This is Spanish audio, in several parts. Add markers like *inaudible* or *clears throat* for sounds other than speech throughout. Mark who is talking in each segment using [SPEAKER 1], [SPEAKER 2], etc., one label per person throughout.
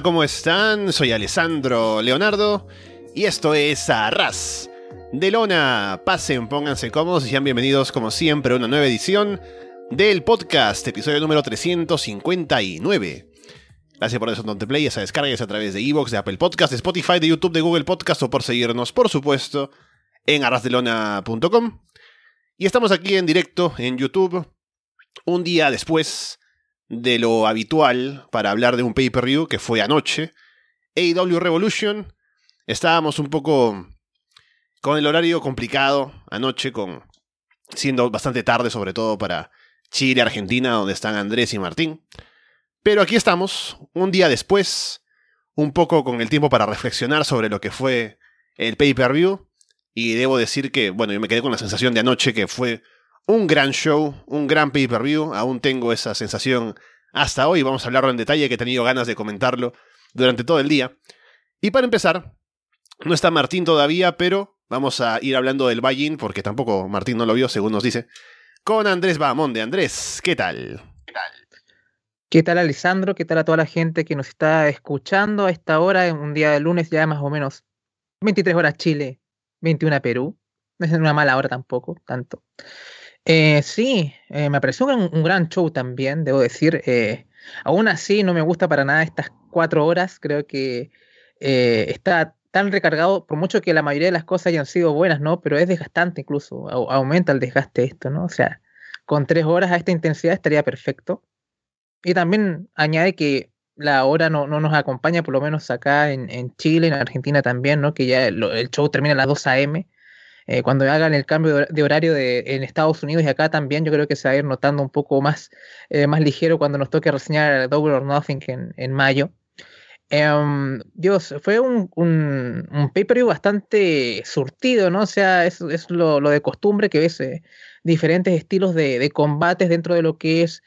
[SPEAKER 1] ¿cómo están? Soy Alessandro Leonardo y esto es Arras de Lona. Pasen, pónganse cómodos y sean bienvenidos como siempre a una nueva edición del podcast, episodio número 359. Gracias por eso donde play, esa descarga es a través de Evox, de Apple Podcast, de Spotify, de YouTube, de Google Podcast o por seguirnos, por supuesto, en arrasdelona.com. Y estamos aquí en directo en YouTube, un día después de lo habitual para hablar de un pay-per-view que fue anoche, AEW Revolution. Estábamos un poco con el horario complicado anoche, con siendo bastante tarde, sobre todo para Chile, Argentina, donde están Andrés y Martín. Pero aquí estamos, un día después, un poco con el tiempo para reflexionar sobre lo que fue el pay-per-view. Y debo decir que, bueno, yo me quedé con la sensación de anoche que fue un gran show, un gran pay-per-view. Aún tengo esa sensación hasta hoy. Vamos a hablarlo en detalle, que he tenido ganas de comentarlo durante todo el día. Y para empezar, no está Martín todavía, pero vamos a ir hablando del buy porque tampoco Martín no lo vio, según nos dice, con Andrés Bahamonde. Andrés, ¿qué tal? ¿Qué tal?
[SPEAKER 2] ¿Qué tal, Alessandro? ¿Qué tal a toda la gente que nos está escuchando a esta hora, en un día de lunes ya más o menos 23 horas Chile, 21 Perú? No es una mala hora tampoco, tanto. Eh, sí, eh, me pareció un, gran show también, debo decir. Eh, aún así, no me gusta para nada estas cuatro horas. Creo que está tan recargado, por mucho que la mayoría de las cosas hayan sido buenas, ¿no? Pero es desgastante incluso, aumenta el desgaste esto, ¿no? O sea, con tres horas a esta intensidad estaría perfecto. Y también añade que la hora no, no nos acompaña, por lo menos acá en, en Chile, en Argentina también, ¿no? Que ya el, el show termina a las 2 a.m. Eh, cuando hagan el cambio de horario de, en Estados Unidos y acá también, yo creo que se va a ir notando un poco más, eh, más ligero cuando nos toque reseñar Double or Nothing en, en mayo. Em, Dios, fue un, un, un pay-per-view bastante surtido, ¿no? O sea, es, es lo, lo, de costumbre que ves eh, diferentes estilos de, de, combates dentro de lo que es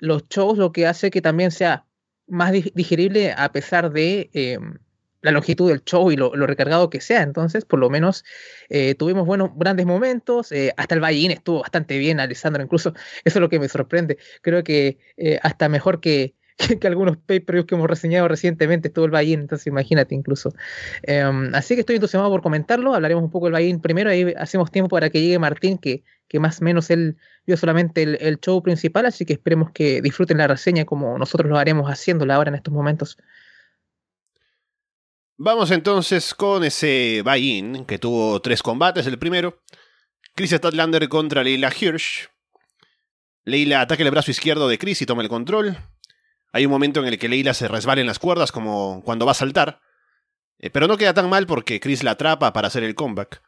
[SPEAKER 2] los shows, lo que hace que también sea más digerible a pesar de em, la longitud del show y lo, recargado que sea. Entonces, por lo menos eh, tuvimos buenos, grandes momentos. Eh, hasta el Ballín estuvo bastante bien, Alessandro. Incluso *laughs* eso es lo que me sorprende. Creo que eh, hasta mejor que, *laughs* que, algunos pay-per-views que hemos reseñado recientemente estuvo el Ballín. Entonces, imagínate incluso. Em, así que estoy entusiasmado por comentarlo. Hablaremos un poco del Ballín primero. Ahí hacemos tiempo para que llegue Martín, que, que más o menos él vio solamente el, el show principal. Así que esperemos que disfruten la reseña como nosotros lo haremos haciéndola ahora en estos momentos.
[SPEAKER 1] Vamos entonces con ese buy-in que tuvo tres combates. El primero, Chris Statlander contra Leila Hirsch. Leila ataca el brazo izquierdo de Chris y toma el control. Hay un momento en el que Leila se resbala en las cuerdas como cuando va a saltar. Eh, pero no queda tan mal porque Chris la atrapa para hacer el comeback.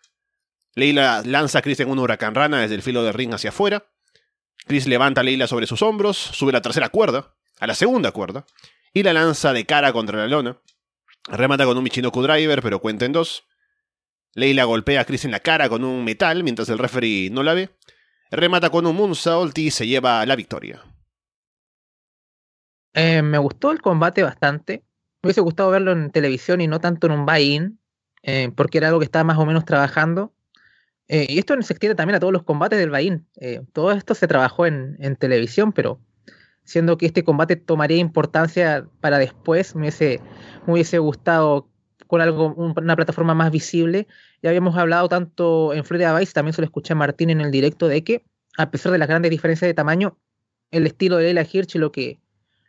[SPEAKER 1] Leila lanza a Chris en una huracán rana desde el filo del ring hacia afuera. Chris levanta a Leila sobre sus hombros, sube la tercera cuerda, a la segunda cuerda, y la lanza de cara contra la lona. Remata con un Michinoku Driver, pero cuenta en dos. Leila golpea a Chris en la cara con un metal mientras el referee no la ve. Remata con un Moonsault y se lleva la victoria.
[SPEAKER 2] Eh, me gustó el combate bastante. Me hubiese gustado verlo en televisión y no tanto en un buy-in, eh, porque era algo que estaba más o menos trabajando. Eh, y esto se extiende también a todos los combates del buy-in. Todo esto se trabajó en televisión, pero siendo que este combate tomaría importancia para después, me hubiese, me hubiese gustado con algo, una plataforma más visible. Ya habíamos hablado tanto en Florida Vice, también se lo escuché a Martín en el directo, de que a pesar de las grandes diferencias de tamaño, el estilo de Leila Hirsch lo que,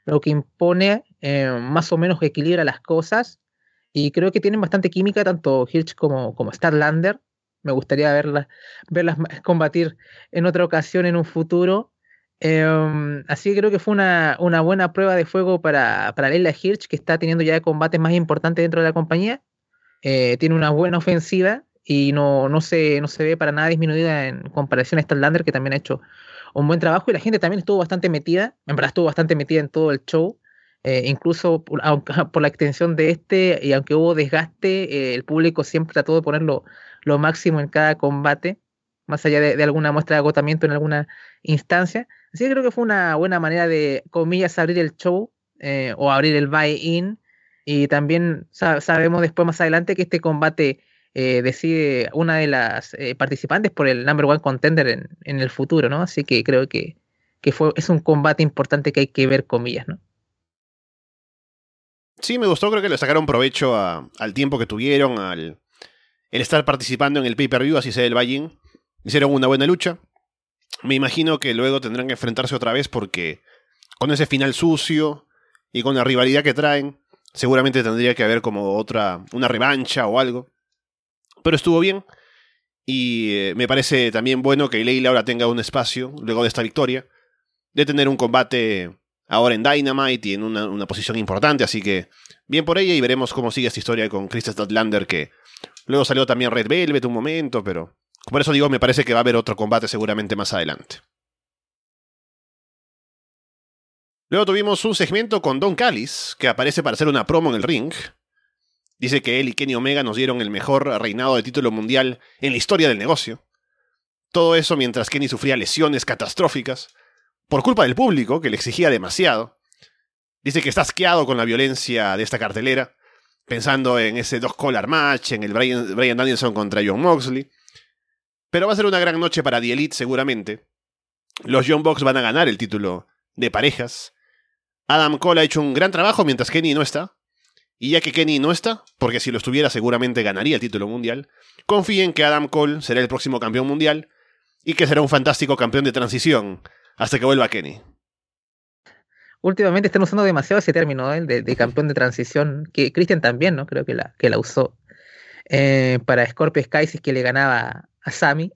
[SPEAKER 2] lo que impone eh, más o menos equilibra las cosas y creo que tienen bastante química tanto Hirsch como, como Starlander. Me gustaría verlas, verlas combatir en otra ocasión en un futuro. Eh, así que creo que fue una, una, buena prueba de fuego para, para Leila Hirsch, que está teniendo ya combates más importantes dentro de la compañía. Eh, tiene una buena ofensiva y no, no, se, no se ve para nada disminuida en comparación a Starlander, que también ha hecho un buen trabajo y la gente también estuvo bastante metida, en verdad estuvo bastante metida en todo el show. Eh, incluso por, *laughs* por, la extensión de este, y aunque hubo desgaste, eh, el público siempre trató de ponerlo lo máximo en cada combate, más allá de, alguna muestra de agotamiento en alguna instancia. Así que creo que fue una buena manera de, comillas, abrir el show eh, o abrir el buy-in. Y también sab sabemos después más adelante que este combate eh, decide una de las eh, participantes por el number one contender en, en, el futuro, ¿no? Así que creo que, que fue, es un combate importante que hay que ver, comillas, ¿no?
[SPEAKER 1] Sí, me gustó, creo que le sacaron provecho al tiempo que tuvieron, al el estar participando en el pay-per-view, así sea el buy Hicieron una buena lucha. Me imagino que luego tendrán que enfrentarse otra vez porque con ese final sucio y con la rivalidad que traen, seguramente tendría que haber como otra, una revancha o algo. Pero estuvo bien. Y eh, me parece también bueno que Leila ahora tenga un espacio, luego de esta victoria, de tener un combate ahora en Dynamite y en una, posición importante. Así que bien por ella y veremos cómo sigue esta historia con Chris Statlander, que luego salió también Red Velvet un momento, pero por eso digo, me parece que va a haber otro combate seguramente más adelante. Luego tuvimos un segmento con Don Callis, que aparece para hacer una promo en el ring. Dice que él y Kenny Omega nos dieron el mejor reinado de título mundial en la historia del negocio. Todo eso mientras Kenny sufría lesiones catastróficas, por culpa del público, que le exigía demasiado. Dice que está asqueado con la violencia de esta cartelera, pensando en ese dos collar match, en el Brian, Brian Danielson contra John Moxley. Pero va a ser una gran noche para The Elite seguramente. Los Young Bucks van a ganar el título de parejas. Adam Cole ha hecho un gran trabajo mientras Kenny no está. Y ya que Kenny no está, porque si lo estuviera seguramente ganaría el título mundial, confíen que Adam Cole será el próximo campeón mundial y que será un fantástico campeón de transición hasta que vuelva Kenny.
[SPEAKER 2] Últimamente están usando demasiado ese término ¿eh? de, campeón de transición, que Christian también, ¿no? Creo que la, que la usó eh, para Scorpio Sky si es que le ganaba a Sammy.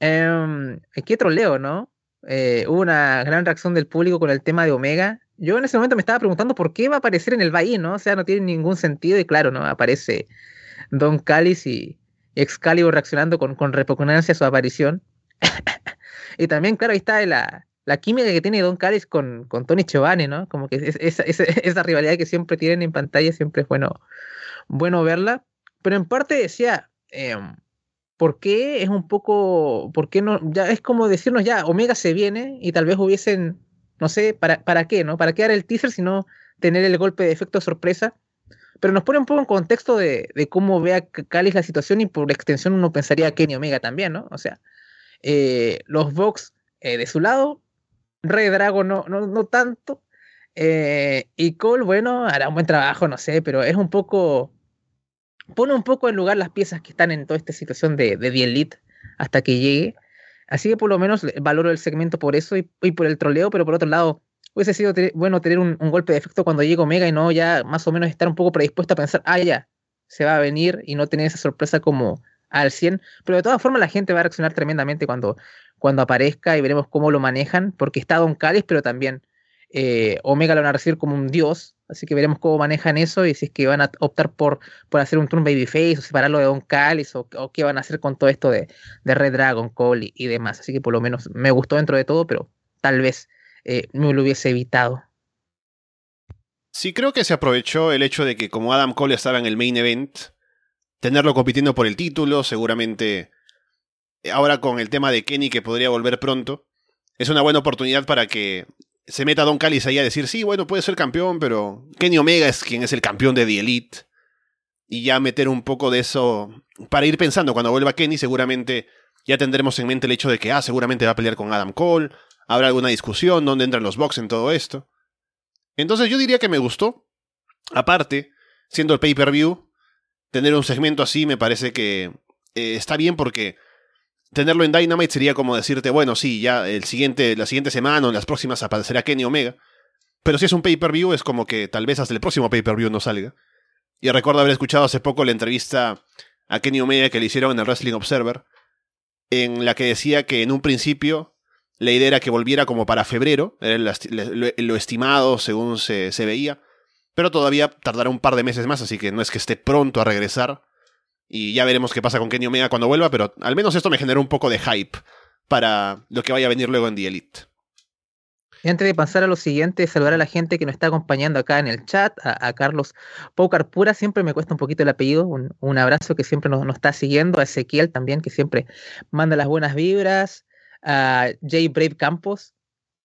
[SPEAKER 2] eh, qué troleo, ¿no? Eh, hubo una gran reacción del público con el tema de Omega. Yo en ese momento me estaba preguntando por qué va a aparecer en el Bahía, ¿no? O sea, no tiene ningún sentido y claro, ¿no? Aparece Don Callis y Excalibur reaccionando con, con repugnancia a su aparición. *laughs* Y también, claro, ahí está la, la química que tiene Don Callis con, con Tony Giovanni, ¿no? Como que esa, *laughs* esa, rivalidad que siempre tienen en pantalla, siempre es bueno, bueno verla. Pero en parte decía, em, ¿por qué es un poco, por qué no, ya es como decirnos ya, Omega se viene y tal vez hubiesen, no sé, ¿para, para qué, no? ¿Para qué dar el teaser si no tener el golpe de efecto sorpresa? Pero nos pone un poco en contexto de, cómo ve a Callis la situación y por extensión uno pensaría a Kenny Omega también, ¿no? O sea, eh, los Vox eh, de su lado, Rey Drago no, no, no tanto. Eh, y Cole, bueno, hará un buen trabajo, no sé, pero es un poco. Pone un poco en lugar las piezas que están en toda esta situación de, de The Elite hasta que llegue. Así que por lo menos valoro el segmento por eso y, por el troleo, pero por otro lado, hubiese sido bueno tener un, golpe de efecto cuando llegue Omega y no ya más o menos estar un poco predispuesto a pensar, ah, ya, se va a venir y no tener esa sorpresa como al 100, pero de todas formas la gente va a reaccionar tremendamente cuando, cuando aparezca y veremos cómo lo manejan, porque está Don Callis, pero también eh, Omega lo van a recibir como un dios, así que veremos cómo manejan eso y si es que van a optar por, por hacer un turn babyface o separarlo de Don Callis o, qué van a hacer con todo esto de, de Red Dragon, Cole y, demás, así que por lo menos me gustó dentro de todo, pero tal vez eh, me lo hubiese evitado.
[SPEAKER 1] Sí, creo que se aprovechó el hecho de que como Adam Cole estaba en el main event, tenerlo compitiendo por el título, seguramente ahora con el tema de Kenny que podría volver pronto, es una buena oportunidad para que se meta Don Callis ahí a decir, sí, bueno, puede ser campeón, pero Kenny Omega es quien es el campeón de The Elite. Y ya meter un poco de eso para ir pensando cuando vuelva Kenny, seguramente ya tendremos en mente el hecho de que, ah, seguramente va a pelear con Adam Cole, habrá alguna discusión, dónde entran los box en todo esto. Entonces yo diría que me gustó. Aparte, siendo el pay-per-view, tener un segmento así me parece que eh, está bien porque tenerlo en Dynamite sería como decirte, bueno, sí, ya el siguiente, la siguiente semana o en las próximas aparecerá Kenny Omega. Pero si es un pay-per-view es como que tal vez hasta el próximo pay-per-view no salga. Y recuerdo haber escuchado hace poco la entrevista a Kenny Omega que le hicieron en el Wrestling Observer, en la que decía que en un principio la idea era que volviera como para febrero, era lo, estimado según se, se veía, pero todavía tardará un par de meses más, así que no es que esté pronto a regresar. Y ya veremos qué pasa con Kenny Omega cuando vuelva, pero al menos esto me generó un poco de hype para lo que vaya a venir luego en The Elite.
[SPEAKER 2] Y antes de pasar a lo siguiente, saludar a la gente que nos está acompañando acá en el chat, a, Carlos Paucar Pura, siempre me cuesta un poquito el apellido, un, abrazo que siempre nos, nos, está siguiendo, a Ezequiel también, que siempre manda las buenas vibras, a Jay Brave Campos,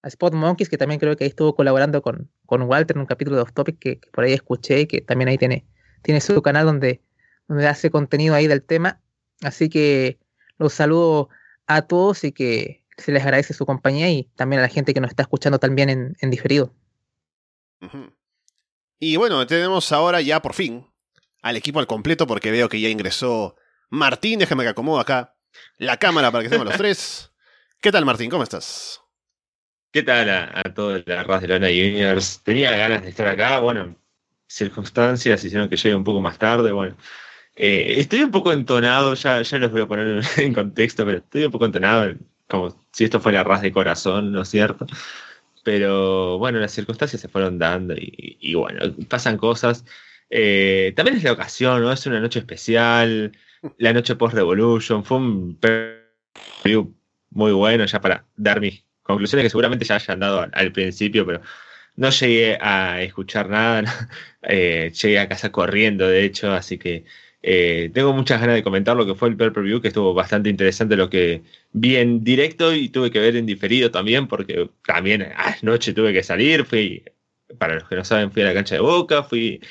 [SPEAKER 2] a Spot Monkeys, que también creo que ahí estuvo colaborando con, con Walter en un capítulo de Off Topic que, por ahí escuché y que también ahí tiene, tiene su canal donde, donde hace contenido ahí del tema. Así que los saludo a todos y que se les agradece su compañía y también a la gente que nos está escuchando también en, en diferido.
[SPEAKER 1] Y bueno, tenemos ahora ya por fin al equipo al completo porque veo que ya ingresó Martín. Déjame que acomodo acá la cámara para que estemos los tres. *laughs* ¿Qué tal, Martín? ¿Cómo estás?
[SPEAKER 3] ¿Qué tal a, toda la raza de Lona Juniors? Tenía ganas de estar acá, bueno, circunstancias hicieron que llegue un poco más tarde, bueno. Eh, estoy un poco entonado, ya, ya los voy a poner *laughs* en contexto, pero estoy un poco entonado, como si esto fuera ras de corazón, ¿no es cierto? Pero bueno, las circunstancias se fueron dando y, bueno, pasan cosas. Eh, también es la ocasión, ¿no? Es una noche especial, la noche post-Revolution, fue un muy bueno ya para dar mis conclusiones que seguramente ya hayan dado al, principio, pero no llegué a escuchar nada, *laughs* eh, llegué a casa corriendo, de hecho, así que eh, tengo muchas ganas de comentar lo que fue el per view, que estuvo bastante interesante lo que vi en directo y tuve que ver en diferido también, porque también anoche tuve que salir, fui, para los que no saben, fui a la cancha de Boca, fui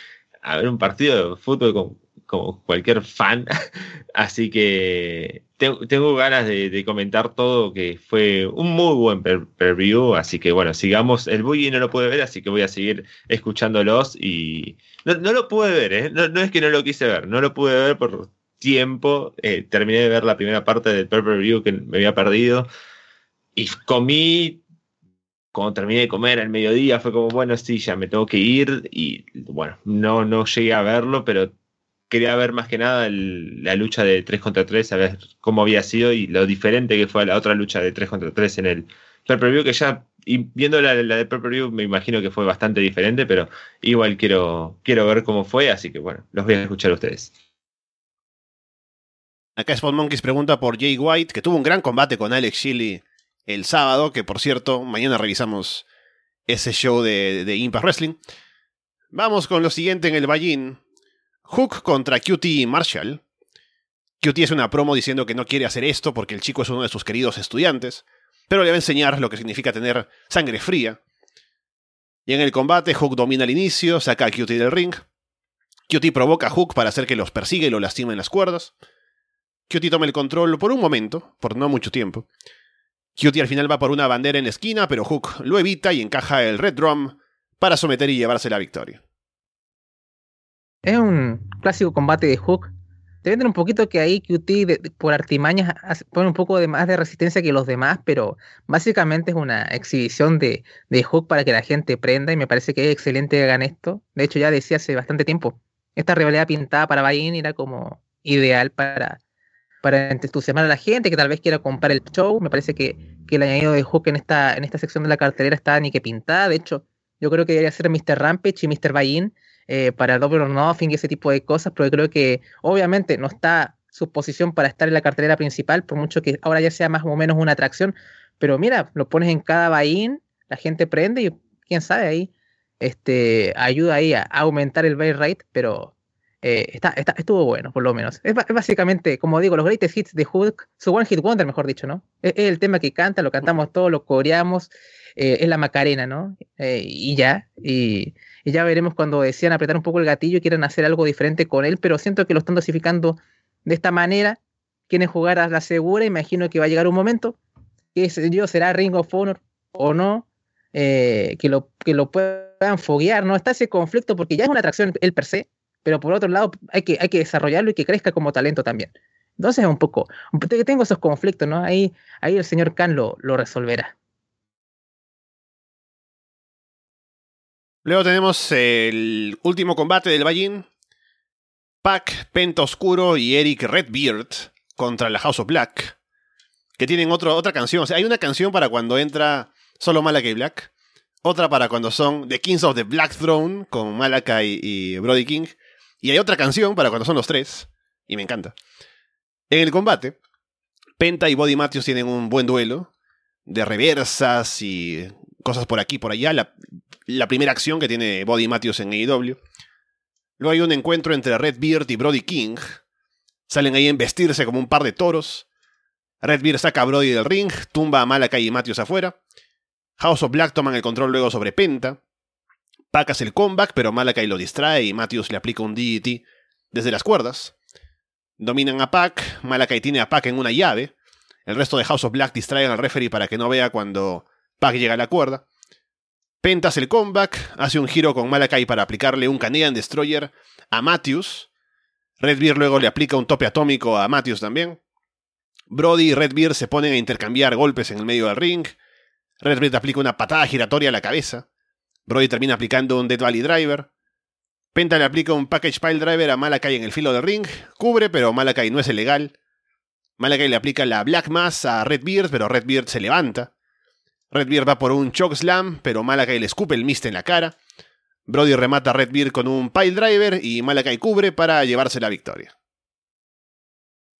[SPEAKER 3] a ver un partido de fútbol con, como cualquier fan, *laughs* así que tengo, ganas de, comentar todo, que fue un muy buen per-view, así que bueno, sigamos, el Boogie no lo puede ver, así que voy a seguir escuchándolos y no, lo pude ver, ¿eh? no, es que no lo quise ver, no lo pude ver por tiempo, eh, terminé de ver la primera parte del per-view que me había perdido. Y comí cuando terminé de comer al mediodía fue como, bueno, sí, ya me tengo que ir y bueno, no, no llegué a verlo, pero quería ver más que nada la lucha de 3 contra 3, a ver cómo había sido y lo diferente que fue la otra lucha de 3 contra 3 en el per que ya, y viendo la, la de per me imagino que fue bastante diferente, pero igual quiero, quiero ver cómo fue, así que bueno, los voy a escuchar a ustedes.
[SPEAKER 1] Acá Spot Monkeys pregunta por Jay White, que tuvo un gran combate con Alex Shelley el sábado, que por cierto, mañana revisamos ese show de, de Impact Wrestling. Vamos con lo siguiente en el Ballín. Hook contra QT Marshall. QT es una promo diciendo que no quiere hacer esto porque el chico es uno de sus queridos estudiantes, pero le va a enseñar lo que significa tener sangre fría. Y en el combate, Hook domina al inicio, saca a QT del ring. QT provoca a Hook para hacer que los persiga y lo lastime en las cuerdas. QT toma el control por un momento, por no mucho tiempo. QT al final va por una bandera en la esquina, pero Hook lo evita y encaja el Red Drum para someter y llevarse la victoria.
[SPEAKER 2] Es un clásico combate de Hook. Te venden un poquito que ahí QT por artimañas pone un poco de más de resistencia que los demás, pero básicamente es una exhibición de, de Hook para que la gente prenda y me parece que es excelente que hagan esto. De hecho ya decía hace bastante tiempo, esta rivalidad pintada para Bain era como ideal para, para entusiasmar a la gente que tal vez quiera comprar el show. Me parece que, el añadido de Hook en esta, en esta sección de la cartelera está ni que pintada. De hecho, yo creo que debería ser Mr. Rampage y Mr. Bain eh, para Double or Nothing y ese tipo de cosas, pero creo que obviamente no está su posición para estar en la cartelera principal, por mucho que ahora ya sea más o menos una atracción, pero mira, lo pones en cada buy la gente prende y quién sabe ahí, este, ayuda ahí a, aumentar el buy rate, pero eh, está, está, estuvo bueno, por lo menos. Es, básicamente, como digo, los greatest hits de Hook, su One Hit Wonder, mejor dicho, ¿no? Es, el tema que canta, lo cantamos todos, lo coreamos, eh, es la Macarena, ¿no? y ya, y y ya veremos cuando decían apretar un poco el gatillo y quieran hacer algo diferente con él, pero siento que lo están dosificando de esta manera. Quieren jugar a la segura, imagino que va a llegar un momento que yo será Ring of Honor o no, eh, que, lo, que lo puedan foguear, ¿no? Está ese conflicto porque ya es una atracción el per se, pero por otro lado hay que, hay que desarrollarlo y que crezca como talento también. Entonces es un poco, tengo esos conflictos, ¿no? Ahí, ahí el señor Khan lo, lo resolverá.
[SPEAKER 1] Luego tenemos el último combate del Ballín. Pac, Penta Oscuro y Eric Redbeard contra la House of Black. Que tienen otra canción. O sea, hay una canción para cuando entra solo Malakai Black. Otra para cuando son The Kings of the Black Throne con Malakai y Brody King. Y hay otra canción para cuando son los tres. Y me encanta. En el combate, Penta y Body Matthews tienen un buen duelo. De reversas y cosas por aquí por allá. La, la primera acción que tiene Body Matthews en AEW. Luego hay un encuentro entre Redbeard y Brody King. Salen ahí a investirse como un par de toros. Redbeard saca a Brody del ring, tumba a Malakai y Matthews afuera. House of Black toman el control luego sobre Penta. Pac hace el comeback, pero Malakai lo distrae y Matthews le aplica un DDT desde las cuerdas. Dominan a Pac, Malakai tiene a Pac en una llave. El resto de House of Black distraen al referee para que no vea cuando Pac llega a la cuerda. Penta hace el comeback, hace un giro con Malakai para aplicarle un Canadian Destroyer a Matthews. Redbeard luego le aplica un tope atómico a Matthews también. Brody y Redbeard se ponen a intercambiar golpes en el medio del ring. Redbeard aplica una patada giratoria a la cabeza. Brody termina aplicando un Dead Valley Driver. Penta le aplica un Package Pile Driver a Malakai en el filo del ring. Cubre, pero Malakai no es ilegal. Malakai le aplica la Black Mass a Redbeard, pero Redbeard se levanta. Redbeard va por un Choke Slam, pero Malakai le escupe el mist en la cara. Brody remata a Redbeard con un Pile Driver y Malakai cubre para llevarse la victoria.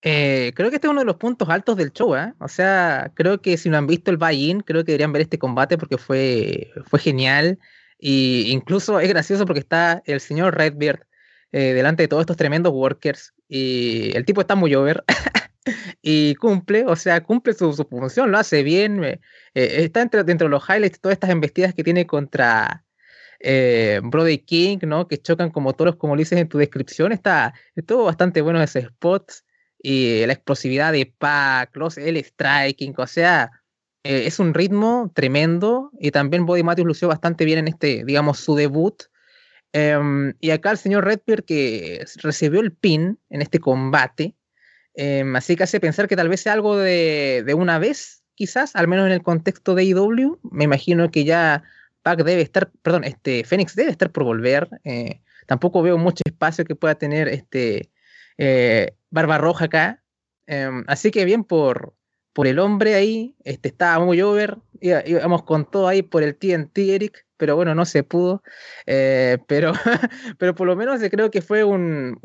[SPEAKER 2] Eh, creo que este es uno de los puntos altos del show, ¿eh? O sea, creo que si no han visto el buy-in, creo que deberían ver este combate porque fue, fue genial. Y incluso es gracioso porque está el señor Redbeard eh, delante de todos estos tremendos workers. Y el tipo está muy over. *laughs* y cumple, o sea, cumple su, función, lo hace bien. Eh, está dentro, dentro de los highlights todas estas embestidas que tiene contra Brody King, ¿no? Que chocan como toros, como lo dices en tu descripción. Está, estuvo bastante bueno ese spot y la explosividad de Pac, los, el striking, o sea, eh, es un ritmo tremendo y también Body Matthews lució bastante bien en este, digamos, su debut. Em, y acá el señor Redbeard que recibió el pin en este combate, em, así que hace pensar que tal vez sea algo de, de una vez, quizás, al menos en el contexto de IW. Me imagino que ya Pac debe estar, perdón, este Fénix debe estar por volver. Eh, tampoco veo mucho espacio que pueda tener este eh, Barba Roja acá. Em, así que bien por, por el hombre ahí. Este, estaba muy over. Íbamos con todo ahí por el TNT, Eric. Pero bueno, no se pudo. Eh, pero, *laughs* pero por lo menos creo que fue un,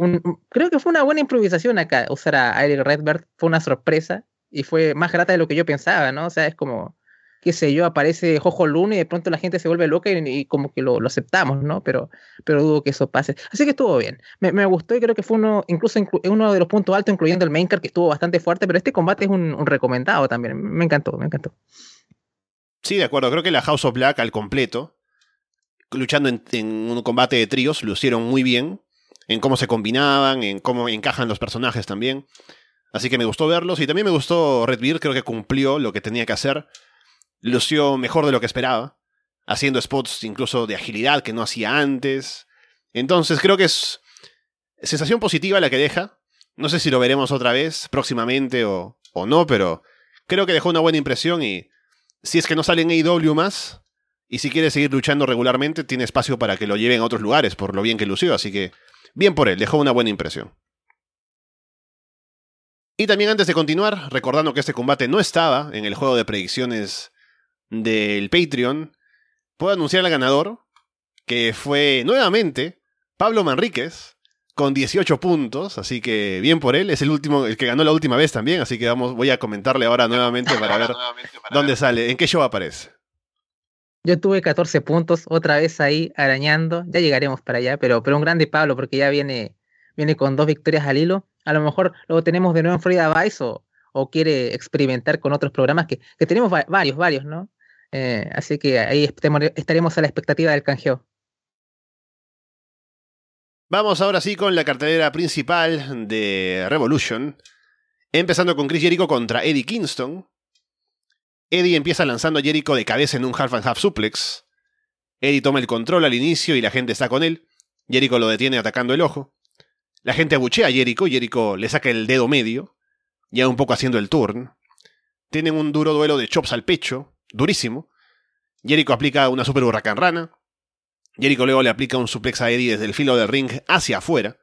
[SPEAKER 2] Creo que fue una buena improvisación acá. Usar a Eric Redbird. Fue una sorpresa. Y fue más grata de lo que yo pensaba, ¿no? O sea, es como qué sé yo, aparece Jojo Luna y de pronto la gente se vuelve loca y, como que lo, aceptamos, ¿no? Pero, pero dudo que eso pase. Así que estuvo bien. Me, gustó y creo que fue uno, incluso uno de los puntos altos, incluyendo el main card, que estuvo bastante fuerte, pero este combate es un, recomendado también. Me encantó, me encantó.
[SPEAKER 1] Sí, de acuerdo. Creo que la House of Black al completo, luchando en, un combate de tríos, lo hicieron muy bien. En cómo se combinaban, en cómo encajan los personajes también. Así que me gustó verlos y también me gustó Redbeard, creo que cumplió lo que tenía que hacer lució mejor de lo que esperaba, haciendo spots incluso de agilidad que no hacía antes. Entonces creo que es sensación positiva la que deja. No sé si lo veremos otra vez próximamente o, o no, pero creo que dejó una buena impresión y si es que no sale en AEW más y si quiere seguir luchando regularmente, tiene espacio para que lo lleven a otros lugares por lo bien que lució, así que bien por él, dejó una buena impresión. Y también antes de continuar, recordando que este combate no estaba en el juego de predicciones del Patreon, puedo anunciar al ganador, que fue nuevamente Pablo Manríquez, con 18 puntos, así que bien por él, es el último, el que ganó la última vez también, así que vamos, voy a comentarle ahora nuevamente para ver *laughs* dónde sale, en qué show aparece.
[SPEAKER 2] Yo tuve 14 puntos, otra vez ahí arañando, ya llegaremos para allá, pero, pero un grande Pablo, porque ya viene, viene con dos victorias al hilo. A lo mejor luego tenemos de nuevo en Frida Vice o, o quiere experimentar con otros programas que, que tenemos varios, varios, ¿no? Eh, así que ahí estaremos a la expectativa del canjeo.
[SPEAKER 1] Vamos ahora sí con la cartelera principal de Revolution. Empezando con Chris Jericho contra Eddie Kingston. Eddie empieza lanzando a Jericho de cabeza en un half and half suplex. Eddie toma el control al inicio y la gente está con él. Jericho lo detiene atacando el ojo. La gente abuchea a Jericho, Jericho le saca el dedo medio, ya un poco haciendo el turn. Tienen un duro duelo de chops al pecho, durísimo. Jericho aplica una super huracán rana. Jericho luego le aplica un suplex a Eddie desde el filo del ring hacia afuera.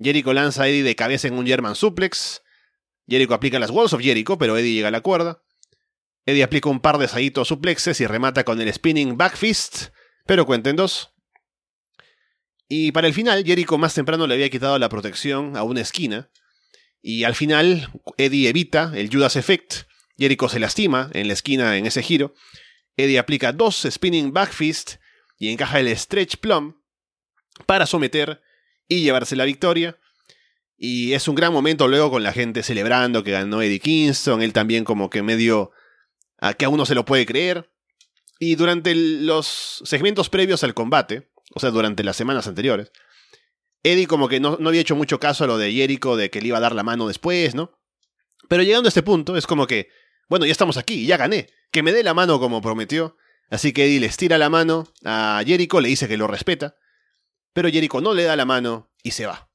[SPEAKER 1] Jericho lanza a Eddie de cabeza en un German suplex. Jericho aplica las Walls of Jericho, pero Eddie llega a la cuerda. Eddie aplica un par de saitos suplexes y remata con el spinning back fist, pero cuenten dos. Y para el final, Jericho más temprano le había quitado la protección a una esquina. Y al final, Eddie evita el Judas Effect Jericho se lastima en la esquina en ese giro. Eddie aplica dos spinning back fist y encaja el stretch plum para someter y llevarse la victoria. Y es un gran momento luego con la gente celebrando que ganó Eddie Kingston, él también como que medio a que a uno se lo puede creer. Y durante los segmentos previos al combate, o sea, durante las semanas anteriores, Eddie como que no, había hecho mucho caso a lo de Jericho de que le iba a dar la mano después, ¿no? Pero llegando a este punto es como que bueno, ya estamos aquí, ya gané. Que me dé la mano como prometió. Así que Eddie le estira la mano a Jericho, le dice que lo respeta, pero Jericho no le da la mano y se va.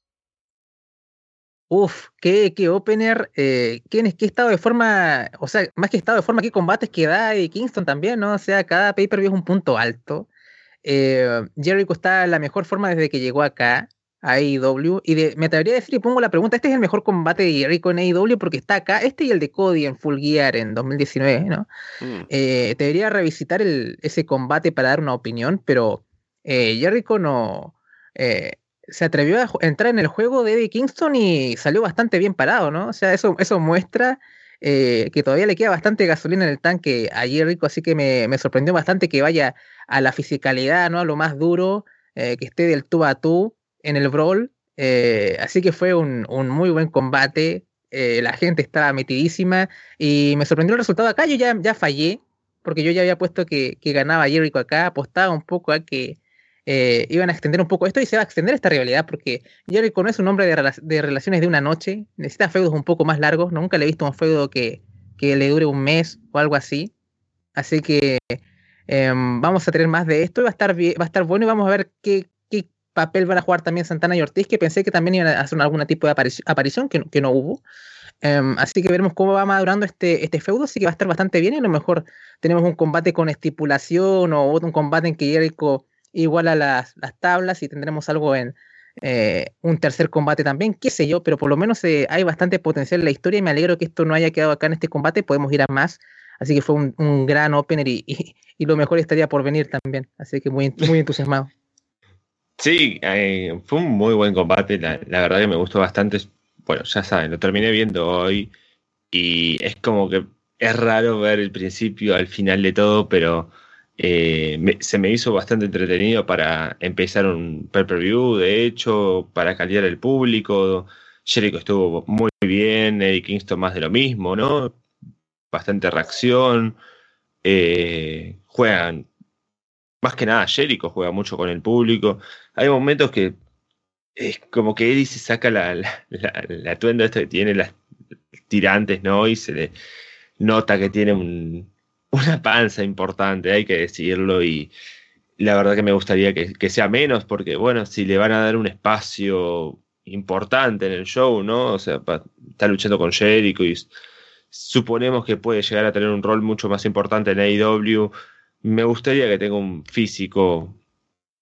[SPEAKER 2] Uf, qué, qué opener, eh, qué, qué estado de forma, o sea, más que estado de forma, qué combates que da y Kingston también, ¿no? O sea, cada pay-per-view es un punto alto. Eh, Jericho está en la mejor forma desde que llegó acá a AEW. Y de, me atrevería a decir y pongo la pregunta: ¿este es el mejor combate de Jericho en AEW? Porque está acá, este y el de Cody en Full Gear en 2019, ¿no?
[SPEAKER 1] Mm.
[SPEAKER 2] Eh, debería revisitar el, ese combate para dar una opinión, pero eh, Jericho no. eh, se atrevió a entrar en el juego de Eddie Kingston y salió bastante bien parado, ¿no? O sea, eso, eso muestra eh, que todavía le queda bastante gasolina en el tanque a Jericho, así que me, me sorprendió bastante que vaya a la fisicalidad, ¿no? A lo más duro, eh, que esté del tú a tú en el brawl. eh, así que fue un, un muy buen combate. la gente estaba metidísima y me sorprendió el resultado acá. Yo ya, ya fallé, porque yo ya había puesto que, que ganaba Jericho acá, apostaba un poco a que eh, iban a extender un poco esto y se va a extender esta rivalidad porque Jericho no es un hombre de, rela- de relaciones de una noche, necesita feudos un poco más largos, nunca le he visto un feudo que, que le dure un mes o algo así, así que em, vamos a tener más de esto va a estar, va a estar bueno y vamos a ver qué, qué papel van a jugar también Santana y Ortiz, que pensé que también iban a hacer algún tipo de aparici- aparición que, que no hubo. Em, así que veremos cómo va madurando este, este feudo, así que va a estar bastante bien y a lo mejor tenemos un combate con estipulación o un combate en que Jericho iguala las, las tablas y tendremos algo en eh, un tercer combate también, qué sé yo, pero por lo menos eh, hay bastante potencial en la historia y me alegro que esto no haya quedado acá en este combate, podemos ir a más, así que fue un, un gran opener y, y- y lo mejor estaría por venir también, así que muy, muy entusiasmado.
[SPEAKER 3] Sí, eh, fue un muy buen combate, la, la verdad que me gustó bastante. Bueno, ya saben, lo terminé viendo hoy y es como que es raro ver el principio al final de todo, pero eh, se me hizo bastante entretenido para empezar un pay-per-view, de hecho, para caldear el público. Jericho estuvo muy bien, Eddie Kingston más de lo mismo, ¿no? Bastante reacción. eh, juegan, más que nada, Jericho juega mucho con el público hay momentos que es como que Eddie se saca la, la, la, esta que tiene las tirantes, ¿no? Y se le nota que tiene un- una panza importante, hay que decirlo, y la verdad que me gustaría que, que sea menos, porque bueno, si le van a dar un espacio importante en el show, ¿no? O sea, está luchando con Jericho y suponemos que puede llegar a tener un rol mucho más importante en AEW. Me gustaría que tenga un físico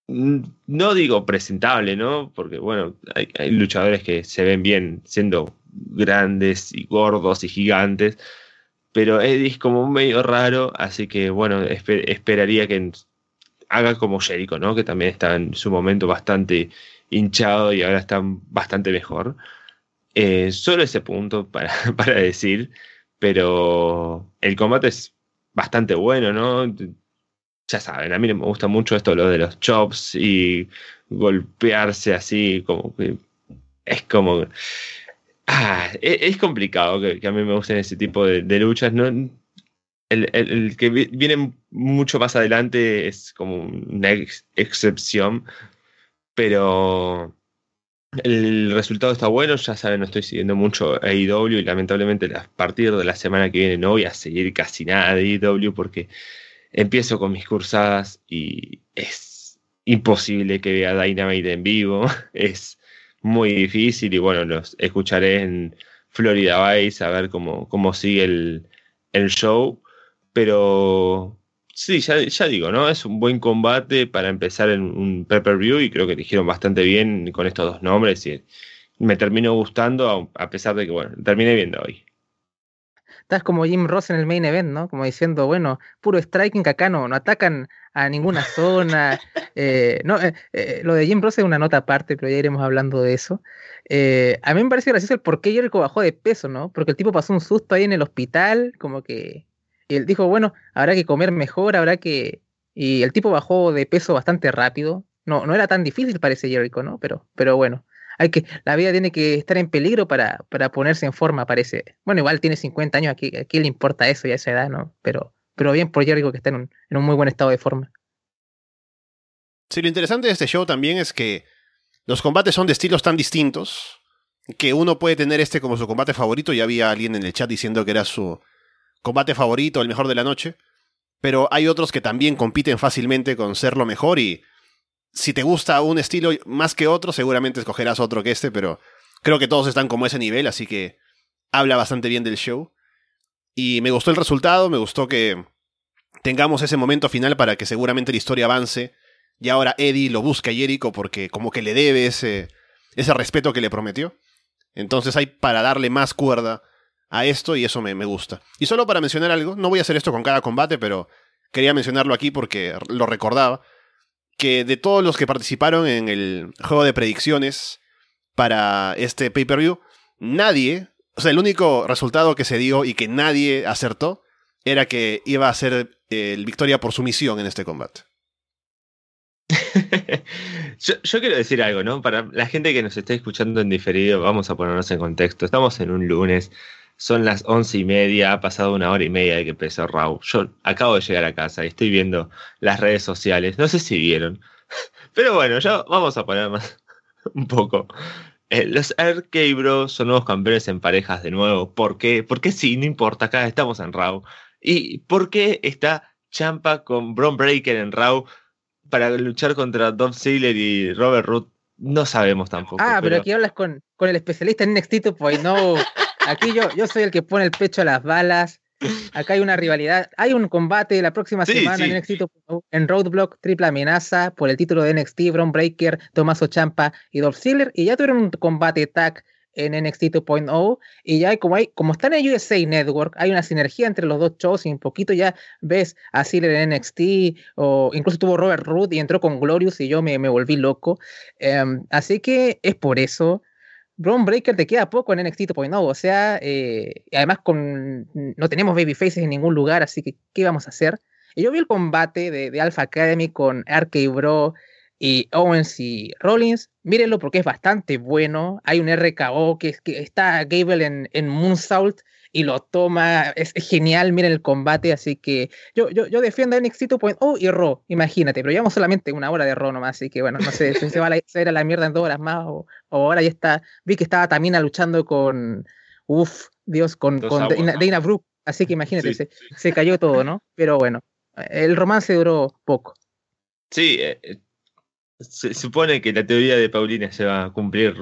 [SPEAKER 3] no digo presentable, ¿no? Porque, bueno, hay, hay luchadores que se ven bien siendo grandes y gordos y gigantes, pero Eddie es como medio raro, así que, bueno, espe- esperaría que haga como Jericho, ¿no? Que también está en su momento bastante hinchado y ahora está bastante mejor. Eh, solo ese punto *laughs* para, para decir, pero el combate es bastante bueno, ¿no? ya saben, a mí me gusta mucho esto, lo de los chops y golpearse así, como que es como... Ah, es, es complicado que, a mí me gusten ese tipo de, luchas. ¿no? El, que vi- viene mucho más adelante es como una ex- excepción, pero el resultado está bueno. Ya saben, no estoy siguiendo mucho AEW y lamentablemente a partir de la semana que viene no voy a seguir casi nada de AEW porque empiezo con mis cursadas y es imposible que vea Dynamite en vivo. *laughs* Es muy difícil y bueno, los escucharé en Florida Vice a ver cómo, cómo sigue el, el show. Pero sí, ya, ya digo, ¿no? Es un buen combate para empezar en un pay-per-view y creo que eligieron bastante bien con estos dos nombres y me terminó gustando a pesar de que, bueno, terminé viendo hoy.
[SPEAKER 2] Estás como Jim Ross en el main event, ¿no? Como diciendo, bueno, puro striking acá no, no atacan a ninguna zona. *laughs* eh, no, eh, eh, lo de Jim Ross es una nota aparte, pero ya iremos hablando de eso. Eh, a mí me parece gracioso el por qué Jericho bajó de peso, ¿no? Porque el tipo pasó un susto ahí en el hospital, como que... Y él dijo, bueno, habrá que comer mejor, habrá que... Y el tipo bajó de peso bastante rápido. No, no era tan difícil, parece Jericho, ¿no? Pero, pero bueno, hay que, la vida tiene que estar en peligro para, para ponerse en forma, parece. Bueno, igual tiene 50 años, ¿a qué, a qué le importa eso y a esa edad, no? Pero, pero bien por Jericho que está en un, en un muy buen estado de forma.
[SPEAKER 1] Sí, lo interesante de este show también es que los combates son de estilos tan distintos que uno puede tener este como su combate favorito. Ya había alguien en el chat diciendo que era su combate favorito, el mejor de la noche. pero hay otros que también compiten fácilmente con ser lo mejor y si te gusta un estilo más que otro, seguramente escogerás otro que este, pero creo que todos están como ese nivel, así que habla bastante bien del show. Y me gustó el resultado, me gustó que tengamos ese momento final para que seguramente la historia avance. Y ahora Eddie lo busca a Jericho porque como que le debe ese, ese respeto que le prometió. Entonces hay para darle más cuerda a esto y eso me, me gusta. Y solo para mencionar algo, no voy a hacer esto con cada combate, pero quería mencionarlo aquí porque lo recordaba que de todos los que participaron en el juego de predicciones para este pay-per-view, nadie, o sea, el único resultado que se dio y que nadie acertó era que iba a ser el victoria por sumisión en este combate. *laughs*
[SPEAKER 3] yo, yo, quiero decir algo, ¿no? Para la gente que nos está escuchando en diferido, vamos a ponernos en contexto. Estamos en un lunes, son las once y media, ha pasado una hora y media de que empezó Raw. Yo acabo de llegar a casa y estoy viendo las redes sociales. No sé si vieron. *laughs* Pero bueno, ya vamos a poner más *laughs* un poco. Eh, los Arcade Bros son nuevos campeones en parejas de nuevo. ¿Por qué? Porque sí, no importa, acá estamos en Raw. ¿Y por qué está Champa con Braun Breaker en Raw para luchar contra Dom Ziggler y Robert Root? No sabemos tampoco.
[SPEAKER 2] Ah, pero, aquí hablas con, con el especialista en NXT pues no. *laughs* Aquí yo, yo soy el que pone el pecho a las balas. Acá hay una rivalidad. Hay un combate la próxima semana en NXT en Roadblock, triple amenaza por el título de NXT, Braun Breaker, Tomaso Champa y Dolph Ziggler. Y ya tuvieron un combate tag en NXT 2.0 y ya hay como hay como está en USA Network hay una sinergia entre los dos shows y un poquito ya ves a Ziggler en NXT o incluso tuvo Robert Root y entró con Glorious y yo me, me volví loco em, así que es por eso Braun Breaker te queda poco en NXT 2.0, o sea, eh, además con, no tenemos babyfaces en ningún lugar, así que ¿qué vamos a hacer? Y yo vi el combate de, Alpha Academy con RK Bro y Owens y Rollins, mírenlo porque es bastante bueno, hay un RKO que, que está Gable en, en Moonsault y lo toma, es, genial, miren el combate, así que yo, yo, yo defiendo a NXT oh, y Raw, imagínate, pero llevamos solamente una hora de Raw nomás, así que bueno, no sé si se va a, ir a la mierda en dos horas más o, ahora ya está, vi que estaba Tamina luchando con, uff, Dios, con, con Dana, Brooke, así que imagínate, se, se, cayó todo, ¿no? Pero bueno, el romance duró poco.
[SPEAKER 3] Sí, eh, eh, se supone que la teoría de Paulina se va a cumplir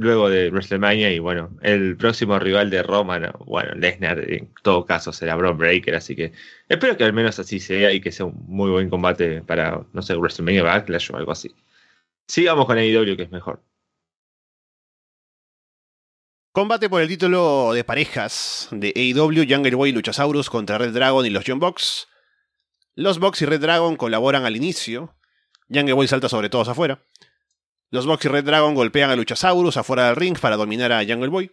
[SPEAKER 3] luego de WrestleMania y bueno, el próximo rival de Roman, bueno, Lesnar en todo caso será Braun Breaker, así que espero que al menos así sea y que sea un muy buen combate para, no sé, WrestleMania Backlash o algo así. Sigamos con AEW que es mejor.
[SPEAKER 1] Combate por el título de parejas de AEW, Jungle Boy y Luchasaurus contra Red Dragon y los John Box. Los Box y Red Dragon colaboran al inicio. Jungle Boy salta sobre todos afuera. Los Box y Red Dragon golpean a Luchasaurus afuera del ring para dominar a Jungle Boy.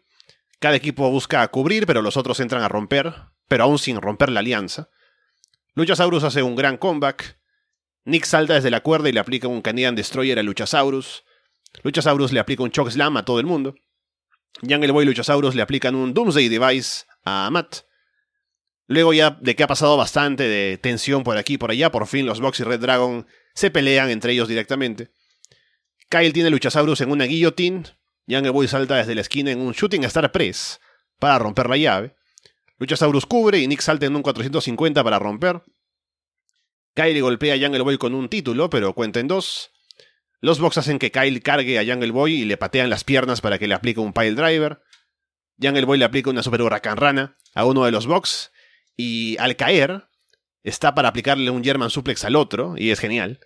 [SPEAKER 1] Cada equipo busca cubrir, pero los otros entran a romper, pero aún sin romper la alianza. Luchasaurus hace un gran comeback. Nick salta desde la cuerda y le aplica un Canadian Destroyer a Luchasaurus. Luchasaurus le aplica un Choke Slam a todo el mundo. Jungle Boy y Luchasaurus le aplican un Doomsday Device a Matt. Luego ya de que ha pasado bastante de tensión por aquí y por allá, por fin los Box y Red Dragon se pelean entre ellos directamente. Kyle tiene Luchasaurus en una guillotine. Jungle Boy salta desde la esquina en un Shooting Star Press para romper la llave. Luchasaurus cubre y Nick salta en un 450 para romper. Kyle golpea a Jungle Boy con un título, pero cuenta en dos. Los Box hacen que Kyle cargue a Jungle Boy y le patean las piernas para que le aplique un pile driver. Jungle Boy le aplica una super huracán rana a uno de los Box y al caer está para aplicarle un German suplex al otro y es genial.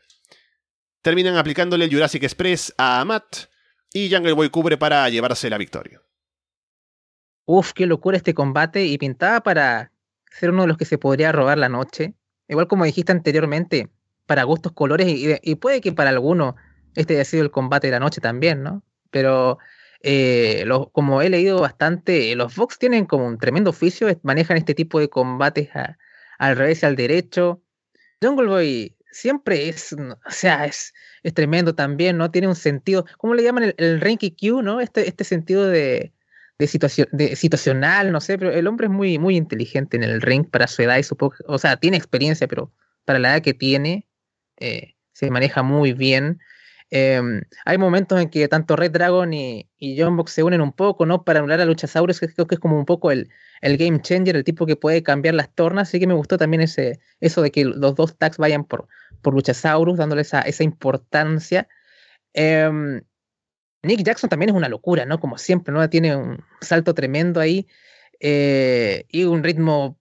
[SPEAKER 1] Terminan aplicándole el Jurassic Express a Matt y Jungle Boy cubre para llevarse la victoria.
[SPEAKER 2] Uf, qué locura este combate y pintaba para ser uno de los que se podría robar la noche. Igual como dijiste anteriormente, para gustos colores y, puede que para alguno este haya sido el combate de la noche también, ¿no? Pero eh, como he leído bastante, los Fox tienen como un tremendo oficio, manejan este tipo de combates al revés y al derecho. Jungle Boy siempre es, o sea, es, es tremendo también, ¿no? Tiene un sentido, ¿cómo le llaman el, el ranking Q, ¿no? Este, este sentido de, de, situación, de situacional, no sé, pero el hombre es muy, muy inteligente en el ring para su edad y supongo, o sea, tiene experiencia, pero para la edad que tiene, eh, se maneja muy bien. Em, hay momentos en que tanto Red Dragon y, y John Box se unen un poco, ¿no? Para anular a Luchasaurus, que creo que es como un poco el, el game changer, el tipo que puede cambiar las tornas. Así que me gustó también ese, eso de que los dos tags vayan por, por Luchasaurus, dándole esa, esa importancia. Em, Nick Jackson también es una locura, ¿no? Como siempre, ¿no? Tiene un salto tremendo ahí eh, y un ritmo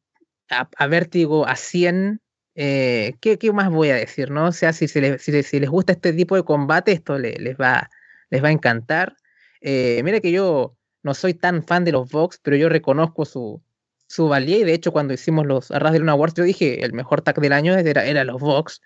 [SPEAKER 2] a, vértigo a 100. Eh, ¿qué, ¿qué, más voy a decir, no? O sea, si, si, les gusta este tipo de combate, esto les, va, les va a encantar. Eh, mira que yo no soy tan fan de los Vox, pero yo reconozco su, su valía y de hecho cuando hicimos los Arras de Luna Awards yo dije el mejor tag del año era, era los Vox.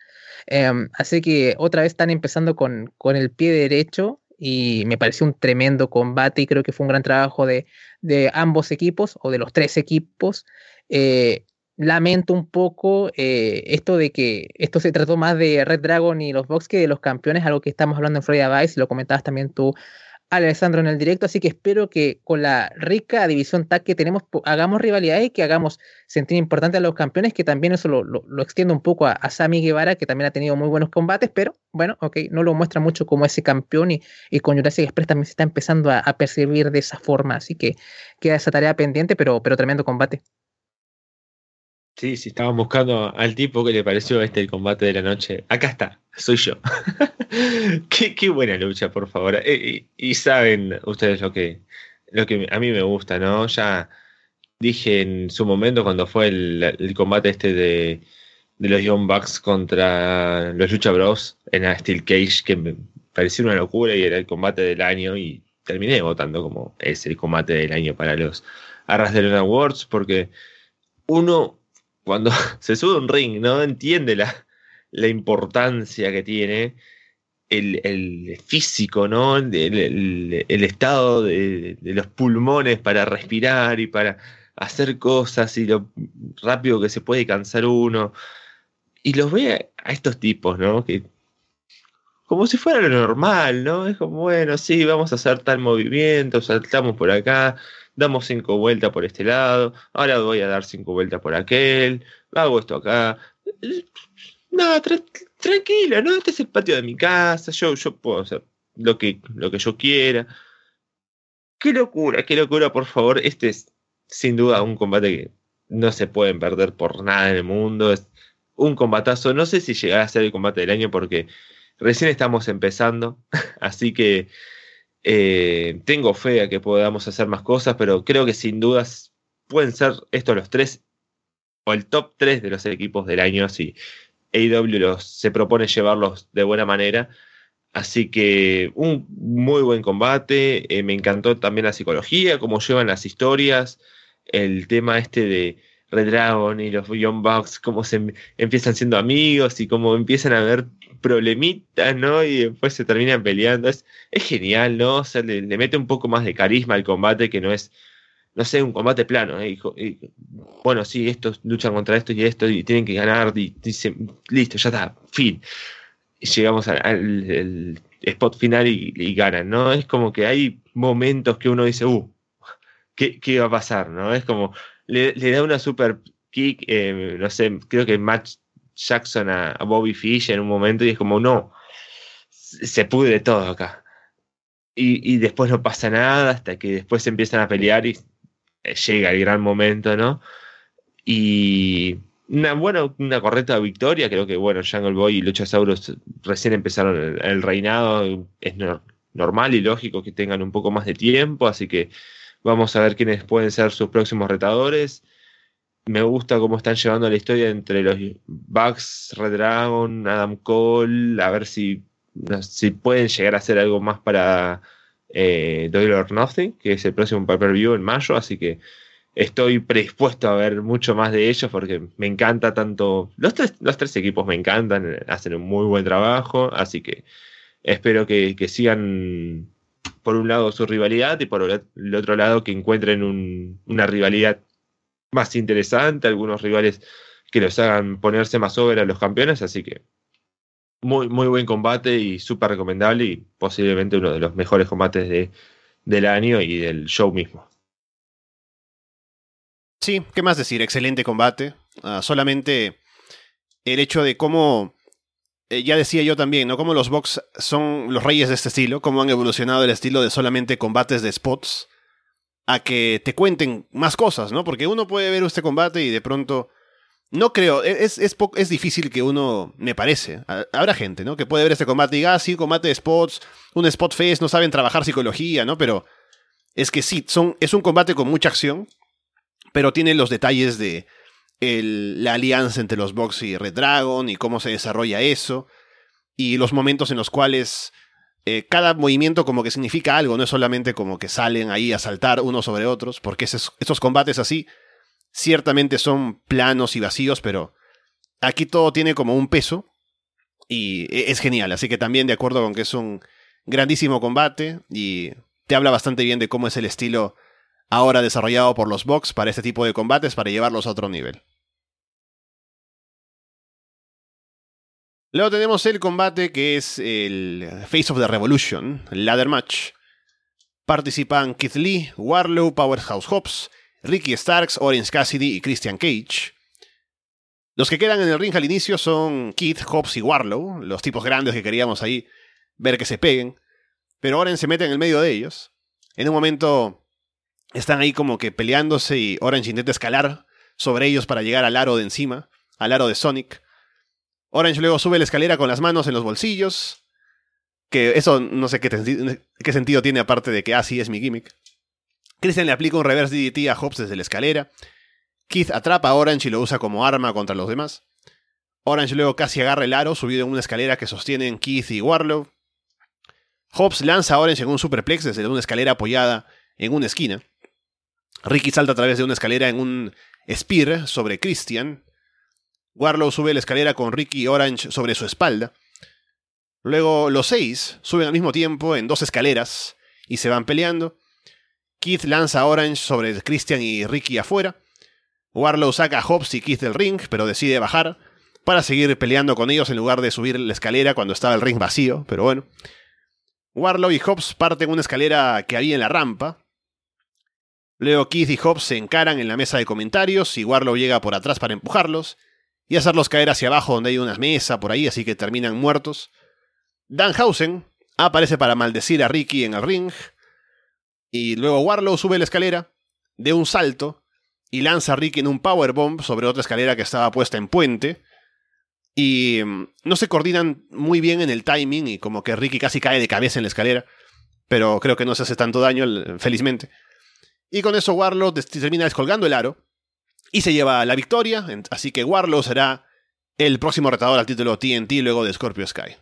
[SPEAKER 2] Em, así que otra vez están empezando con, con el pie derecho y me pareció un tremendo combate y creo que fue un gran trabajo de, de ambos equipos o de los tres equipos. Eh, lamento un poco eh, esto de que esto se trató más de Red Dragon y los Vox que de los campeones, algo que estamos hablando en Florida Vice, lo comentabas también tú, Alessandro, en el directo, así que espero que con la rica división tag que tenemos hagamos rivalidades y que hagamos sentir importante a los campeones, que también eso lo, lo, extiendo un poco a, a, Sammy Guevara, que también ha tenido muy buenos combates, pero bueno, ok, no lo muestra mucho como ese campeón y, y con Jurassic Express también se está empezando a, a, percibir de esa forma, así que queda esa tarea pendiente, pero, pero tremendo combate.
[SPEAKER 3] Sí, sí, estaban buscando al tipo que le pareció este el combate de la noche. Acá está, soy yo. *laughs* qué, qué, buena lucha, por favor. Eh, y, saben ustedes lo que, lo que a mí me gusta, ¿no? Ya dije en su momento cuando fue el, combate este de, los Young Bucks contra los Lucha Bros en la Steel Cage, que me pareció una locura y era el combate del año y terminé votando como es el combate del año para los Arras de Luna Awards porque uno cuando *laughs* se sube un ring, ¿no? Entiende la, la importancia que tiene el, el físico, ¿no? El, el, estado de, de, los pulmones para respirar y para hacer cosas y lo rápido que se puede cansar uno. Y los ve a estos tipos, ¿no? Que como si fuera lo normal, ¿no? Es como, bueno, sí, vamos a hacer tal movimiento, saltamos por acá, damos cinco vueltas por este lado, ahora voy a dar cinco vueltas por aquel, hago esto acá. No, tranquilo, ¿no? Este es el patio de mi casa, yo, yo puedo hacer lo que, lo que yo quiera. Qué locura, qué locura, por favor. Este es sin duda un combate que no se pueden perder por nada en el mundo. Es un combatazo. No sé si llegará a ser el combate del año porque recién estamos empezando. *laughs* Así que eh, tengo fe a que podamos hacer más cosas, pero creo que sin dudas pueden ser estos los tres o el top 3 de los equipos del año si AEW se propone llevarlos de buena manera. Así que un muy buen combate. Eh, me encantó también la psicología, cómo llevan las historias, el tema este de Red Dragon y los Young Bucks, cómo se em-, empiezan siendo amigos y cómo empiezan a ver problemitas, ¿no? Y después se terminan peleando. Es, es genial, ¿no? O sea, le, mete un poco más de carisma al combate que no es, no sé, un combate plano. ¿eh? Bueno, sí, estos luchan contra esto y esto y tienen que ganar y dicen, listo, ya está, fin. Y llegamos al, spot final y, ganan, ¿no? Es como que hay momentos que uno dice, uh, ¿qué, qué va a pasar, ¿no? Es como, le, da una super kick, eh, no sé, creo que match Jackson a, Bobby Fish en un momento y es como, no, se pudre todo acá. Y, y, después no pasa nada hasta que después empiezan a pelear y eh, llega el gran momento, ¿no? Y una, buena, una correcta victoria, creo que, bueno, Jungle Boy y Luchasaurus recién empezaron el, reinado, es normal y lógico que tengan un poco más de tiempo, así que vamos a ver quiénes pueden ser sus próximos retadores. Me gusta cómo están llevando la historia entre los Bucks, Red Dragon, Adam Cole, a ver si, si pueden llegar a hacer algo más para eh, Doyle or Nothing, que es el próximo pay-per-view en mayo, así que estoy predispuesto a ver mucho más de ellos porque me encanta tanto, los tres, los tres equipos me encantan, hacen un muy buen trabajo, así que espero que, que sigan por un lado su rivalidad y por el otro lado que encuentren un, una rivalidad más interesante, algunos rivales que los hagan ponerse más sobre a los campeones, así que muy, muy buen combate y súper recomendable y posiblemente uno de los mejores combates de, del año y del show mismo.
[SPEAKER 1] Sí, ¿qué más decir? Excelente combate. Uh, solamente el hecho de cómo eh, ya decía yo también, ¿no? Como los box son los reyes de este estilo, cómo han evolucionado el estilo de solamente combates de spots a que te cuenten más cosas, ¿no? Porque uno puede ver este combate y de pronto... No creo, e-, es, es, es difícil que uno, me parece, habrá gente, ¿no? Que puede ver este combate y diga, ah, sí, combate de spots, un spot face, no saben trabajar psicología, ¿no? Pero es que sí, son, es un combate con mucha acción, pero tiene los detalles de la alianza entre los Box y Red Dragon y cómo se desarrolla eso, y los momentos en los cuales eh, cada movimiento como que significa algo, no es solamente como que salen ahí a saltar unos sobre otros, porque esos, combates así ciertamente son planos y vacíos, pero aquí todo tiene como un peso y e, es genial, así que también de acuerdo con que es un grandísimo combate y te habla bastante bien de cómo es el estilo ahora desarrollado por los Box para este tipo de combates para llevarlos a otro nivel. Luego tenemos el combate que es el Face of the Revolution, Ladder Match. Participan Keith Lee, Warlow, Powerhouse Hobbs, Ricky Starks, Orange Cassidy y Christian Cage. Los que quedan en el ring al inicio son Keith, Hobbs y Warlow, los tipos grandes que queríamos ahí ver que se peguen. Pero Orange se mete en el medio de ellos. En un momento están ahí como que peleándose y Orange intenta escalar sobre ellos para llegar al aro de encima, al aro de Sonic. Orange luego sube la escalera con las manos en los bolsillos. Que eso no sé qué, sentido tiene aparte de que así ah, es mi gimmick. Christian le aplica un reverse DDT a Hobbs desde la escalera. Keith atrapa a Orange y lo usa como arma contra los demás. Orange luego casi agarra el aro subido en una escalera que sostienen Keith y Warlow. Hobbs lanza a Orange en un superplex desde una escalera apoyada en una esquina. Ricky salta a través de una escalera en un spear sobre Christian. Warlow sube la escalera con Ricky Orange sobre su espalda. Luego los seis suben al mismo tiempo en dos escaleras y se van peleando. Keith lanza a Orange sobre Christian y Ricky afuera. Warlow saca a Hobbs y Keith del ring, pero decide bajar para seguir peleando con ellos en lugar de subir la escalera cuando estaba el ring vacío, pero bueno. Warlow y Hobbs parten una escalera que había en la rampa. Luego Keith y Hobbs se encaran en la mesa de comentarios y Warlow llega por atrás para empujarlos y hacerlos caer hacia abajo donde hay una mesa por ahí, así que terminan muertos. Danhausen aparece para maldecir a Ricky en el ring. Y luego Warlow sube la escalera de un salto y lanza a Ricky en un powerbomb sobre otra escalera que estaba puesta en puente. Y mm, no se coordinan muy bien en el timing y como que Ricky casi cae de cabeza en la escalera. Pero creo que no se hace tanto daño, felizmente. Y con eso Warlow termina descolgando el aro y se lleva la victoria, así que Warlow será el próximo retador al título TNT luego de Scorpio Sky.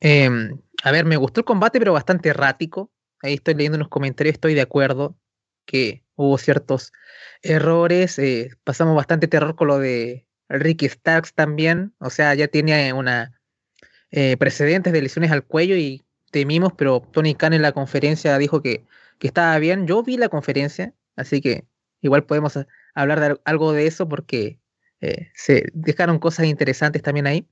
[SPEAKER 2] Em, a ver, me gustó el combate, pero bastante errático. Ahí estoy leyendo unos comentarios, estoy de acuerdo que hubo ciertos errores. Eh, pasamos bastante terror con lo de Ricky Starks también. O sea, ya tenía una eh, precedentes de lesiones al cuello y temimos, pero Tony Khan en la conferencia dijo que, que estaba bien. Yo vi la conferencia, así que igual podemos hablar de algo de eso porque eh, se dejaron cosas interesantes también ahí.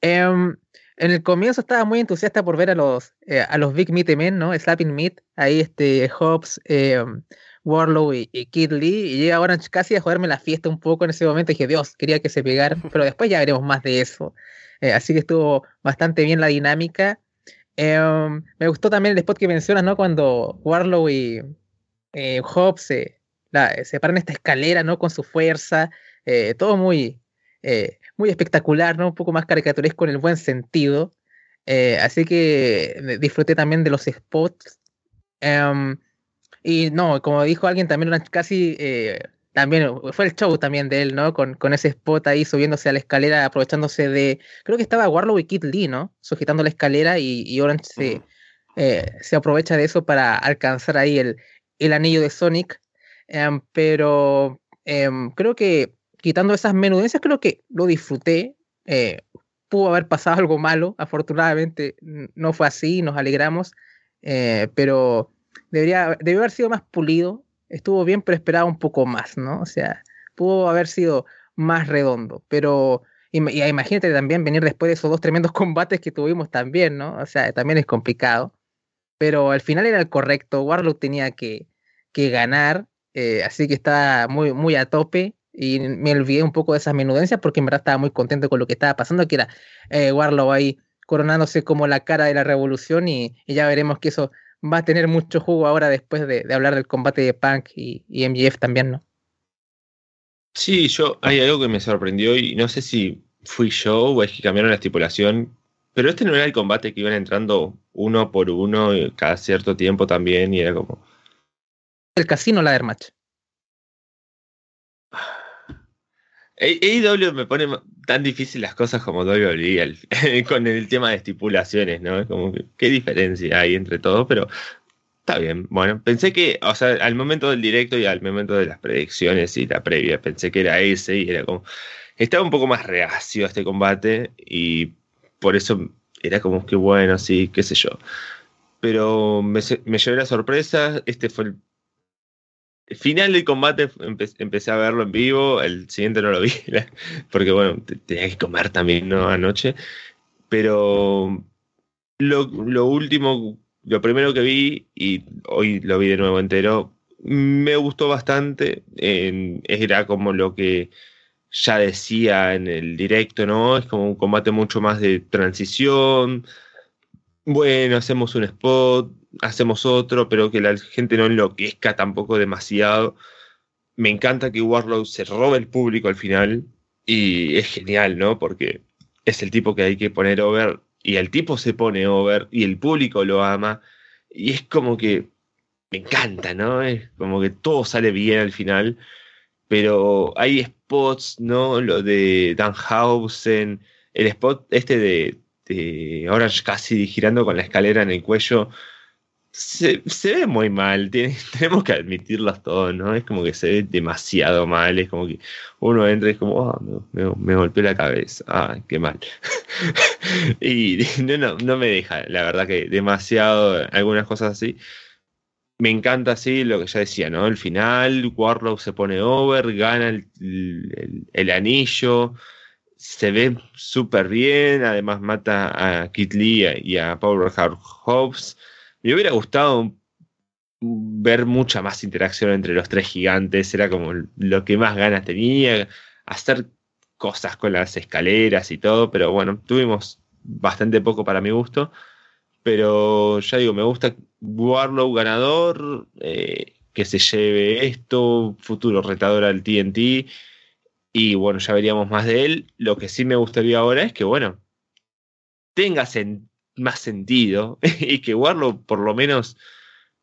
[SPEAKER 2] Em, en el comienzo estaba muy entusiasta por ver a los, eh, a los Big Meat Men, ¿no? Slapping Meat, ahí este Hobbs, em, Warlow y, Kid Lee, y llega ahora casi a joderme la fiesta un poco en ese momento, y dije, Dios, quería que se pegaran, *laughs* pero después ya veremos más de eso. Eh, así que estuvo bastante bien la dinámica. Em, me gustó también el spot que mencionas, ¿no? Cuando Warlow y Hobbs se se paran esta escalera, ¿no? Con su fuerza, eh, todo muy, eh, muy espectacular, ¿no? Un poco más caricaturesco en el buen sentido. Eh, así que disfruté también de los spots. Em, y no, como dijo alguien, también casi también fue el show también de él, ¿no? Con, con, ese spot ahí subiéndose a la escalera, aprovechándose de. Creo que estaba Warlow y Kid Lee, ¿no? Sujetando la escalera y, y Orange se, se, aprovecha de eso para alcanzar ahí el, el anillo de Sonic. Em, pero em, creo que quitando esas menudencias, creo que lo disfruté. Eh, pudo haber pasado algo malo, afortunadamente no fue así, nos alegramos, eh, pero debería, debió haber sido más pulido, estuvo bien, pero esperaba un poco más, ¿no? O sea, pudo haber sido más redondo, pero imagínate también venir después de esos dos tremendos *laughs* combates que tuvimos también, ¿no? O sea, también es complicado, pero al final era el correcto, Warlock tenía que, que ganar eh, así que está muy, muy a tope. y me olvidé un poco de esas menudencias porque en verdad estaba muy contento con lo que estaba pasando, que era eh, Warlow ahí coronándose como la cara de la revolución y, ya veremos que eso va a tener mucho jugo ahora después de, hablar del combate de Punk y, y, MGF también, ¿no?
[SPEAKER 3] Sí, yo hay algo que me sorprendió y no sé si fui yo o es que cambiaron la estipulación, pero este no era el combate que iban entrando uno por uno cada cierto tiempo también y era como...
[SPEAKER 2] El casino ladder match.
[SPEAKER 3] AEW me pone tan difícil las cosas como WWE *laughs* con el tema de estipulaciones, ¿no? Como qué diferencia hay entre todos, pero está bien. Bueno, pensé que, o sea, al momento del directo y al momento de las predicciones y la previa, pensé que era ese y era como. Estaba un poco más reacio a este combate y por eso era como que bueno, sí, qué sé yo. Pero me, me llevé la sorpresa. Este fue el final del combate empecé a verlo en vivo, el siguiente no lo vi, *laughs* porque bueno, tenía que comer también ¿no? anoche, pero lo, último, lo primero que vi, y hoy lo vi de nuevo entero, me gustó bastante, era como lo que ya decía en el directo, ¿no? Es como un combate mucho más de transición, bueno, hacemos un spot, hacemos otro, pero que la gente no enloquezca tampoco demasiado. Me encanta que Warlow se robe el público al final y es genial, ¿no? Porque es el tipo que hay que poner over y el tipo se pone over y el público lo ama y es como que me encanta, ¿no? Es como que todo sale bien al final, pero hay spots, ¿no? Lo de Danhausen, el spot este de, de Orange casi girando con la escalera en el cuello se, ve muy mal, *laughs* tenemos que admitirlo todos, ¿no? Es como que se ve demasiado mal, es como que uno entra y es como, oh, me, me, la cabeza, ah, qué mal. *laughs* y *laughs* no, no, me deja, la verdad que demasiado, algunas cosas así. Me encanta así lo que ya decía, ¿no? El final, Warlock se pone over, gana el, anillo, se ve súper bien, además mata a Kit Lee y a Powerhouse Hobbs. Me hubiera gustado ver mucha más interacción entre los tres gigantes, era como lo que más ganas tenía, hacer cosas con las escaleras y todo, pero bueno, tuvimos bastante poco para mi gusto, pero ya digo, me gusta Warlow ganador, eh, que se lleve esto, futuro retador al TNT, y bueno, ya veríamos más de él. Lo que sí me gustaría ahora es que, bueno, tenga más sentido *laughs* y que Warlock por lo menos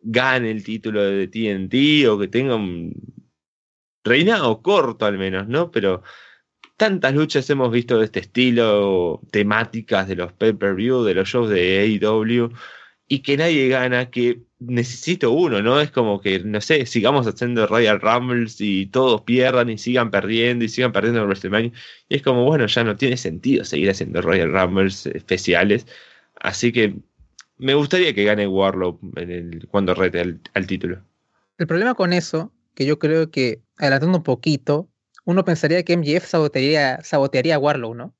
[SPEAKER 3] gane el título de TNT o que tenga un reinado corto al menos, ¿no? Pero tantas luchas hemos visto de este estilo, temáticas de los pay-per-view, de los shows de AEW, y que nadie gana, que necesito uno, ¿no? Es como que, no sé, sigamos haciendo Royal Rumbles y todos pierdan y sigan perdiendo y sigan perdiendo en WrestleMania. Y es como, bueno, ya no tiene sentido seguir haciendo Royal Rumbles especiales Así que me gustaría que gane Warlock cuando rete al, título.
[SPEAKER 2] El problema con eso, que yo creo que adelantando un poquito, uno pensaría que MJF sabotearía, sabotearía a Warlock, ¿no?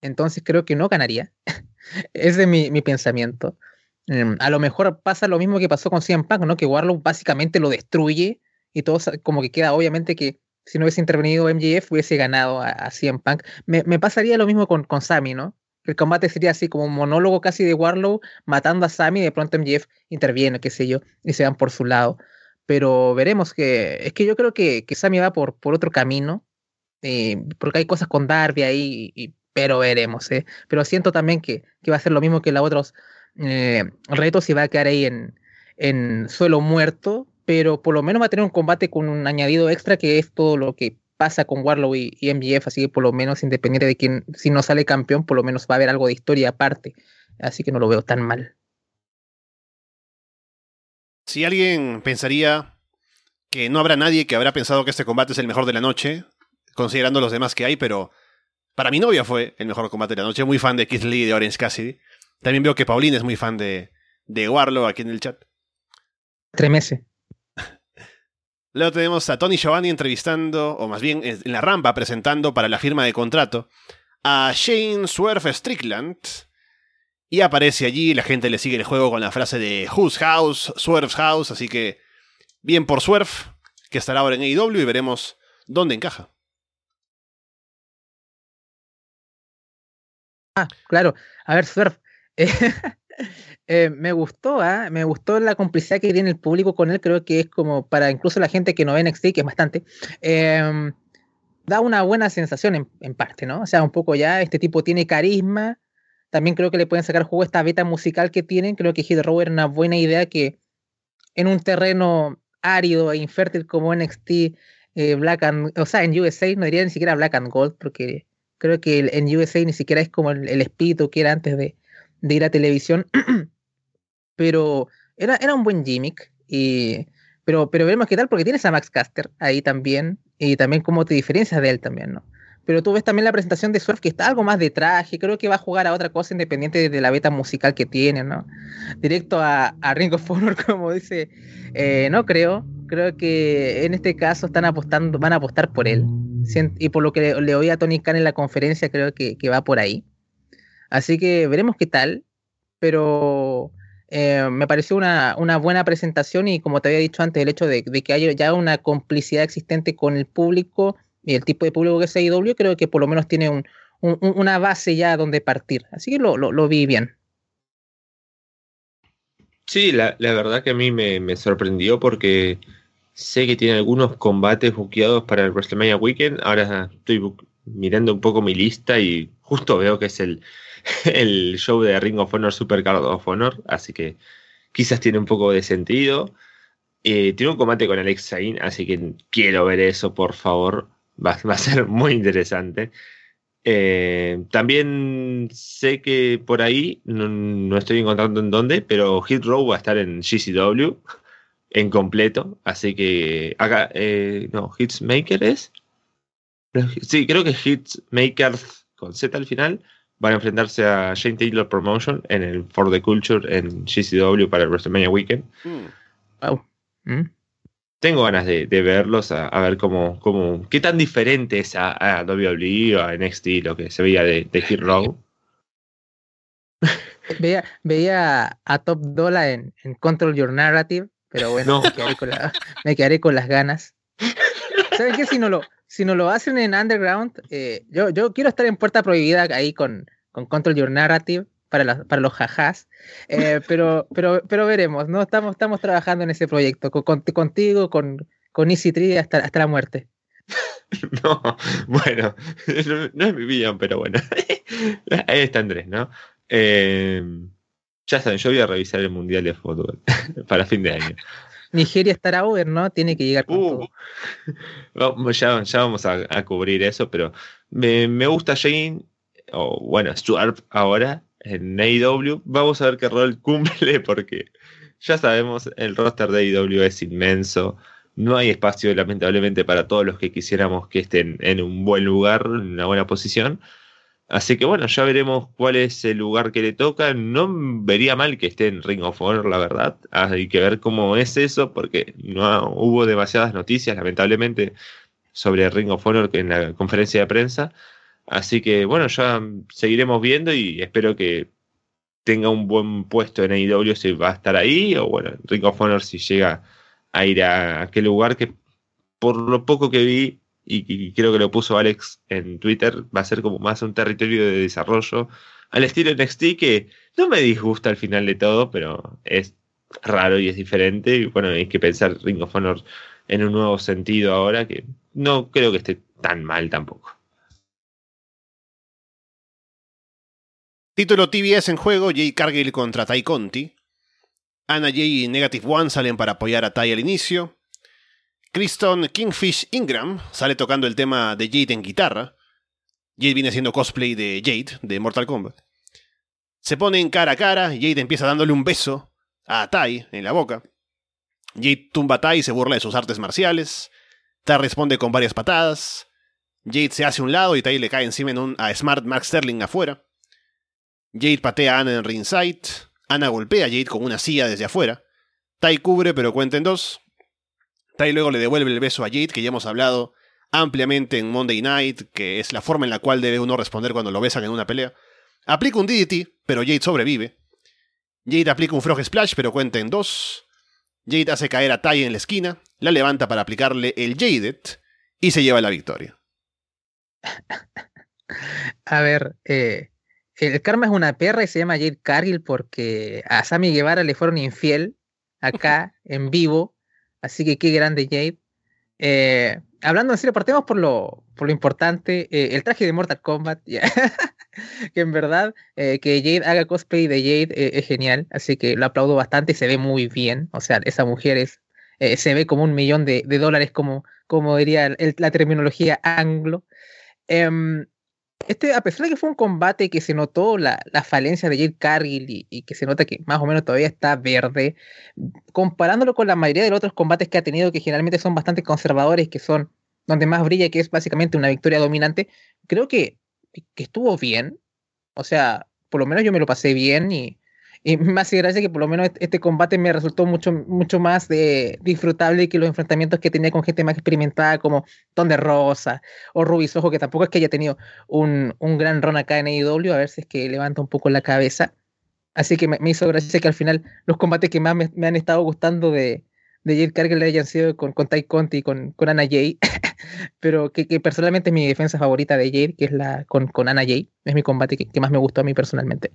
[SPEAKER 2] Entonces creo que no ganaría. *laughs* Ese es mi, mi pensamiento. Em, a lo mejor pasa lo mismo que pasó con CM Punk, ¿no? Que Warlock básicamente lo destruye y todo como que queda obviamente que si no hubiese intervenido MJF hubiese ganado a, a Punk. Me, me, pasaría lo mismo con, con Sammy, ¿no? El combate sería así como un monólogo casi de Warlow matando a Sammy y de pronto MJF interviene, qué sé yo, y se van por su lado. Pero veremos que es que yo creo que, que Sammy va por, por otro camino, eh, porque hay cosas con Darby ahí, pero veremos. ¿eh? Pero siento también que, que, va a ser lo mismo que los otros eh, retos y va a quedar ahí en, en suelo muerto, pero por lo menos va a tener un combate con un añadido extra que es todo lo que pasa con Warlow y, MGF, así que por lo menos independiente de quién, si no sale campeón, por lo menos va a haber algo de historia aparte. Así que no lo veo tan mal.
[SPEAKER 1] Si alguien pensaría que no habrá nadie que habrá pensado que este combate es el mejor de la noche, considerando los demás que hay, pero para mi novia fue el mejor combate de la noche. Muy fan de Keith Lee y de Orange Cassidy. También veo que Pauline es muy fan de, de Warlow aquí en el chat.
[SPEAKER 2] Tremese.
[SPEAKER 1] Luego tenemos a Tony Giovanni entrevistando, o más bien en la rampa presentando para la firma de contrato a Shane Swerve Strickland. Y aparece allí, la gente le sigue el juego con la frase de Whose House, Swerve's House, así que bien por Swerve, que estará ahora en AEW y veremos ¿dónde encaja?
[SPEAKER 2] Ah, claro. A ver, Surf. *laughs* eh, me gustó, ¿ah? Me gustó la complicidad que tiene el público con él. Creo que es como para incluso la gente que no ve NXT, que es bastante. em, da una buena sensación en, parte, ¿no? O sea, un poco ya, este tipo tiene carisma. También creo que le pueden sacar jugo a esta beta musical que tienen. Creo que Hit Row era una buena idea que en un terreno árido e infértil como NXT, eh, Black and, o sea, en USA, no diría ni siquiera Black and Gold, porque creo que en USA ni siquiera es como el, el espíritu que era antes de, de ir a televisión. *clears throat* pero era, era un buen gimmick. Y, pero, pero veremos qué tal, porque tienes a Max Caster ahí también. Y también cómo te diferencias de él también, ¿no? Pero tú ves también la presentación de Surf, que está algo más de traje. Creo que va a jugar a otra cosa independiente de la beta musical que tiene, ¿no? Directo a, a Ring of Honor, como dice. eh, no creo. Creo que en este caso están apostando, van a apostar por él. Y por lo que le, oí a Tony Khan en la conferencia, creo que va por ahí. Así que veremos qué tal. Pero eh, me pareció una, una buena presentación y como te había dicho antes, el hecho de, de que haya ya una complicidad existente con el público y el tipo de público que es AEW, creo que por lo menos tiene un, un- un- una base ya donde partir. Así que lo, lo, lo vi bien.
[SPEAKER 3] Sí, la, la verdad que a mí me, me sorprendió porque sé que tiene algunos combates buqueados para el WrestleMania Weekend. Ahora estoy mirando un poco mi lista y justo veo que es el, *laughs* el show de Ring of Honor Supercard of Honor, así que quizás tiene un poco de sentido. Eh, tiene un combate con Alex Zayn, así que quiero ver eso, por favor. Va, *laughs* va a ser muy interesante. Eh, también sé que por ahí, no, no estoy encontrando en dónde, pero Hit Row va a estar en GCW *laughs* en completo. Así que acá, eh, no, Hitsmaker es. Sí, creo que Hitsmakers con Z al final van a enfrentarse a Shane Taylor Promotion en el For the Culture en GCW para el WrestleMania Weekend.
[SPEAKER 1] Mm.
[SPEAKER 2] Wow. ¿Mm?
[SPEAKER 3] Tengo ganas de, de verlos, a, a ver cómo, cómo, qué tan diferente es a, a WWE o a NXT lo que se veía de, de Hit Row.
[SPEAKER 2] Veía, veía a Top Dollar en, en Control Your Narrative, pero bueno,
[SPEAKER 3] No.
[SPEAKER 2] me, quedaré con la- me quedaré con las ganas. ¿Saben qué? Si no lo, si no lo hacen en Underground, eh, yo, yo quiero estar en Puerta Prohibida ahí con, con Control Your Narrative para, las- para los jajás, eh, *laughs* pero, pero, pero veremos, ¿no? Estamos, estamos trabajando en ese proyecto, con, con- contigo, con, con Easy Tree hasta, hasta la muerte. *laughs*
[SPEAKER 3] No, bueno, *laughs* no, no es mi villano, pero bueno. Ahí está Andrés, ¿no? Eh, ya saben, yo voy a revisar el Mundial de Fútbol para fin de año.
[SPEAKER 2] Nigeria estará over, ¿no? Tiene que llegar
[SPEAKER 3] Uh, vamos, ya, vamos a, cubrir eso, pero me, gusta Shane, o bueno, Stuart ahora en AEW. Vamos a ver qué rol cumple, *laughs* porque ya sabemos, el roster de AEW es inmenso. No hay espacio, lamentablemente, para todos los que quisiéramos que estén en un buen lugar, en una buena posición. Así que bueno, ya veremos cuál es el lugar que le toca. No vería mal que esté en Ring of Honor, la verdad. Hay que ver cómo es eso, porque no hubo demasiadas noticias, lamentablemente, sobre Ring of Honor en la conferencia de prensa. Así que bueno, ya seguiremos viendo y espero que tenga un buen puesto en AEW si va a estar ahí, o bueno, Ring of Honor si llega a ir a aquel lugar que por lo poco que vi y, creo que lo puso Alex en Twitter, va a ser como más un territorio de desarrollo al estilo NXT que no me disgusta al final de todo, pero es raro y es diferente. Y bueno, hay que pensar Ring of Honor en un nuevo sentido ahora que no creo que esté tan mal tampoco.
[SPEAKER 1] Título TBS en juego, Jay Cargill contra Tai Conti. Anna Jay y Negative One salen para apoyar a Tai al inicio. Kristen Kingfish Ingram sale tocando el tema de Jade en guitarra. Jade viene haciendo cosplay de Jade, de Mortal Kombat. Se ponen cara a cara, Jade empieza dándole un beso a Tai en la boca. Jade tumba a Tai y se burla de sus artes marciales. Tai responde con varias patadas. Jade se hace a un lado y Tai le cae encima en un, a Smart Max Sterling afuera. Jade patea a Ana en ringside. Ana golpea a Jade con una silla desde afuera. Tai cubre, pero cuenta en dos. Tai luego le devuelve el beso a Jade, que ya hemos hablado ampliamente en Monday Night, que es la forma en la cual debe uno responder cuando lo besan en una pelea. Aplica un DDT, pero Jade sobrevive. Jade aplica un Frog Splash, pero cuenta en dos. Jade hace caer a Tai en la esquina, la levanta para aplicarle el Jaded, y se lleva la victoria. *laughs*
[SPEAKER 2] A ver, eh, el karma es una perra y se llama Jade Cargill porque a Sammy Guevara le fueron infiel acá *laughs* en vivo. Así que qué grande Jade. Eh, hablando en serio, partemos por lo, por lo importante. Eh, el traje de Mortal Kombat, *laughs* que en verdad que Jade haga cosplay de Jade es genial. Así que lo aplaudo bastante y se ve muy bien. O sea, esa mujer es, se ve como un millón de, dólares, como, como diría la terminología anglo. Este, a pesar de que fue un combate que se notó la, falencia de Jade Cargill y, que se nota que más o menos todavía está verde, comparándolo con la mayoría de los otros combates que ha tenido, que generalmente son bastante conservadores, que son donde más brilla, que es básicamente una victoria dominante, creo que, que estuvo bien. O sea, por lo menos yo me lo pasé bien y, y *laughs* me hace gracia que por lo menos este combate me resultó mucho, mucho más de, disfrutable que los enfrentamientos que tenía con gente más experimentada como Don de Rosa o Rubis Ojo, que tampoco es que haya tenido un, un gran run acá en AEW, a ver si es que levanta un poco la cabeza. Así que me, hizo gracia que al final los combates que más me han estado gustando de, de Jade Cargill hayan sido con, con Ty Conti con, con Anna Jay, *laughs* pero que, personalmente es mi defensa favorita de Jade, que es la con, con Anna Jay, es mi combate que, más me gustó a mí personalmente.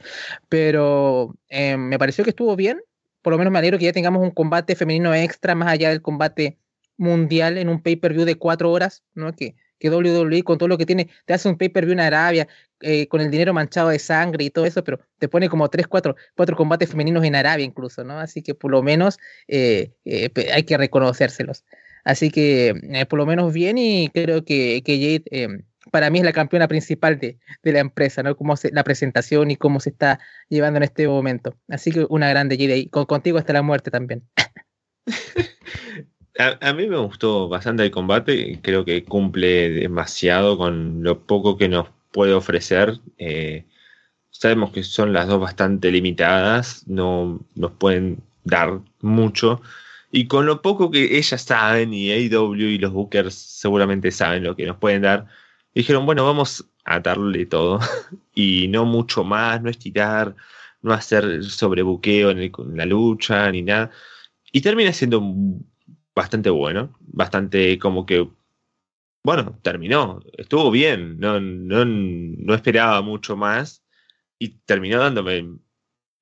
[SPEAKER 2] Pero eh, me pareció que estuvo bien, por lo menos me alegro que ya tengamos un combate femenino extra más allá del combate mundial en un pay-per-view de cuatro horas, ¿no? Que, que WWE con todo lo que tiene, te hace un pay-per-view en Arabia, eh, con el dinero manchado de sangre y todo eso, pero te pone como tres, cuatro, cuatro combates femeninos en Arabia incluso, ¿no? Así que por lo menos eh, eh, hay que reconocérselos. Así que por lo menos bien y creo que, que Jade em, para mí es la campeona principal de, de la empresa, ¿no? Cómo se, la presentación y cómo se está llevando en este momento. Así que una grande Jade y contigo hasta la muerte también. *laughs*
[SPEAKER 3] A, mí me gustó bastante el combate, creo que cumple demasiado con lo poco que nos puede ofrecer. Eh, sabemos que son las dos bastante limitadas, no nos pueden dar mucho. Y con lo poco que ellas saben, y AW y los Bookers seguramente saben lo que nos pueden dar, dijeron, bueno, vamos a darle todo. *laughs* y no mucho más, no estirar, no hacer sobrebuqueo en, en la lucha, ni nada. Y termina siendo bastante bueno, bastante como que, bueno, terminó, estuvo bien, no, no, no esperaba mucho más y terminó dándome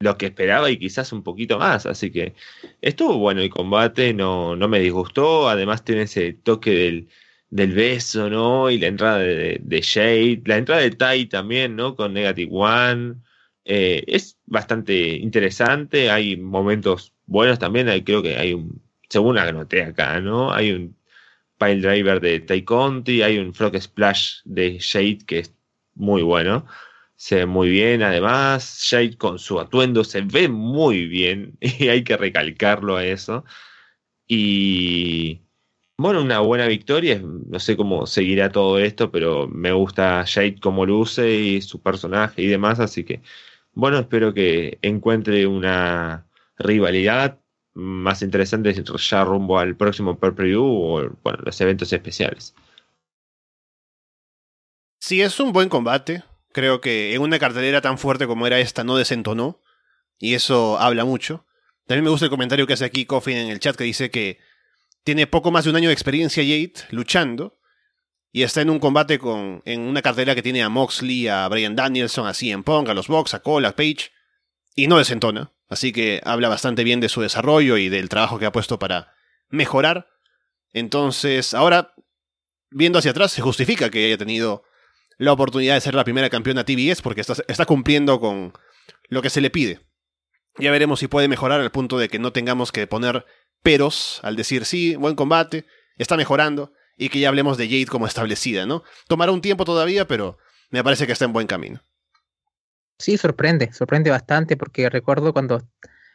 [SPEAKER 3] lo que esperaba y quizás un poquito más, así que estuvo bueno el combate, no, no me disgustó, además tiene ese toque del, del beso, ¿no? Y la entrada de, de la entrada de Tai también, ¿no? Con Negative One. Eh, es bastante interesante, hay momentos buenos también, hay, creo que hay un, según anoté acá, ¿no? Hay un pile driver de Tai Conti, hay un frog splash de Shade que es muy bueno. Se ve muy bien, además, Shade con su atuendo se ve muy bien *laughs* y hay que recalcarlo a eso. Y bueno, una buena victoria. No sé cómo seguirá todo esto, pero me gusta Shade como luce y su personaje y demás. Así que, bueno, espero que encuentre una rivalidad más interesantes ya rumbo al próximo per preview o bueno, los eventos especiales.
[SPEAKER 1] Sí, es un buen combate. Creo que en una cartelera tan fuerte como era esta no desentonó. Y eso habla mucho. También me gusta el comentario que hace aquí Coffin en el chat que dice que tiene poco más de un año de experiencia Jade luchando. Y está en un combate con. en una cartelera que tiene a Moxley, a Brian Danielson, a CM Punk, a los Box, a Cole, a Page. Y no desentona. Así que habla bastante bien de su desarrollo y del trabajo que ha puesto para mejorar. Entonces, ahora, viendo hacia atrás, se justifica que haya tenido la oportunidad de ser la primera campeona TBS porque está, cumpliendo con lo que se le pide. Ya veremos si puede mejorar al punto de que no tengamos que poner peros al decir sí, buen combate, está mejorando y que ya hablemos de Jade como establecida, ¿no? Tomará un tiempo todavía, pero me parece que está en buen camino.
[SPEAKER 2] Sí, sorprende, sorprende bastante porque recuerdo cuando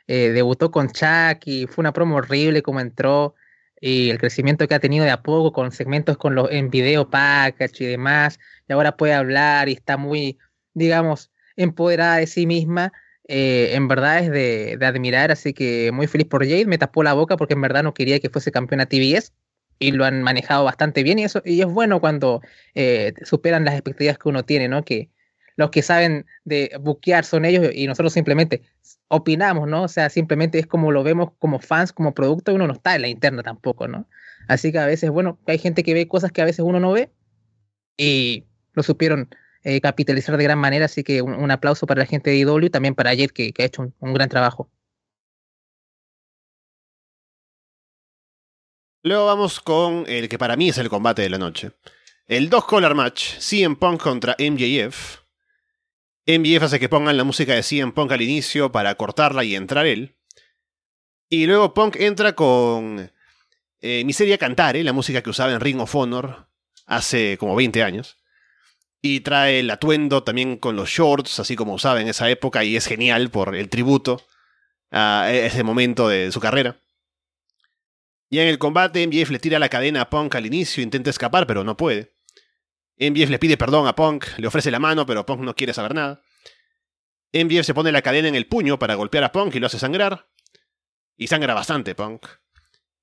[SPEAKER 2] eh, debutó con Chuck y fue una promo horrible como entró y el crecimiento que ha tenido de a poco con segmentos con los en video package y demás y ahora puede hablar y está muy, digamos, empoderada de sí misma. Eh, en verdad es de, admirar, así que muy feliz por Jade. Me tapó la boca porque en verdad no quería que fuese campeona TBS y lo han manejado bastante bien y eso y es bueno cuando eh, superan las expectativas que uno tiene, ¿no? Que, los que saben de buquear son ellos y nosotros simplemente opinamos, ¿no? O sea, simplemente es como lo vemos como fans, como producto, uno no está en la interna tampoco, ¿no? Así que a veces, bueno, hay gente que ve cosas que a veces uno no ve y lo supieron eh, capitalizar de gran manera, así que un, aplauso para la gente de IW y también para Jet que, ha hecho un, gran trabajo.
[SPEAKER 1] Luego vamos con el que para mí es el combate de la noche. El dos collar match, CM Punk contra MJF. MJF hace que pongan la música de CM Punk al inicio para cortarla y entrar él. Y luego Punk entra con eh, Miseria Cantare, la música que usaba en Ring of Honor hace como 20 años. Y trae el atuendo también con los shorts, así como usaba en esa época, y es genial por el tributo a ese momento de su carrera. Y en el combate, MJF le tira la cadena a Punk al inicio, intenta escapar, pero no puede. MJF le pide perdón a Punk, le ofrece la mano, pero Punk no quiere saber nada. MJF se pone la cadena en el puño para golpear a Punk y lo hace sangrar. Y sangra bastante Punk.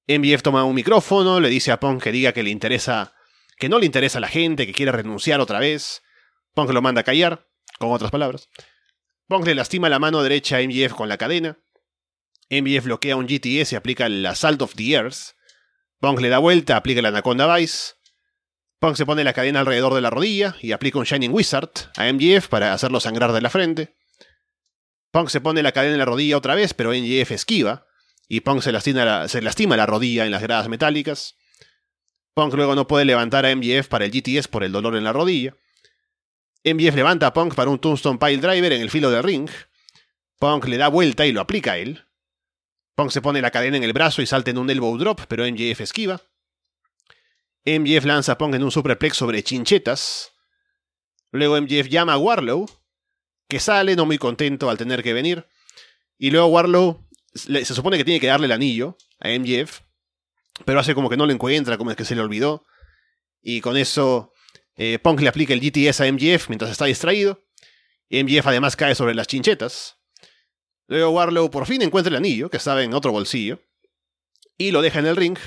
[SPEAKER 1] MJF toma un micrófono, le dice a Punk que diga que le interesa, que no le interesa a la gente, que quiere renunciar otra vez. Punk lo manda a callar, con otras palabras. Punk le lastima la mano derecha a MJF con la cadena. MJF bloquea un GTS y aplica el Assault of the Earth. Punk le da vuelta, aplica la Anaconda Vice. Punk se pone la cadena alrededor de la rodilla y aplica un Shining Wizard a MJF para hacerlo sangrar de la frente. Punk se pone la cadena en la rodilla otra vez, pero MJF esquiva y Punk se lastima, la, rodilla en las gradas metálicas. Punk luego no puede levantar a MJF para el GTS por el dolor en la rodilla. MJF levanta a Punk para un Tombstone Pile Driver en el filo del ring. Punk le da vuelta y lo aplica a él. Punk se pone la cadena en el brazo y salta en un elbow drop, pero MJF esquiva. MJF lanza a Punk en un superplex sobre chinchetas. Luego MJF llama a Warlow, que sale no muy contento al tener que venir. Y luego Warlow se supone que tiene que darle el anillo a MJF, pero hace como que no lo encuentra, como es que se le olvidó. Y con eso eh, Punk le aplica el GTS a MJF mientras está distraído. MJF además cae sobre las chinchetas. Luego Warlow por fin encuentra el anillo, que estaba en otro bolsillo, y lo deja en el ring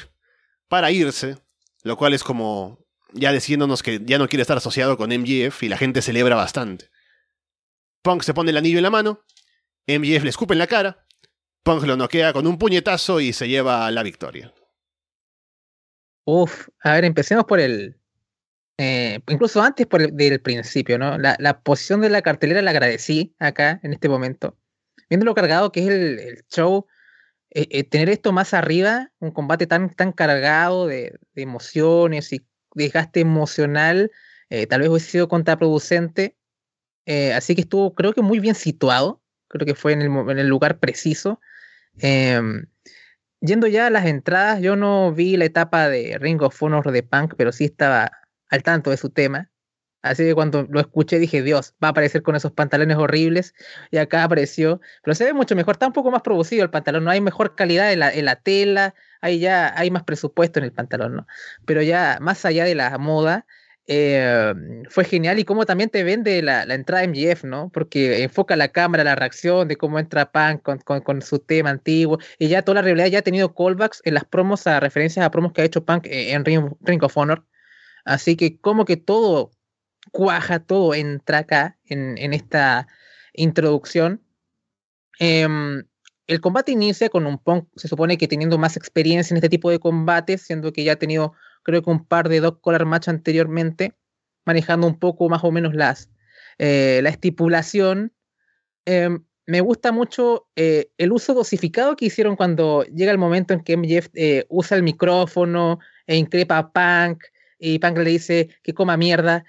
[SPEAKER 1] para irse, lo cual es como ya diciéndonos que ya no quiere estar asociado con MJF y la gente celebra bastante. Punk se pone el anillo en la mano, MJF le escupe en la cara, Punk lo noquea con un puñetazo y se lleva la victoria.
[SPEAKER 2] Uf, a ver, empecemos por el. Eh, incluso antes por el, del principio, ¿no? La, posición de la cartelera la agradecí acá, en este momento. Viendo lo cargado que es el, show, eh, eh, tener esto más arriba, un combate tan, tan cargado de, emociones y desgaste emocional, tal vez hubiese sido contraproducente. así que estuvo, creo que muy bien situado. Creo que fue en el, en el lugar preciso. Em, yendo ya a las entradas, yo no vi la etapa de Ring of Honor de Punk, pero sí estaba al tanto de su tema. Así que cuando lo escuché dije, Dios, va a aparecer con esos pantalones horribles. Y acá apareció. Pero se ve mucho mejor, está un poco más producido el pantalón, no hay mejor calidad en la, en la tela, hay ya hay más presupuesto en el pantalón, ¿no? Pero ya más allá de la moda, eh, fue genial y cómo también te vende la, la, entrada MGF, ¿no? Porque enfoca la cámara, la reacción de cómo entra Punk con, su tema antiguo y ya toda la realidad ya ha tenido callbacks en las promos a referencias a promos que ha hecho Punk eh, en Ring, of Honor. Así que como que todo cuaja, todo entra acá en, esta introducción. Em, el combate inicia con un Punk, se supone que teniendo más experiencia en este tipo de combates, siendo que ya ha tenido creo que un par de dos collar match anteriormente, manejando un poco más o menos las, eh, la estipulación. Em, me gusta mucho eh, el uso dosificado que hicieron cuando llega el momento en que MJF eh, usa el micrófono e increpa a Punk y Punk le dice que coma mierda.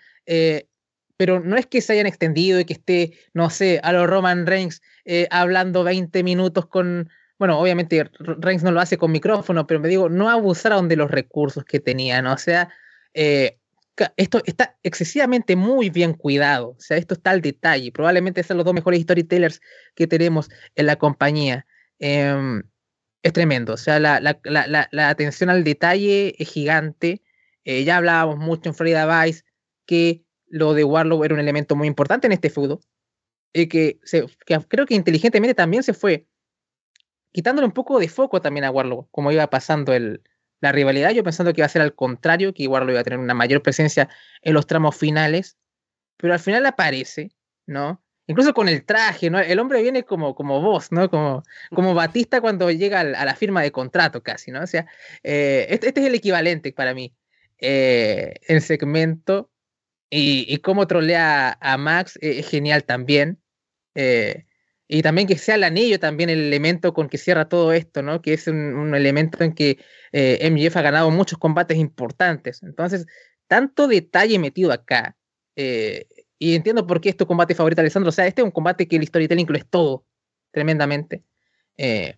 [SPEAKER 2] Pero no es que se hayan extendido y que esté, no sé, a los Roman Reigns hablando 20 minutos con, bueno, obviamente Reigns no lo hace con micrófono, pero me digo, no abusaron de los recursos que tenían, o sea, eh, esto está excesivamente muy bien cuidado, o sea, esto está al detalle, probablemente sean los dos mejores storytellers que tenemos en la compañía. Em, es tremendo, o sea, la, atención al detalle es gigante. Eh, ya hablábamos mucho en Florida Vice que lo de Warlow era un elemento muy importante en este feudo, y que, que creo que inteligentemente también se fue quitándole un poco de foco también a Warlock, como iba pasando el, la rivalidad, yo pensando que iba a ser al contrario, que Warlock iba a tener una mayor presencia en los tramos finales, pero al final aparece, ¿no? incluso con el traje, ¿no? El hombre viene como, como vos, ¿no? Como, como Batista cuando llega a la firma de contrato casi, ¿no? O sea, eh, este, este, es el equivalente para mí. Eh, el segmento y, y, cómo trolea a Max eh, es genial también. y también que sea el anillo también el elemento con que cierra todo esto, ¿no? Que es un, un elemento en que MJF ha ganado muchos combates importantes. Entonces, tanto detalle metido acá. Eh, y entiendo por qué es tu combate favorito, Alessandro. O sea, este es un combate que el storytelling lo es todo, tremendamente. Eh,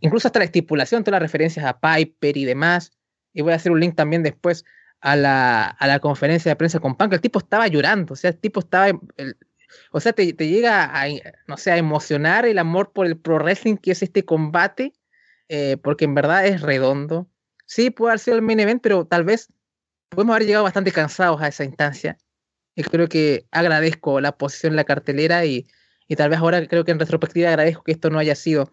[SPEAKER 2] incluso hasta la estipulación, todas las referencias a Piper y demás. Y voy a hacer un link también después a la, a la conferencia de prensa con Punk. El tipo estaba llorando, o sea, el tipo estaba. o sea, te, te, llega a, no sé, a emocionar el amor por el pro wrestling que es este combate, eh, porque en verdad es redondo. Sí, puede haber sido el main event, pero tal vez podemos haber llegado bastante cansados a esa instancia. Y creo que agradezco la posición en la cartelera y, y tal vez ahora creo que en retrospectiva agradezco que esto no haya sido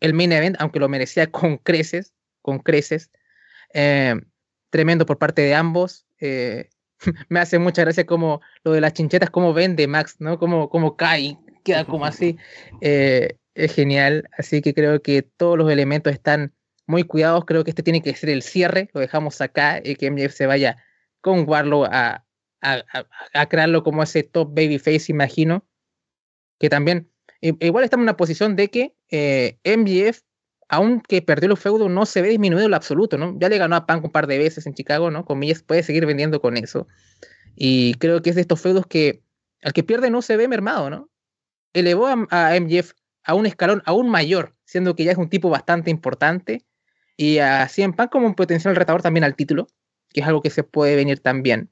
[SPEAKER 2] el main event, aunque lo merecía con creces, con creces. Eh, tremendo por parte de ambos. Eh, *laughs* me hace mucha gracia como lo de las chinchetas, cómo vende Max, ¿no? Como, como cae, queda como así. *laughs* Eh, es genial. Así que creo que todos los elementos están muy cuidados. Creo que este tiene que ser el cierre. Lo dejamos acá y que MJF se vaya con Warlow a, a, crearlo como ese top babyface, imagino. Que también, igual estamos en una posición de que eh, MJF, aunque perdió el feudo, no se ve disminuido en lo absoluto, ¿no? Ya le ganó a Punk un par de veces en Chicago, ¿no? Comillas, puede seguir vendiendo con eso. Y creo que es de estos feudos que al que pierde no se ve mermado, ¿no? Elevó a, a MJF a un escalón aún mayor, siendo que ya es un tipo bastante importante. Y a CM Punk como un potencial retador también al título, que es algo que se puede venir también.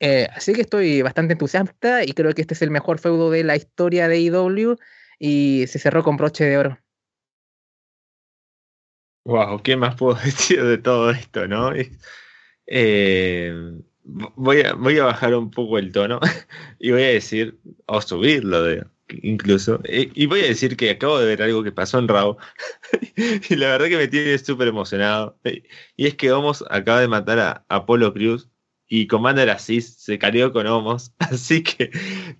[SPEAKER 2] Eh, así que estoy bastante entusiasta y creo que este es el mejor feudo de la historia de IW y se cerró con broche de oro.
[SPEAKER 3] Wow, ¿qué más puedo *laughs* decir de todo esto, no? Eh, voy, a, voy a bajar un poco el tono *laughs* y voy a decir, o subirlo de, incluso, y voy a decir que acabo de ver algo que pasó en Raw *laughs* y la verdad que me tiene súper emocionado. Y es que Homos acaba de matar a Apolo Cruz y Commander Asís se carió con Homos, así que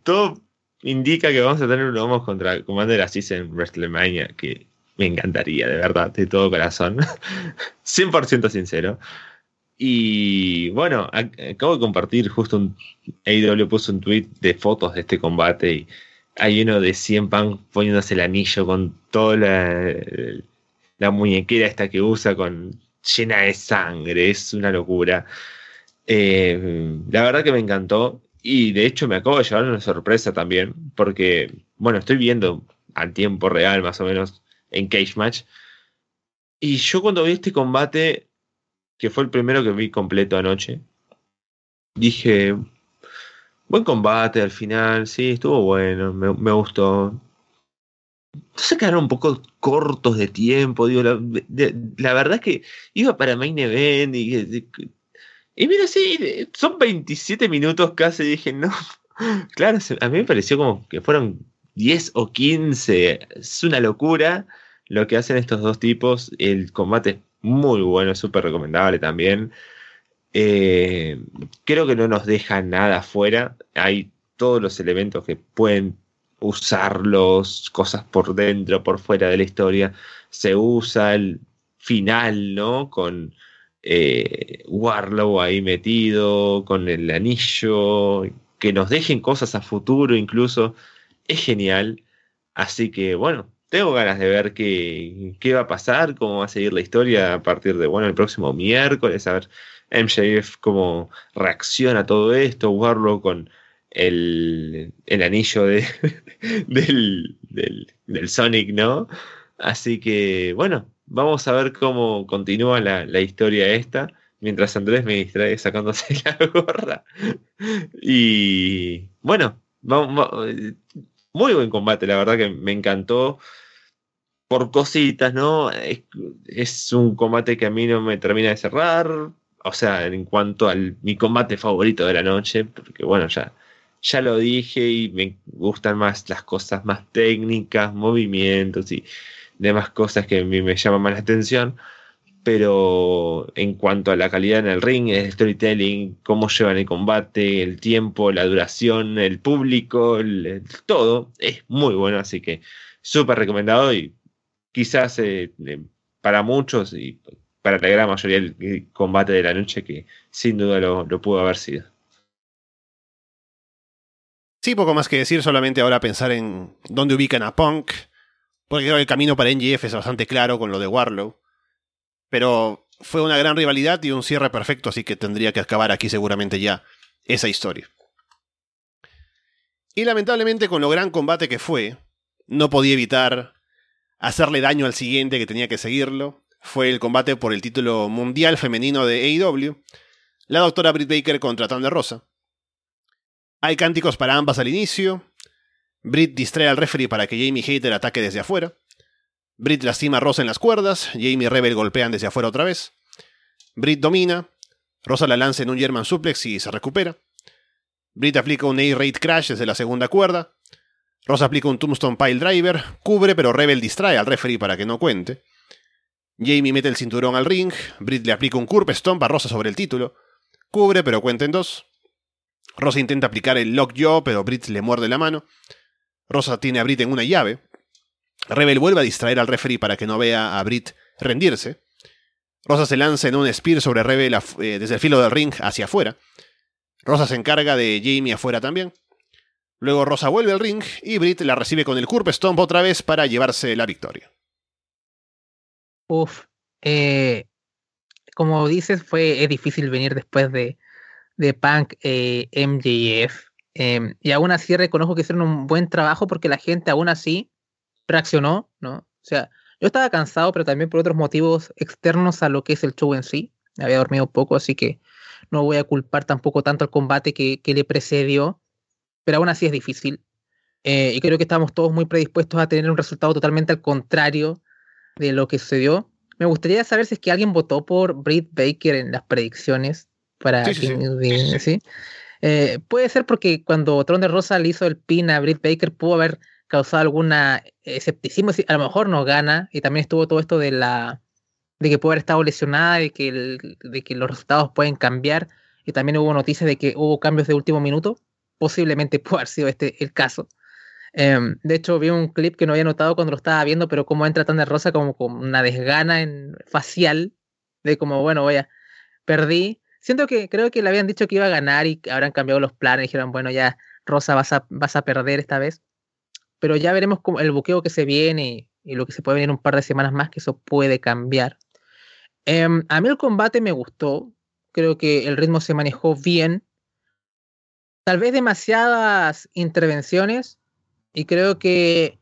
[SPEAKER 3] todo indica que vamos a tener un Homos contra Commander Asís en WrestleMania, que me encantaría, de verdad, de todo corazón, *laughs* 100% sincero. Y bueno, acabo de compartir justo un AEW puso un tweet de fotos de este combate y hay uno de 100 Punk poniéndose el anillo con toda la, muñequera esta que usa con llena de sangre, es una locura. Eh, la verdad que me encantó y de hecho me acabo de llevar una sorpresa también porque, bueno, estoy viendo al tiempo real más o menos en Cage Match y yo cuando vi este combate, que fue el primero que vi completo anoche, dije, buen combate al final, sí, estuvo bueno, me, me gustó. Se quedaron un poco cortos de tiempo, la, verdad es que iba para Main Event y y mira, sí, son 27 minutos casi. Dije, no. *laughs* Claro, a mí me pareció como que fueron 10 o 15. Es una locura lo que hacen estos dos tipos. El combate es muy bueno, súper recomendable también. Eh, creo que no nos deja nada afuera. Hay todos los elementos que pueden usarlos, cosas por dentro, por fuera de la historia. Se usa el final, ¿no? Con eh, Warlow ahí metido, con el anillo, que nos dejen cosas a futuro incluso, es genial. Así que bueno, tengo ganas de ver qué, qué va a pasar, cómo va a seguir la historia a partir de, bueno, el próximo miércoles, a ver MJF cómo reacciona a todo esto, Warlow con el, el anillo de, *laughs* del, del, Sonic, ¿no? Así que bueno, Vamos a ver cómo continúa la, historia esta, mientras Andrés me distrae sacándose *laughs* la gorra. Y bueno, muy buen combate, la verdad que me encantó. Por cositas, ¿no? Es, un combate que a mí no me termina de cerrar. O sea, en cuanto a mi combate favorito de la noche, porque bueno, ya, ya lo dije y me gustan más las cosas más técnicas, movimientos y demás cosas que a mí me llaman más la atención. Pero en cuanto a la calidad en el ring, el storytelling, cómo llevan el combate, el tiempo, la duración, el público, todo, es muy bueno, así que súper recomendado y quizás eh, eh, para muchos y para la gran mayoría el, combate de la noche que sin duda lo, lo pudo haber sido.
[SPEAKER 1] Sí, poco más que decir, solamente ahora pensar en dónde ubican a Punk, porque creo que el camino para NGF es bastante claro con lo de Warlow. Pero fue una gran rivalidad y un cierre perfecto, así que tendría que acabar aquí seguramente ya esa historia. Y lamentablemente con lo gran combate que fue, no podía evitar hacerle daño al siguiente que tenía que seguirlo. Fue el combate por el título mundial femenino de AEW, la doctora Britt Baker contra Thunder Rosa. Hay cánticos para ambas al inicio. Britt distrae al referee para que Jamie Hater ataque desde afuera. Britt lastima a Rosa en las cuerdas, Jamie y Rebel golpean desde afuera otra vez. Britt domina, Rosa la lanza en un German suplex y se recupera. Britt aplica un A-Rate Crash desde la segunda cuerda. Rosa aplica un Tombstone Pile Driver, cubre pero Rebel distrae al referee para que no cuente. Jamie mete el cinturón al ring, Britt le aplica un Curb Stomp a Rosa sobre el título. Cubre pero cuenta en dos. Rosa intenta aplicar el Lockjaw pero Britt le muerde la mano. Rosa tiene a Britt en una llave. Rebel vuelve a distraer al referee para que no vea a Britt rendirse. Rosa se lanza en un spear sobre Rebel eh, desde el filo del ring hacia afuera. Rosa se encarga de Jamie afuera también. Luego Rosa vuelve al ring y Britt la recibe con el Curb Stomp otra vez para llevarse la victoria.
[SPEAKER 2] Uf, eh, como dices, fue es difícil venir después de, de Punk eh, MJF. Em, y aún así reconozco que hicieron un buen trabajo porque la gente aún así reaccionó, ¿no? O sea, yo estaba cansado, pero también por otros motivos externos a lo que es el show en sí. Había dormido poco, así que no voy a culpar tampoco tanto al combate que, le precedió, pero aún así es difícil. Eh, y creo que estamos todos muy predispuestos a tener un resultado totalmente al contrario de lo que sucedió. Me gustaría saber si es que alguien votó por Britt Baker en las predicciones para
[SPEAKER 1] sí, sí,
[SPEAKER 2] sí. Eh, puede ser porque cuando Tron de Rosa le hizo el pin a Britt Baker pudo haber causado alguna escepticismo, a lo mejor no gana, y también estuvo todo esto de la de que puede haber estado lesionada, de que, de que los resultados pueden cambiar, y también hubo noticias de que hubo cambios de último minuto, posiblemente *laughs* puede haber sido este el caso. Em, de hecho, vi un clip que no había notado cuando lo estaba viendo, pero como entra tan de rosa como con una desgana en facial, de como, bueno, vaya, perdí. Siento que creo que le habían dicho que iba a ganar y habrán cambiado los planes, dijeron, bueno, ya, Rosa, vas a, vas a perder esta vez pero ya veremos cómo, el buqueo que se viene y, lo que se puede venir un par de semanas más, que eso puede cambiar. Em, a mí el combate me gustó, creo que el ritmo se manejó bien, tal vez demasiadas intervenciones, y creo que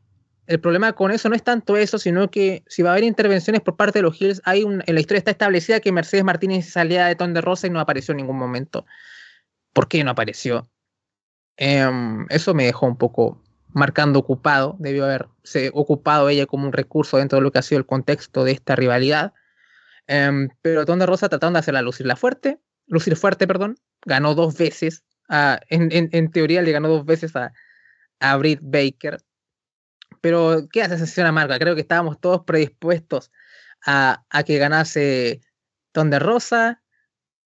[SPEAKER 2] el problema con eso no es tanto eso, sino que si va a haber intervenciones por parte de los Hills, hay en la historia está establecida que Mercedes Martínez salía de Ton de Rosa y no apareció en ningún momento. ¿Por qué no apareció? Em, eso me dejó un poco marcando ocupado, debió haberse ocupado ella como un recurso dentro de lo que ha sido el contexto de esta rivalidad. Um, pero Tonda Rosa tratando de hacerla lucir la fuerte, lucir fuerte, perdón, ganó dos veces, en, teoría le ganó dos veces a, a Britt Baker. Pero qué hace sesión amarga, creo que estábamos todos predispuestos a, a que ganase Tonda Rosa.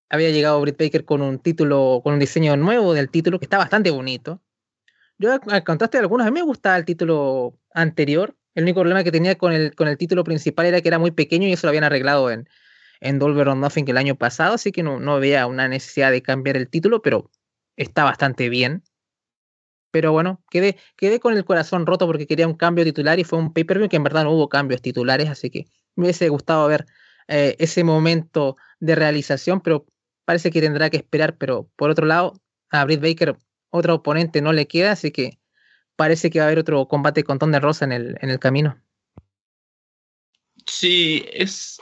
[SPEAKER 2] Había llegado Britt Baker con un título, con un diseño nuevo del título que está bastante bonito yo contaste algunos, a mí me gustaba el título anterior. El único problema que tenía con el, con el título principal era que era muy pequeño y eso lo habían arreglado en, en Dolber on Nothing el año pasado, así que no, no había una necesidad de cambiar el título, pero está bastante bien. Pero bueno, quedé, quedé con el corazón roto porque quería un cambio titular y fue un pay-per-view que en verdad no hubo cambios titulares, así que me hubiese gustado ver eh, ese momento de realización, pero parece que tendrá que esperar. Pero por otro lado, a Britt Baker otro oponente no le queda, así que parece que va a haber otro combate con Ton de Rosa en el, en el camino.
[SPEAKER 3] Sí, es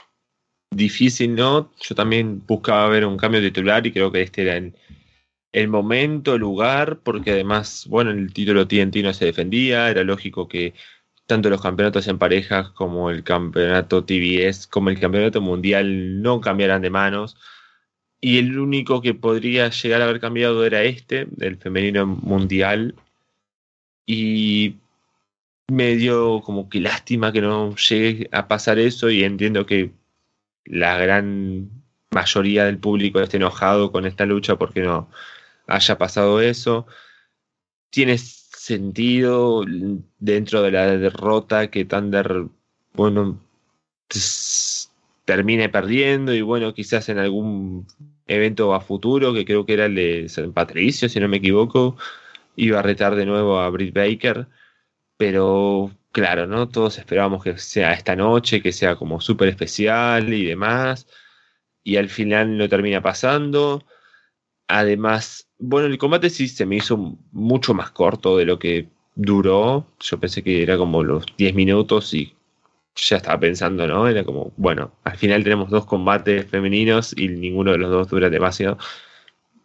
[SPEAKER 3] difícil, ¿no? Yo también buscaba ver un cambio titular y creo que este era el, el momento, el lugar, porque además, bueno, el título TNT no se defendía, era lógico que tanto los campeonatos en parejas como el campeonato TBS como el campeonato mundial no cambiaran de manos y el único que podría llegar a haber cambiado era este, el femenino mundial. Y me dio como que lástima que no llegue a pasar eso y entiendo que la gran mayoría del público esté enojado con esta lucha porque no haya pasado eso. Tiene sentido dentro de la derrota que Thunder, bueno, termine perdiendo y bueno, quizás en algún evento a futuro, que creo que era el de San Patricio, si no me equivoco, iba a retar de nuevo a Britt Baker, pero claro, ¿no? Todos esperábamos que sea esta noche, que sea como súper especial y demás, y al final no termina pasando. Además, bueno, el combate sí se me hizo mucho más corto de lo que duró. Yo pensé que era como los 10 minutos y ya estaba pensando, ¿no? Era como, bueno, al final tenemos dos combates femeninos y ninguno de los dos dura demasiado.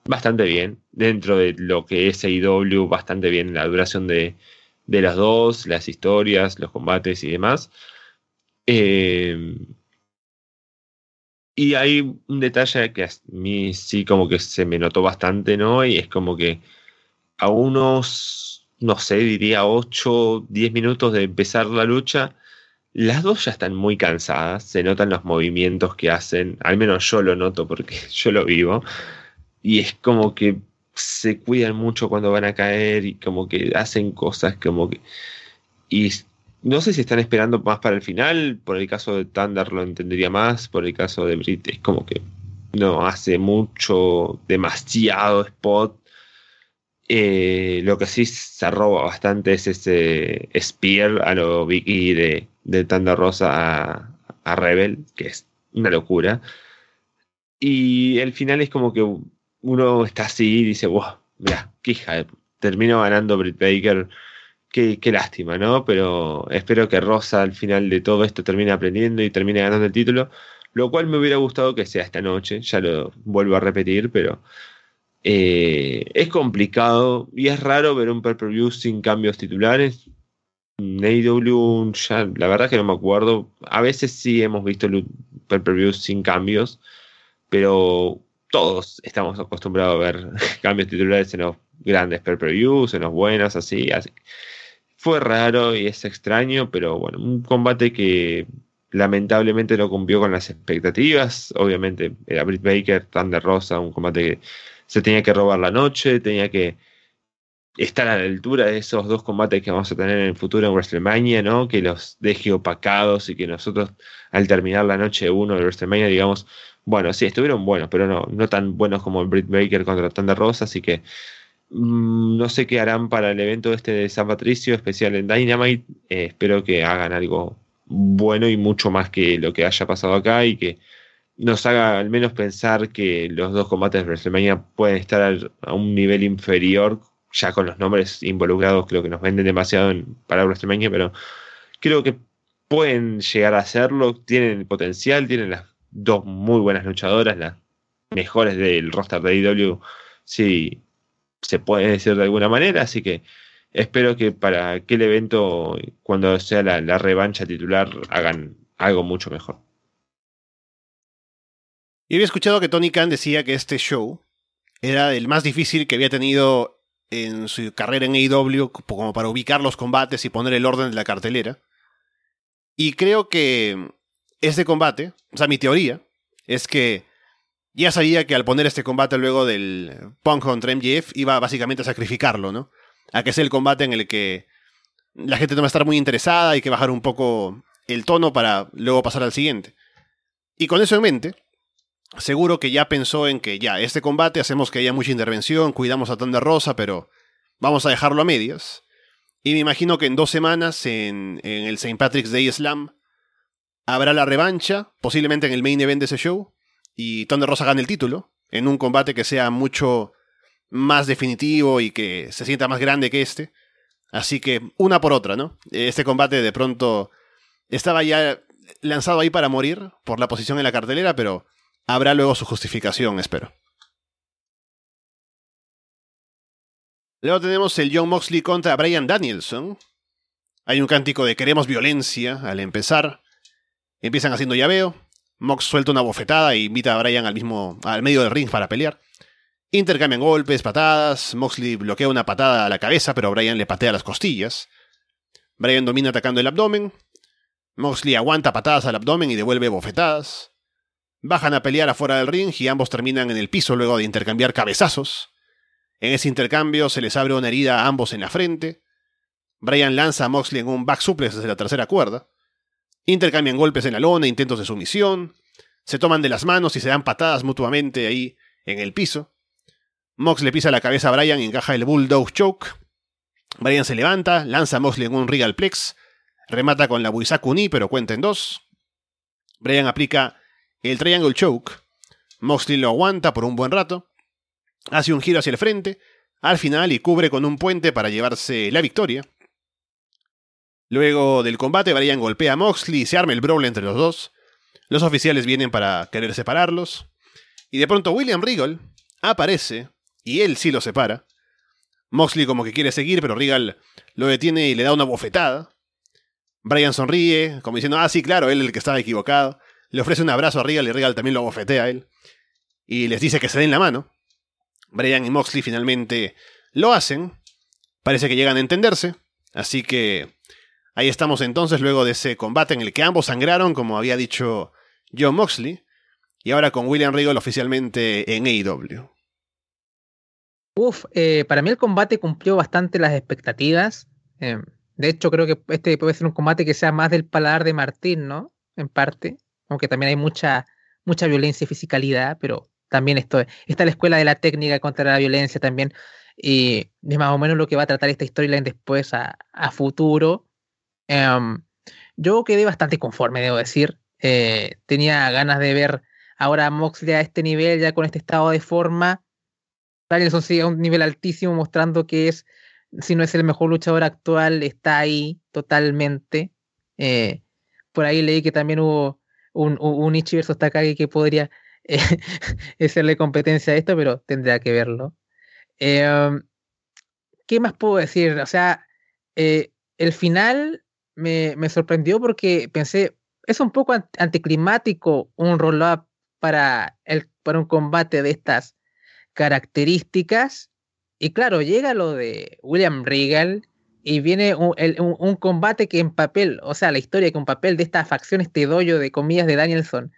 [SPEAKER 3] Bastante bien, dentro de lo que es AEW, bastante bien la duración de, de los dos, las historias, los combates y demás. Eh, y hay un detalle que a mí sí como que se me notó bastante, ¿no? Y es como que a unos, no sé, diría 8, 10 minutos de empezar la lucha, las dos ya están muy cansadas, se notan los movimientos que hacen, al menos yo lo noto porque *laughs* yo lo vivo, y es como que se cuidan mucho cuando van a caer y como que hacen cosas como que... Y no sé si están esperando más para el final. Por el caso de Thunder lo entendería más. Por el caso de Brit es como que no hace mucho, demasiado spot. Eh, lo que sí se roba bastante es ese Spear a lo Vicky de, de Thunder Rosa a, Rebel, que es una locura. Y el final es como que uno está así y dice, wow, mira, qué hija, ganando Britt Baker Qué, lástima, ¿no? Pero espero que Rosa al final de todo esto termine aprendiendo y termine ganando el título, lo cual me hubiera gustado que sea esta noche, ya lo vuelvo a repetir, pero eh, es complicado y es raro ver un pay-per-view sin cambios titulares. AEW, ya, la verdad que no me acuerdo. A veces sí hemos visto pay-per-view sin cambios, pero todos estamos acostumbrados a ver *laughs* cambios titulares en los grandes pay-per-views, en los buenos, así, así fue raro y es extraño, pero bueno, un combate que lamentablemente no cumplió con las expectativas. Obviamente era Britt Baker, Thunder Rosa, un combate que se tenía que robar la noche, tenía que estar a la altura de esos dos combates que vamos a tener en el futuro en WrestleMania, ¿no? Que los deje opacados y que nosotros al terminar la noche uno de WrestleMania digamos, bueno, sí, estuvieron buenos, pero no, no tan buenos como Britt Baker contra Thunder Rosa, así que Mm, no sé qué harán para el evento este de San Patricio, especial en Dynamite. Eh, espero que hagan algo bueno y mucho más que lo que haya pasado acá y que nos haga al menos pensar que los dos combates de WrestleMania pueden estar a un nivel inferior, ya con los nombres involucrados, creo que nos venden demasiado en, para WrestleMania, pero creo que pueden llegar a hacerlo, tienen el potencial, tienen las dos muy buenas luchadoras, las mejores del roster de IW. Sí, se puede decir de alguna manera, así que espero que para aquel evento, cuando sea la, revancha titular, hagan algo mucho mejor.
[SPEAKER 1] Y había escuchado que Tony Khan decía que este show era el más difícil que había tenido en su carrera en AEW, como para ubicar los combates y poner el orden de la cartelera. Y creo que este combate, o sea, mi teoría, es que ya sabía que al poner este combate luego del Punk contra MJF iba básicamente a sacrificarlo, ¿no? A que sea el combate en el que la gente no va a estar muy interesada y que bajar un poco el tono para luego pasar al siguiente. Y con eso en mente, seguro que ya pensó en que ya, este combate hacemos que haya mucha intervención, cuidamos a Thunder Rosa, pero vamos a dejarlo a medias. Y me imagino que en dos semanas, en, en el St. Patrick's Day Slam, habrá la revancha, posiblemente en el main event de ese show, y Thunder Rosa gane el título en un combate que sea mucho más definitivo y que se sienta más grande que este. Así que una por otra, ¿no? Este combate de pronto estaba ya lanzado ahí para morir por la posición en la cartelera, pero habrá luego su justificación, espero. Luego tenemos el John Moxley contra Brian Danielson. Hay un cántico de queremos violencia al empezar. Empiezan haciendo llaveo. Mox suelta una bofetada e invita a Brian al mismo al medio del ring para pelear. Intercambian golpes, patadas. Moxley bloquea una patada a la cabeza, pero Brian le patea las costillas. Brian domina atacando el abdomen. Moxley aguanta patadas al abdomen y devuelve bofetadas. Bajan a pelear afuera del ring y ambos terminan en el piso luego de intercambiar cabezazos. En ese intercambio se les abre una herida a ambos en la frente. Brian lanza a Moxley en un back suplex desde la tercera cuerda. Intercambian golpes en la lona, intentos de sumisión. Se toman de las manos y se dan patadas mutuamente ahí en el piso. Mox le pisa la cabeza a Brian y encaja el Bulldog Choke. Brian se levanta, lanza a Moxley en un Regal Plex, remata con la Buisaku Ni, pero cuenta en dos. Brian aplica el Triangle Choke. Moxley lo aguanta por un buen rato. Hace un giro hacia el frente, al final y cubre con un puente para llevarse la victoria. Luego del combate, Brian golpea a Moxley y se arma el brawl entre los dos. Los oficiales vienen para querer separarlos. Y de pronto William Regal aparece y él sí lo separa. Moxley como que quiere seguir, pero Regal lo detiene y le da una bofetada. Brian sonríe, como diciendo, ah, sí, claro, él el que estaba equivocado. Le ofrece un abrazo a Regal y Regal también lo bofetea a él. Y les dice que se den la mano. Brian y Moxley finalmente lo hacen. Parece que llegan a entenderse. Así que ahí estamos entonces luego de ese combate en el que ambos sangraron, como había dicho John Moxley. Y ahora con William Regal oficialmente en AEW.
[SPEAKER 2] Uf, eh, para mí el combate cumplió bastante las expectativas. Eh, de hecho, creo que este puede ser un combate que sea más del paladar de Martín, ¿no? En parte. Aunque también hay mucha, mucha violencia y fisicalidad, pero también esto, está la escuela de la técnica contra la violencia también. Y es más o menos lo que va a tratar esta storyline después a, futuro. Um, yo quedé bastante conforme, debo decir. Eh, tenía ganas de ver ahora a Moxley a este nivel, ya con este estado de forma. Danielson sigue a un nivel altísimo, mostrando que es, si no es el mejor luchador actual, está ahí totalmente. Eh, por ahí leí que también hubo un, un Ichi versus Takagi que podría eh, *laughs* hacerle competencia a esto, pero tendría que verlo. Eh, ¿Qué más puedo decir? O sea, el final me, me, sorprendió porque pensé, es un poco anticlimático un roll-up para, el, para un combate de estas características. Y claro, llega lo de William Regal y viene un, combate que en papel, o sea, la historia que un papel de esta facción, este doyo de comillas de Danielson,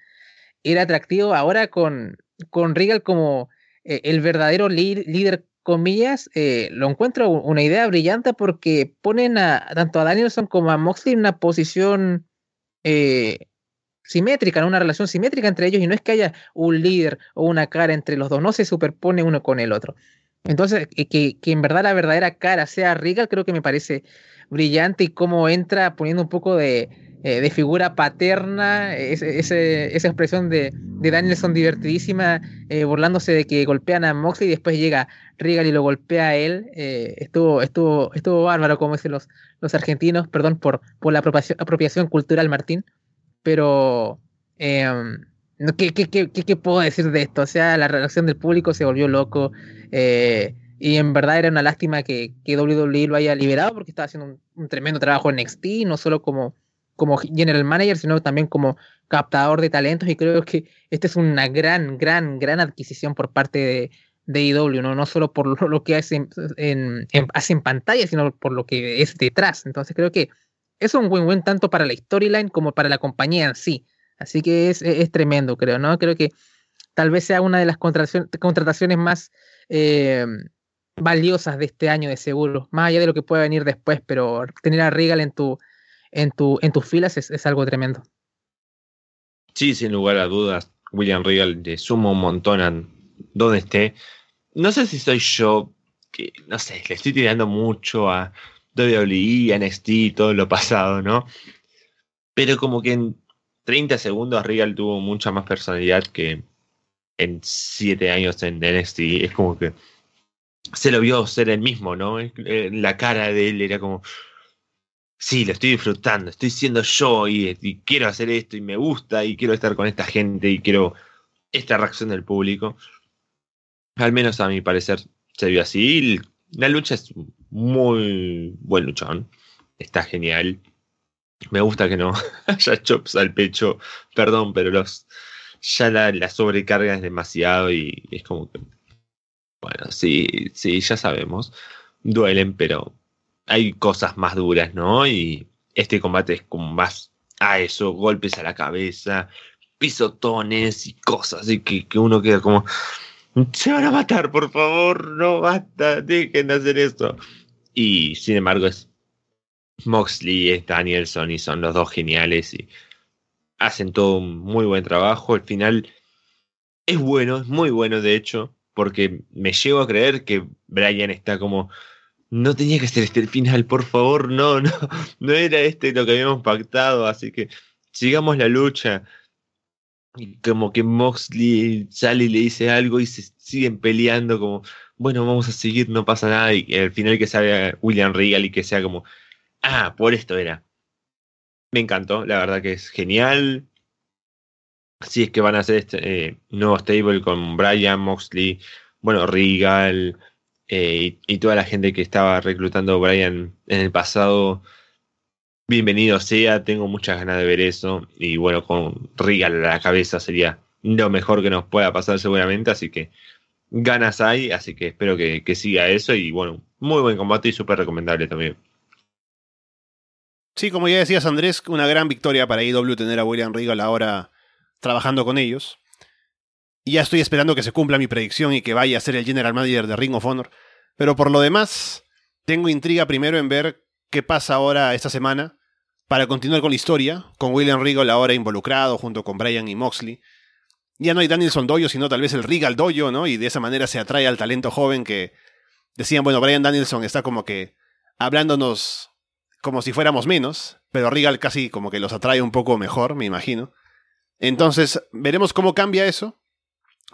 [SPEAKER 2] era atractivo ahora con, con Regal como eh, el verdadero líder, comillas, eh, lo encuentro una idea brillante porque ponen a, tanto a Danielson como a Moxley en una posición eh, simétrica, una relación simétrica entre ellos y no es que haya un líder o una cara entre los dos, no se superpone uno con el otro. Entonces, que, que en verdad la verdadera cara sea Regal, creo que me parece brillante y cómo entra poniendo un poco de, eh, de figura paterna, esa expresión de, de, Danielson divertidísima, eh, burlándose de que golpean a Moxley y después llega Regal y lo golpea a él. Eh, estuvo, estuvo, estuvo bárbaro, como dicen los, los argentinos, perdón por, por la apropiación, apropiación cultural, Martín pero em, ¿qué, qué, qué, ¿qué, puedo decir de esto? O sea, la reacción del público se volvió loco eh, y en verdad era una lástima que, que WWE lo haya liberado porque estaba haciendo un, tremendo trabajo en NXT, no solo como, como general manager, sino también como captador de talentos y creo que esta es una gran, gran, gran adquisición por parte de, de IW, ¿no? no solo por lo, que hace en, hace en pantalla, sino por lo que es detrás. Entonces creo que es un win-win tanto para la storyline como para la compañía en sí. Así que es, es, tremendo, creo, ¿no? Creo que tal vez sea una de las contrataciones más eh, valiosas de este año de seguro, más allá de lo que pueda venir después, pero tener a Regal en tu, en tu, en tus filas es, es algo tremendo.
[SPEAKER 3] Sí, sin lugar a dudas, William Regal le sumo un montón a donde esté. No sé si soy yo, que no sé, le estoy tirando mucho a WWE, NXT, todo lo pasado, ¿no? Pero como que en 30 segundos Regal tuvo mucha más personalidad que en 7 años en NXT. Es como que se lo vio ser el mismo, ¿no? Eh, la cara de él era como, sí, lo estoy disfrutando, estoy siendo yo y, y, quiero hacer esto y me gusta y quiero estar con esta gente y quiero esta reacción del público. Al menos a mi parecer se vio así. La lucha es muy buen luchón. Está genial. Me gusta que no *laughs* haya chops al pecho. Perdón, pero los ya la, sobrecarga es demasiado y es como que. Bueno, sí, sí, ya sabemos. Duelen, pero hay cosas más duras, ¿no? Y este combate es como más a eso, golpes a la cabeza, pisotones y cosas, y que, que uno queda como, se van a matar, por favor, no basta, dejen de hacer esto. Y sin embargo es Moxley, es Danielson y son los dos geniales y hacen todo un muy buen trabajo. El final es bueno, es muy bueno de hecho, porque me llevo a creer que Brian está como, no tenía que ser este el final, por favor, no, *laughs* no, no era este lo que habíamos pactado, así que sigamos la lucha. Y como que Moxley sale y le dice algo y se siguen peleando como, bueno, vamos a seguir, no pasa nada. Y al final que salga William Regal y que sea como, ah, por esto era. Me encantó, la verdad que es genial. Si es que van a hacer este eh, nuevo stable con Brian, Moxley, bueno, Regal eh, y, toda la gente que estaba reclutando Brian en el pasado bienvenido sea, tengo muchas ganas de ver eso. Y bueno, con Regal a la cabeza sería lo mejor que nos pueda pasar seguramente, así que ganas hay, así que espero que, que siga eso y bueno, muy buen combate y súper recomendable también.
[SPEAKER 1] Sí, como ya decías Andrés, una gran victoria para IW tener a William Regal ahora trabajando con ellos. Y ya estoy esperando que se cumpla mi predicción y que vaya a ser el General Manager de Ring of Honor. Pero por lo demás, tengo intriga primero en ver qué pasa ahora esta semana para continuar con la historia, con William Regal ahora involucrado junto con Brian y Moxley. Ya no hay Danielson Doyo, sino tal vez el Regal Doyo, ¿no? Y de esa manera se atrae al talento joven que decían, bueno, Brian Danielson está como que hablándonos como si fuéramos menos, pero Regal casi como que los atrae un poco mejor, me imagino. Entonces, veremos cómo cambia eso,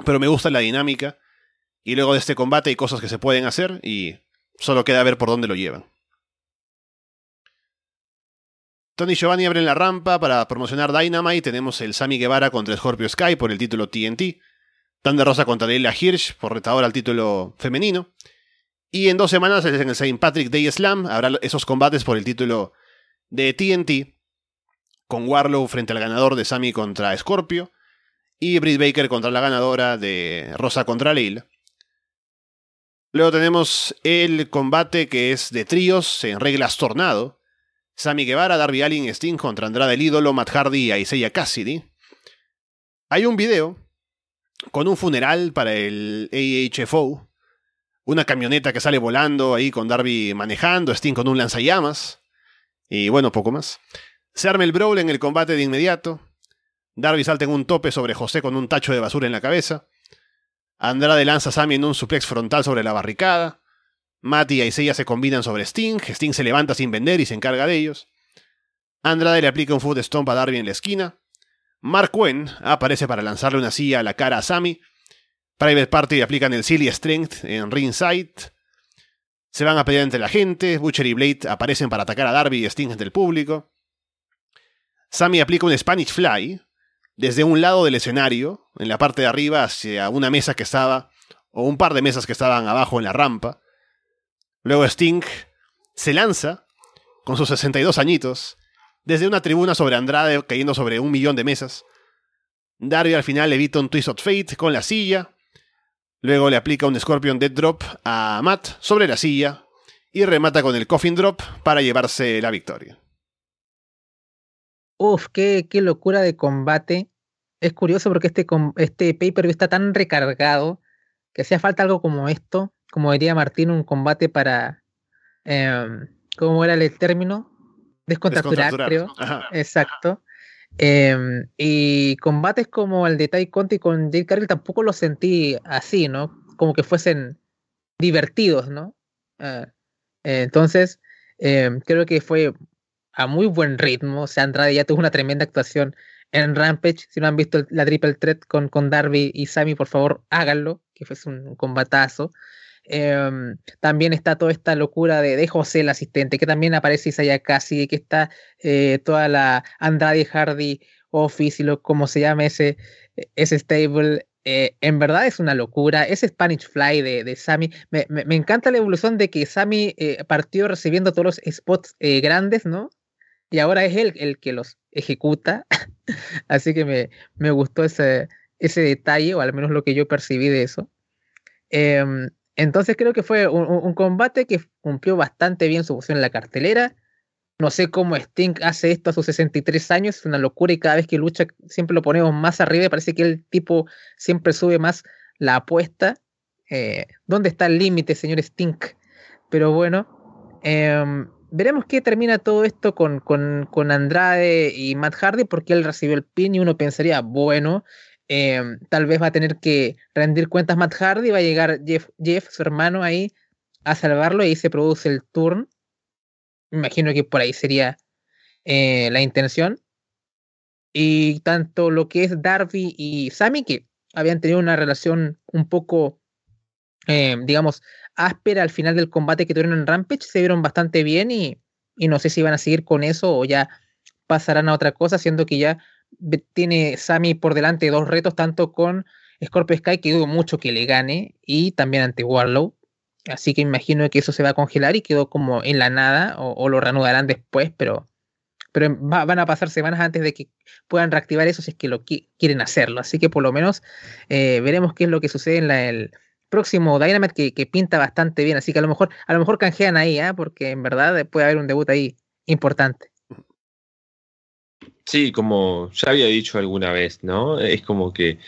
[SPEAKER 1] pero me gusta la dinámica. Y luego de este combate hay cosas que se pueden hacer y solo queda ver por dónde lo llevan. Tony Giovanni abren la rampa para promocionar Dynamite. Tenemos el Sammy Guevara contra Scorpio Sky por el título TNT. Thunder Rosa contra Leila Hirsch por retador al título femenino. Y en dos semanas, en el St. Patrick Day Slam, habrá esos combates por el título de TNT. Con Warlow frente al ganador de Sammy contra Scorpio. Y Britt Baker contra la ganadora de Rosa contra Leila. Luego tenemos el combate que es de tríos en reglas tornado Sammy Guevara, Darby Allin, Sting contra Andrade el ídolo, Matt Hardy y Isaiah Cassidy. Hay un video con un funeral para el AHFO, una camioneta que sale volando ahí con Darby manejando, Sting con un lanzallamas, y bueno, poco más. Se arma el brawl en el combate de inmediato. Darby salta en un tope sobre José con un tacho de basura en la cabeza. Andrade lanza a Sammy en un suplex frontal sobre la barricada. Matt y Isaiah se combinan sobre Sting, Sting se levanta sin vender y se encarga de ellos. Andrade le aplica un foot stomp a Darby en la esquina. Mark Wen aparece para lanzarle una silla a la cara a Sammy. Private Party aplican el Silly Strength en ringside. Se van a pelear entre la gente. Butcher y Blade aparecen para atacar a Darby y Sting entre el público. Sammy aplica un Spanish Fly desde un lado del escenario, en la parte de arriba, hacia una mesa que estaba, o un par de mesas que estaban abajo en la rampa. Luego Sting se lanza, con sus 62 añitos, desde una tribuna sobre Andrade cayendo sobre un millón de mesas. Darby al final evita un Twist of Fate con la silla. Luego le aplica un Scorpion Dead Drop a Matt sobre la silla. Y remata con el Coffin Drop para llevarse la victoria.
[SPEAKER 2] Uf, qué, qué locura de combate. Es curioso porque este, este pay-per-view está tan recargado que hacía falta algo como esto como diría Martín, un combate para, eh, ¿cómo era el término? Descontracturar, creo. Exacto. Em, y combates como el de Tai Conti con Jake Cargill tampoco los sentí así, ¿no? Como que fuesen divertidos, ¿no? Ah, entonces, em, creo que fue a muy buen ritmo. O sea, Andrade ya tuvo una tremenda actuación en Rampage. Si no han visto la Triple Threat con, con Darby y Sammy, por favor, háganlo, que fue un combatazo. Em, también está toda esta locura de, de, José, el asistente, que también aparece Isaiah Casi, que está eh, toda la Andrade Hardy Office y lo como se llama ese, ese stable. Eh, en verdad es una locura. Ese Spanish Fly de, de Sammy. Me, me, me, encanta la evolución de que Sammy eh, partió recibiendo todos los spots grandes, ¿no? Y ahora es él el que los ejecuta. *laughs* Así que me, me gustó ese, ese detalle, o al menos lo que yo percibí de eso. Eh, entonces creo que fue un, combate que cumplió bastante bien su función en la cartelera. No sé cómo Sting hace esto a sus 63 años, es una locura y cada vez que lucha siempre lo ponemos más arriba y parece que el tipo siempre sube más la apuesta. Eh, ¿Dónde está el límite, señor Sting? Pero bueno, em, veremos qué termina todo esto con, con, Andrade y Matt Hardy, porque él recibió el pin y uno pensaría, bueno, em, tal vez va a tener que rendir cuentas Matt Hardy, va a llegar Jeff, Jeff, su hermano, ahí a salvarlo y ahí se produce el turn. Imagino que por ahí sería eh, la intención. Y tanto lo que es Darby y Sammy, que habían tenido una relación un poco, em, digamos, áspera al final del combate que tuvieron en Rampage, se vieron bastante bien y, no sé si van a seguir con eso o ya pasarán a otra cosa, siendo que ya tiene Sammy por delante dos retos, tanto con Scorpio Sky, que dudo mucho que le gane, y también ante Warlow. Así que imagino que eso se va a congelar y quedó como en la nada, o, lo reanudarán después, pero, pero van a pasar semanas antes de que puedan reactivar eso si es que lo quieren hacerlo. Así que por lo menos eh, veremos qué es lo que sucede en la, el, próximo Dynamite que, pinta bastante bien. Así que a lo mejor, a lo mejor canjean ahí, ¿eh? porque en verdad puede haber un debut ahí importante.
[SPEAKER 3] Sí, como ya había dicho alguna vez, ¿no? Es como que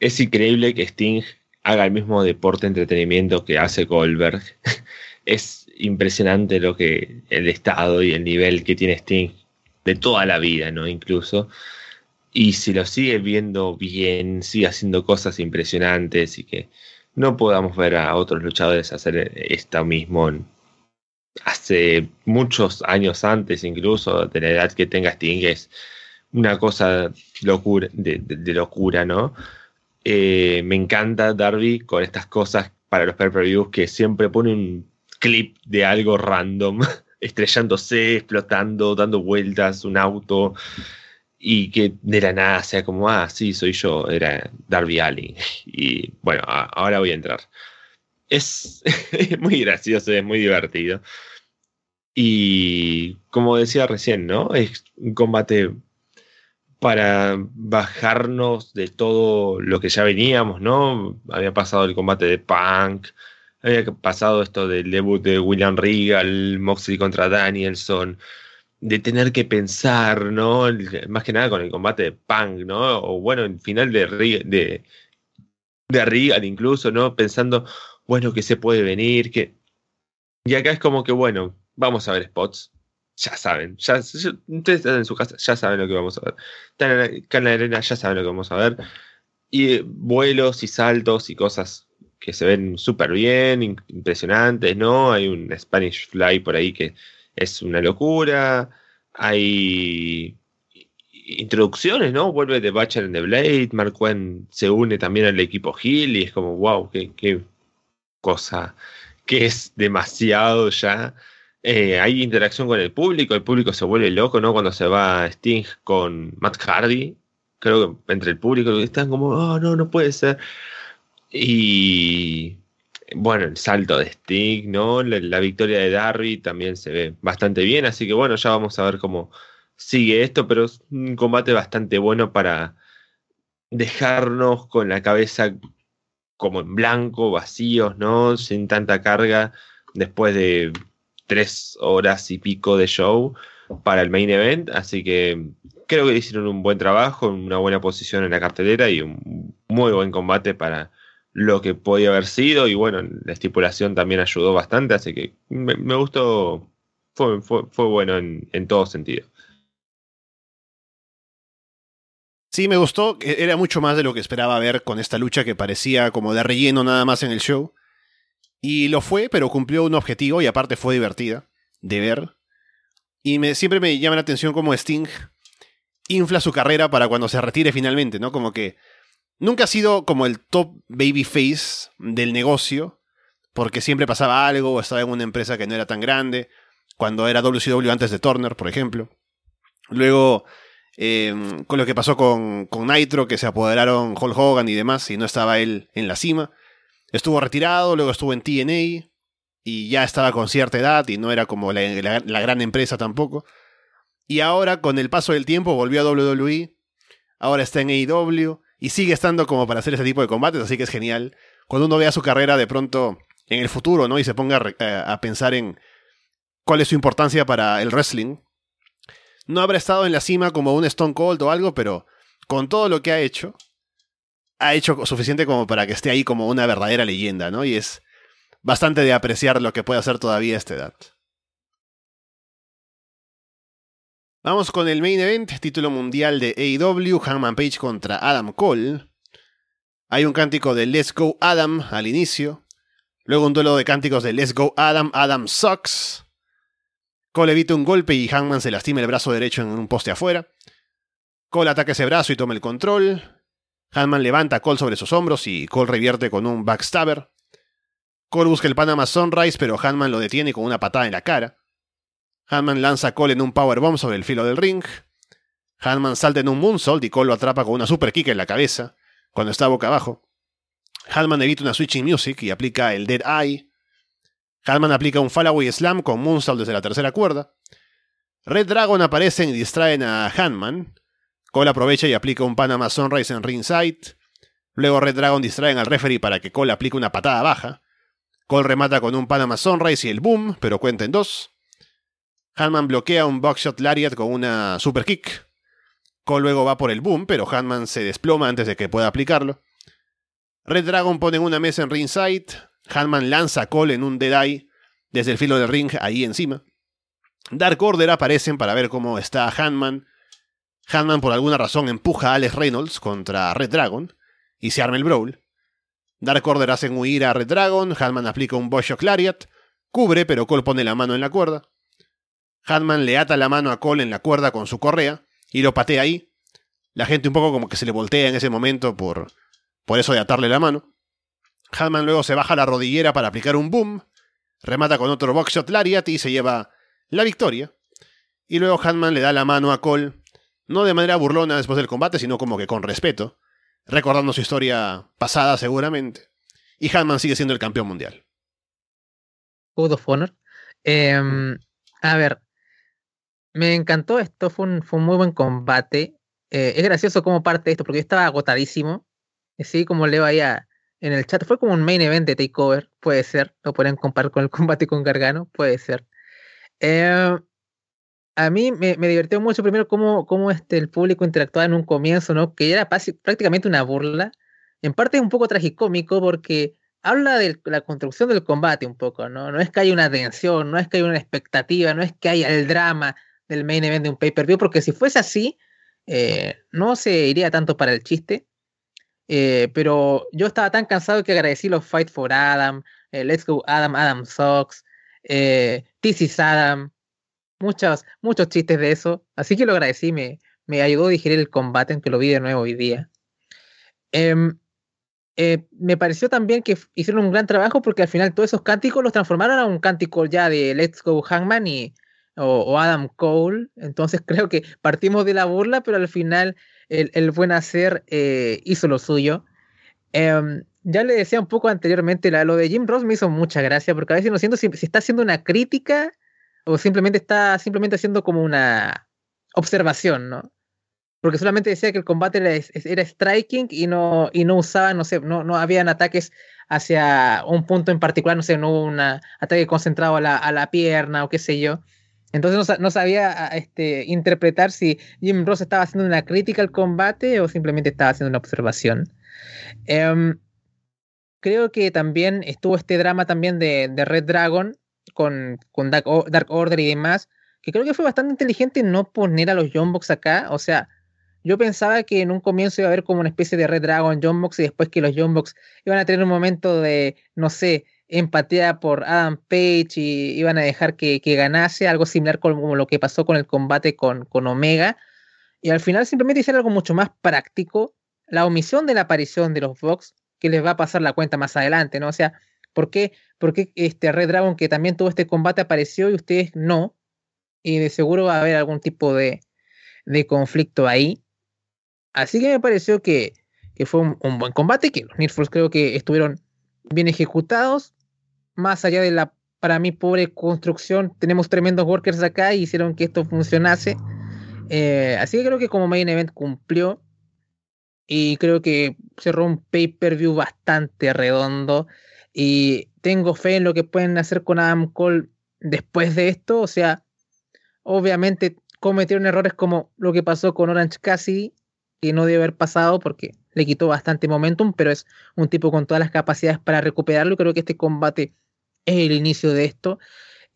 [SPEAKER 3] es increíble que Sting haga el mismo deporte entretenimiento que hace Goldberg. *laughs* es impresionante lo que el estado y el nivel que tiene Sting de toda la vida, ¿no? Incluso. Y si lo sigue viendo bien, sigue haciendo cosas impresionantes y que no podamos ver a otros luchadores hacer esto mismo hace muchos años antes, incluso de la edad que tenga Sting, es una cosa locura, de, locura, ¿no? Eh, me encanta Darby con estas cosas para los pay-per-views que siempre pone un clip de algo random, *laughs* estrellándose, explotando, dando vueltas, un auto y que de la nada sea como, ah, sí, soy yo, era Darby Allin. *laughs* Y bueno, ahora voy a entrar. Es, *laughs* muy gracioso, es muy divertido. Y como decía recién, ¿no? Es un combate para bajarnos de todo lo que ya veníamos, ¿no? Había pasado el combate de Punk, había pasado esto del debut de William Regal, Moxley contra Danielson, de tener que pensar, ¿no? Más que nada con el combate de Punk, ¿no? O bueno, el final de, de, de Regal incluso, ¿no? Pensando, bueno, que se puede venir, que... Y acá es como que, bueno, vamos a ver spots. Ya saben, ustedes están en su casa, ya saben lo que vamos a ver. Están en la arena, ya saben lo que vamos a ver. Y vuelos y saltos y cosas que se ven súper bien, impresionantes, ¿no? Hay un Spanish Fly por ahí que es una locura. Hay introducciones, ¿no? Vuelve The Butcher en The Blade, Mark Quinn se une también al equipo Hill y es como, wow, qué, cosa, que es demasiado ya. Eh, hay interacción con el público, el público se vuelve loco, ¿no? Cuando se va Sting con Matt Hardy, creo que entre el público están como, oh, no, no puede ser. Y bueno, el salto de Sting, ¿no? La, victoria de Darby también se ve bastante bien, así que bueno, ya vamos a ver cómo sigue esto, pero es un combate bastante bueno para dejarnos con la cabeza como en blanco, vacíos, ¿no? Sin tanta carga, después de tres horas y pico de show para el main event, así que creo que hicieron un buen trabajo, una buena posición en la cartelera y un muy buen combate para lo que podía haber sido y bueno, la estipulación también ayudó bastante, así que me, gustó, fue, fue, bueno en, en, todo sentido.
[SPEAKER 1] Sí, me gustó, era mucho más de lo que esperaba ver con esta lucha que parecía como de relleno nada más en el show. Y lo fue, pero cumplió un objetivo y aparte fue divertida de ver. Y me, siempre me llama la atención como Sting infla su carrera para cuando se retire finalmente, ¿no? Como que Nunca ha sido como el top babyface del negocio, porque siempre pasaba algo o estaba en una empresa que no era tan grande, cuando era WCW antes de Turner, por ejemplo. Luego, em, con lo que pasó con, con Nitro, que se apoderaron Hulk Hogan y demás, y no estaba él en la cima. Estuvo retirado, luego estuvo en TNA, y ya estaba con cierta edad, y no era como la, gran empresa tampoco. Y ahora, con el paso del tiempo, volvió a WWE, ahora está en AEW, y sigue estando como para hacer ese tipo de combates, así que es genial. Cuando uno vea su carrera de pronto en el futuro, ¿no? Y se ponga a, pensar en cuál es su importancia para el wrestling, no habrá estado en la cima como un Stone Cold o algo, pero con todo lo que ha hecho, ha hecho suficiente como para que esté ahí como una verdadera leyenda, ¿no? Y es bastante de apreciar lo que puede hacer todavía a esta edad. Vamos con el main event, título mundial de AEW, Hangman Page contra Adam Cole. Hay un cántico de Let's Go Adam al inicio. Luego un duelo de cánticos de Let's Go Adam, Adam Sucks. Cole evita un golpe y Hangman se lastima el brazo derecho en un poste afuera. Cole ataca ese brazo y toma el control. Hangman levanta a Cole sobre sus hombros y Cole revierte con un backstabber. Cole busca el Panama Sunrise, pero Hangman lo detiene con una patada en la cara. Hanman lanza a Cole en un powerbomb sobre el filo del ring. Hanman salta en un moonsault y Cole lo atrapa con una super kick en la cabeza, cuando está boca abajo. Hanman evita una switching music y aplica el Dead Eye. Hanman aplica un Fallaway Slam con moonsault desde la tercera cuerda. Red Dragon aparecen y distraen a Hanman. Cole aprovecha y aplica un Panama Sunrise en ringside. Luego Red Dragon distraen al referee para que Cole aplique una patada baja. Cole remata con un Panama Sunrise y el boom, pero cuenta en dos. Hanman bloquea un Buckshot Lariat con una super kick. Cole luego va por el boom, pero Hanman se desploma antes de que pueda aplicarlo. Red Dragon pone una mesa en ringside. Hanman lanza a Cole en un Dead Eye desde el filo del ring ahí encima. Dark Order aparecen para ver cómo está Hanman. Hanman por alguna razón empuja a Alex Reynolds contra Red Dragon y se arma el brawl. Dark Order hacen huir a Red Dragon, Hanman aplica un Buckshot Lariat, cubre pero Cole pone la mano en la cuerda. Hanman le ata la mano a Cole en la cuerda con su correa y lo patea ahí. La gente un poco como que se le voltea en ese momento por, por eso de atarle la mano. Hanman luego se baja la rodillera para aplicar un boom, remata con otro boxshot lariat y se lleva la victoria. Y luego Hanman le da la mano a Cole, no de manera burlona después del combate, sino como que con respeto, recordando su historia pasada seguramente. Y Hanman sigue siendo el campeón mundial.
[SPEAKER 2] Code of Honor. Em, a ver, me encantó esto, fue un, fue un muy buen combate. Eh, es gracioso cómo parte esto, porque yo estaba agotadísimo. Así como leo ahí en el chat, fue como un main event de Takeover, puede ser. Lo pueden comparar con el *laughs* combate con Gargano, puede ser. Eh, a mí me, me, divirtió mucho primero cómo, cómo este, el público interactuaba en un comienzo, ¿no? Que era prácticamente una burla. En parte es un poco tragicómico porque habla de la construcción del combate un poco, ¿no? No es que haya una tensión, no es que haya una expectativa, no es que haya el drama, del main event de un pay-per-view, porque si fuese así, eh, no se iría tanto para el chiste. Eh, pero yo estaba tan cansado que agradecí los Fight for Adam, eh, Let's Go Adam, Adam Sox, eh, This is Adam, muchos, muchos chistes de eso. Así que lo agradecí, me, me ayudó a digerir el combate, aunque lo vi de nuevo hoy día. Em, me pareció también que hicieron un gran trabajo porque al final todos esos cánticos los transformaron a un cántico ya de Let's Go Hangman y o, Adam Cole. Entonces *laughs* creo que partimos de la burla, pero al final el, buen hacer eh, hizo lo suyo. Em, ya le decía un poco anteriormente, lo de Jim Ross me hizo mucha gracia, porque a veces no siento si, está haciendo una crítica o simplemente está simplemente haciendo como una observación, ¿no? Porque solamente decía que el combate era, striking y no, y no usaba, no sé, no, no habían ataques hacia un punto en particular, no sé, no hubo un ataque concentrado a la, a la pierna o qué sé yo. Entonces no, sabía este, interpretar si Jim Ross estaba haciendo una crítica al combate o simplemente estaba haciendo una observación. Em, creo que también estuvo este drama también de, Red Dragon con, con Dark, Order y demás, que creo que fue bastante inteligente no poner a los John acá. O sea, yo pensaba que en un comienzo iba a haber como una especie de Red Dragon John y después que los John iban a tener un momento de, no sé, empatía por Adam Page y iban a dejar que, ganase, algo similar como lo que pasó con el combate con, con Omega. Y al final simplemente hicieron algo mucho más práctico, la omisión de la aparición de los Vox, que les va a pasar la cuenta más adelante, ¿no? O sea, ¿por qué, por qué este Red Dragon, que también tuvo este combate, apareció y ustedes no? Y de seguro va a haber algún tipo de, de conflicto ahí. Así que me pareció que, que fue un, buen combate, que los Needfuls creo que estuvieron bien ejecutados más allá de la, para mí, pobre construcción, tenemos tremendos workers acá y hicieron que esto funcionase. Eh, así que creo que como main event cumplió y creo que cerró un pay-per-view bastante redondo y tengo fe en lo que pueden hacer con Adam Cole después de esto, o sea, obviamente cometieron errores como lo que pasó con Orange Cassidy, que no debe haber pasado porque le quitó bastante momentum, pero es un tipo con todas las capacidades para recuperarlo. Creo que este combate es el inicio de esto.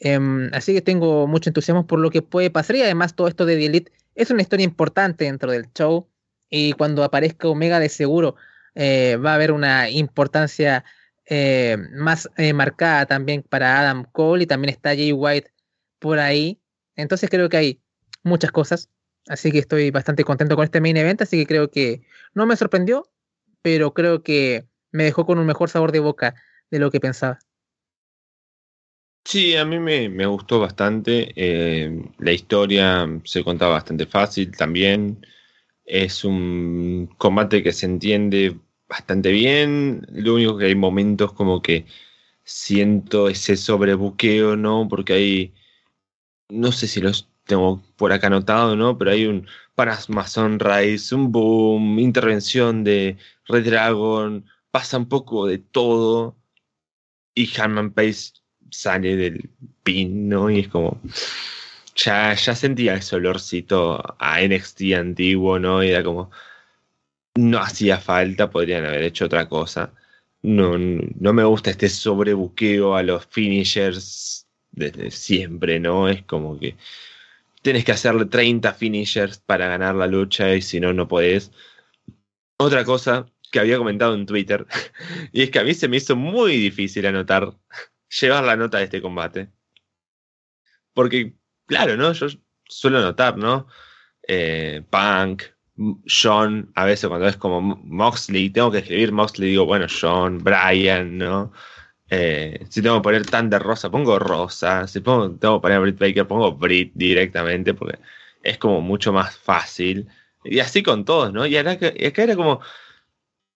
[SPEAKER 2] Em, así que tengo mucho entusiasmo por lo que puede pasar y además todo esto de The Elite es una historia importante dentro del show y cuando aparezca Omega de seguro eh, va a haber una importancia eh, más eh, marcada también para Adam Cole y también está Jay White por ahí. Entonces creo que hay muchas cosas. Así que estoy bastante contento con este main event. Así que creo que no me sorprendió, pero creo que me dejó con un mejor sabor de boca de lo que pensaba.
[SPEAKER 3] Sí, a mí me, me gustó bastante. la historia se contaba bastante fácil también. Es un combate que se entiende bastante bien. Lo único que hay momentos como que siento ese sobrebuqueo, ¿no? Porque hay, no sé si los tengo por acá anotado, ¿no? Pero hay un Mason Rise, un boom, intervención de Red Dragon, pasa un poco de todo. Y Hanman Pace sale del pin, ¿no? Y es como. Ya, ya sentía ese olorcito a NXT antiguo, ¿no? Y era como no hacía falta, podrían haber hecho otra cosa. No, no me gusta este sobrebuqueo a los finishers desde siempre, ¿no? Es como que tienes que hacerle 30 finishers para ganar la lucha y si no, no podés. Otra cosa que había comentado en Twitter, *laughs* y es que a mí se me hizo muy difícil anotar, llevar la nota de este combate. Porque, claro, ¿no? Yo suelo anotar, ¿no? Eh, Punk, John, a veces cuando es como Moxley, tengo que escribir Moxley, digo, bueno, John, Brian, ¿no? Eh, si tengo que poner Thunder Rosa, pongo Rosa. Si tengo que poner Britt Baker, pongo Brit directamente, porque es como mucho más fácil. Y así con todos, ¿no? Y acá, era como,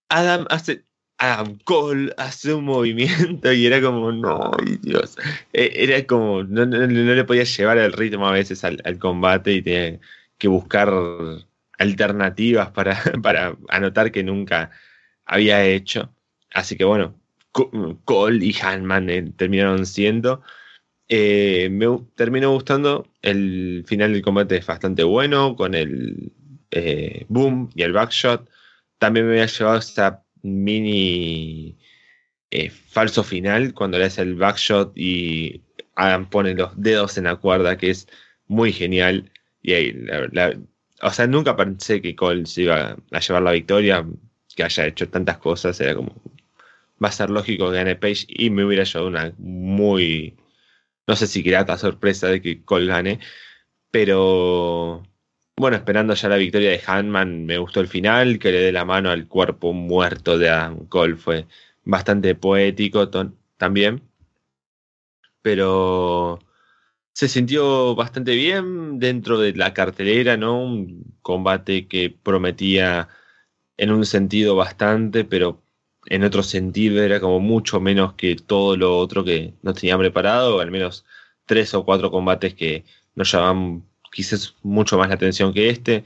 [SPEAKER 3] Adam hace, Adam Cole hace un movimiento y era como, no, Dios. E, era como, no, le podía llevar el ritmo a veces al, al combate y tenía que buscar alternativas para, *laughs* para anotar que nunca había hecho. Así que bueno, Cole y Hanman eh, terminaron siendo. Eh, me terminó gustando. El final del combate es bastante bueno, con el eh, boom y el backshot. También me había llevado esa mini falso final cuando le hace el backshot y Adam pone los dedos en la cuerda, que es muy genial. Y ahí, la, o sea, nunca pensé que Cole se iba a llevar la victoria, que haya hecho tantas cosas, era como, va a ser lógico que gane Page y me hubiera llevado una muy, no sé si grata sorpresa de que Cole gane, pero bueno, esperando ya la victoria de Hanman, me gustó el final, que le dé la mano al cuerpo muerto de Adam Cole, fue bastante poético también, pero se sintió bastante bien dentro de la cartelera, ¿no? Un combate que prometía en un sentido bastante, pero en otro sentido era como mucho menos que todo lo otro que nos tenían preparado, al menos tres o cuatro combates que nos llamaban quizás mucho más la atención que este.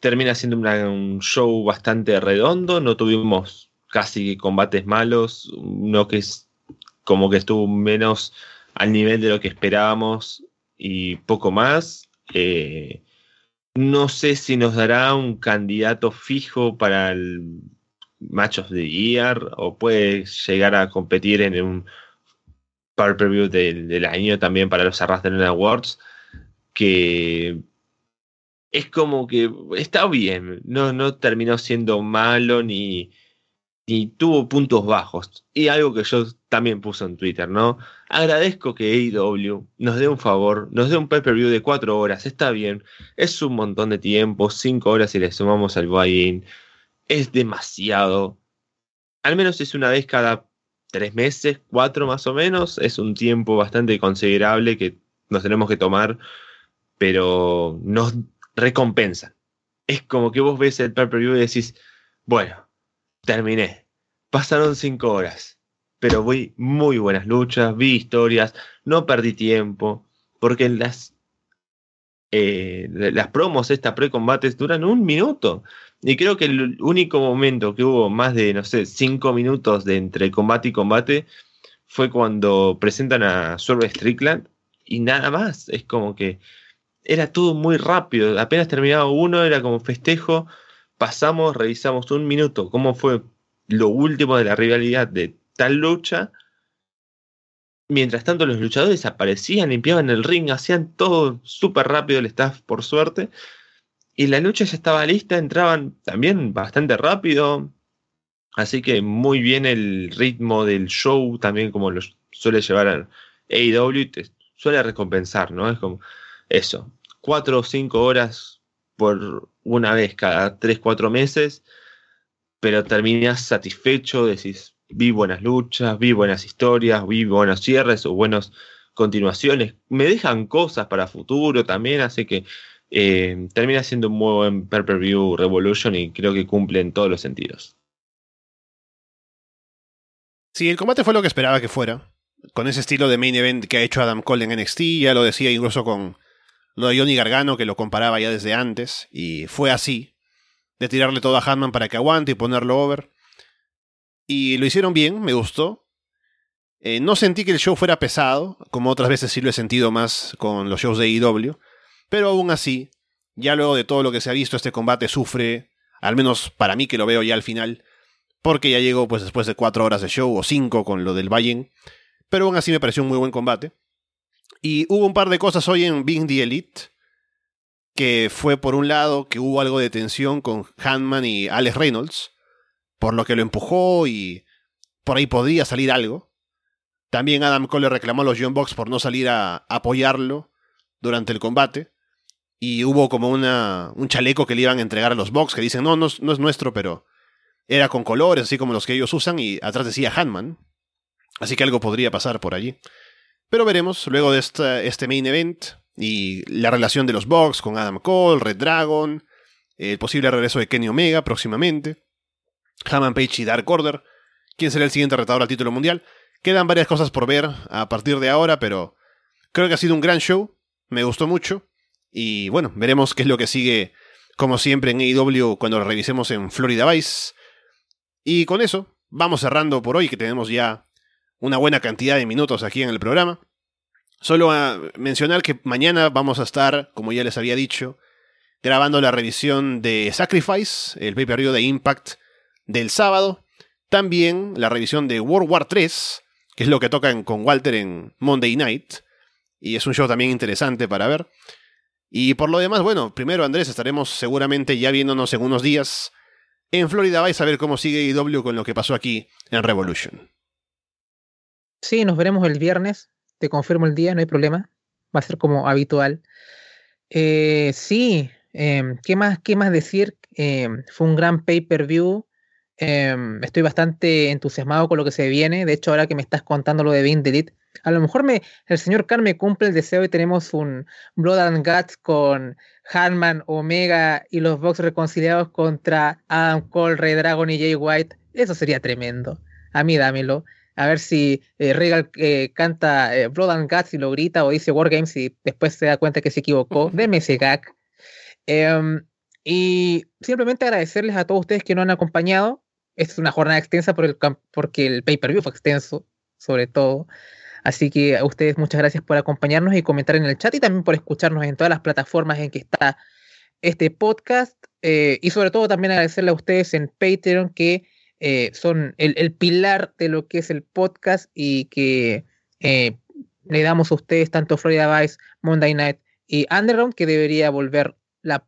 [SPEAKER 3] Termina siendo un show bastante redondo, no tuvimos casi combates malos, uno que es como que estuvo menos al nivel de lo que esperábamos y poco más. Eh, no sé si nos dará un candidato fijo para el Match of the Year o puede llegar a competir en un par preview del, año también para los Arrastren Awards. Que es como que está bien, no, no terminó siendo malo ni, y tuvo puntos bajos. Y algo que yo también puse en Twitter, ¿no? Agradezco que AEW nos dé un favor, nos dé un pay-per-view de cuatro horas, está bien, es un montón de tiempo, cinco horas si le sumamos al buy-in, es demasiado. Al menos es una vez cada tres meses, cuatro más o menos, es un tiempo bastante considerable que nos tenemos que tomar, pero nos recompensa. Es como que vos ves el pay-per-view y decís, bueno, terminé. Pasaron cinco horas, pero vi muy buenas luchas, vi historias, no perdí tiempo, porque las, eh, promos, estas pre-combates, duran un minuto. Y creo que el único momento que hubo más de, no sé, cinco minutos de entre combate y combate fue cuando presentan a Swerve Strickland y nada más. Es como que era todo muy rápido. Apenas terminaba uno, era como festejo. Pasamos, revisamos un minuto cómo fue lo último de la rivalidad de tal lucha. Mientras tanto, los luchadores aparecían, limpiaban el ring, hacían todo súper rápido el staff, por suerte. Y la lucha ya estaba lista, entraban también bastante rápido. Así que muy bien el ritmo del show, también como lo suele llevar AEW, te suele recompensar, ¿no? Es como eso, cuatro o cinco horas por una vez cada tres, cuatro meses, pero terminas satisfecho, decís, vi buenas luchas, vi buenas historias, vi buenos cierres o buenas continuaciones, me dejan cosas para futuro también, así que eh, termina siendo un muy buen per-per-view Revolution y creo que cumple en todos los sentidos.
[SPEAKER 1] Sí, el combate fue lo que esperaba que fuera. Con ese estilo de main event que ha hecho Adam Cole en NXT, ya lo decía incluso con lo de Johnny Gargano, que lo comparaba ya desde antes, y fue así, de tirarle todo a Hanman para que aguante y ponerlo over. Y lo hicieron bien, me gustó. Eh, no sentí que el show fuera pesado, como otras veces sí lo he sentido más con los shows de IW, pero aún así, ya luego de todo lo que se ha visto, este combate sufre, al menos para mí que lo veo ya al final, porque ya llegó pues después de cuatro horas de show o cinco con lo del Bayern, pero aún así me pareció un muy buen combate. Y hubo un par de cosas hoy en Being the Elite, que fue por un lado que hubo algo de tensión con Hanman y Alex Reynolds, por lo que lo empujó y por ahí podría salir algo. También Adam Cole reclamó a los John Box por no salir a apoyarlo durante el combate. Y hubo como una, un chaleco que le iban a entregar a los Box que dicen, no, no, no es nuestro, pero era con colores, así como los que ellos usan, y atrás decía Hanman. Así que algo podría pasar por allí. Pero veremos, luego de este main event y la relación de los Bucks con Adam Cole, Red Dragon, el posible regreso de Kenny Omega próximamente, Hammond Page y Dark Order, quién será el siguiente retador al título mundial. Quedan varias cosas por ver a partir de ahora, pero creo que ha sido un gran show, me gustó mucho, y bueno, veremos qué es lo que sigue, como siempre en AEW, cuando lo revisemos en Florida Vice. Y con eso, vamos cerrando por hoy, que tenemos ya una buena cantidad de minutos aquí en el programa. Solo a mencionar que mañana vamos a estar, como ya les había dicho, grabando la revisión de Sacrifice, el pay-per-view de Impact del sábado. También la revisión de World War 3, que es lo que tocan con Walter en Monday Night. Y es un show también interesante para ver. Y por lo demás, bueno, primero Andrés, estaremos seguramente ya viéndonos en unos días en Florida vais a ver cómo sigue IW con lo que pasó aquí en Revolution.
[SPEAKER 2] Sí, nos veremos el viernes. Te confirmo el día, no hay problema. Va a ser como habitual. Eh, sí, em, ¿qué, más, ¿qué más decir? Em, fue un gran pay-per-view. Em, estoy bastante entusiasmado con lo que se viene. De hecho, ahora que me estás contando lo de Bean a lo mejor me, el señor Khan me cumple el deseo y tenemos un Blood and Guts con Hanman, Omega y los Bucks reconciliados contra Adam Cole, Red Dragon y Jay White. Eso sería tremendo. A mí dámelo. A ver si eh, Regal eh, canta eh, Blood and Guts y lo grita o dice Wargames y después se da cuenta que se equivocó. Deme ese gag. Em, y simplemente agradecerles a todos ustedes que nos han acompañado. Esta es una jornada extensa por el, porque el pay-per-view fue extenso, sobre todo. Así que a ustedes muchas gracias por acompañarnos y comentar en el chat y también por escucharnos en todas las plataformas en que está este podcast. Eh, y sobre todo también agradecerle a ustedes en Patreon que eh, son el, pilar de lo que es el podcast y que eh, le damos a ustedes tanto Florida Vice, Monday Night y Underground que debería volver la,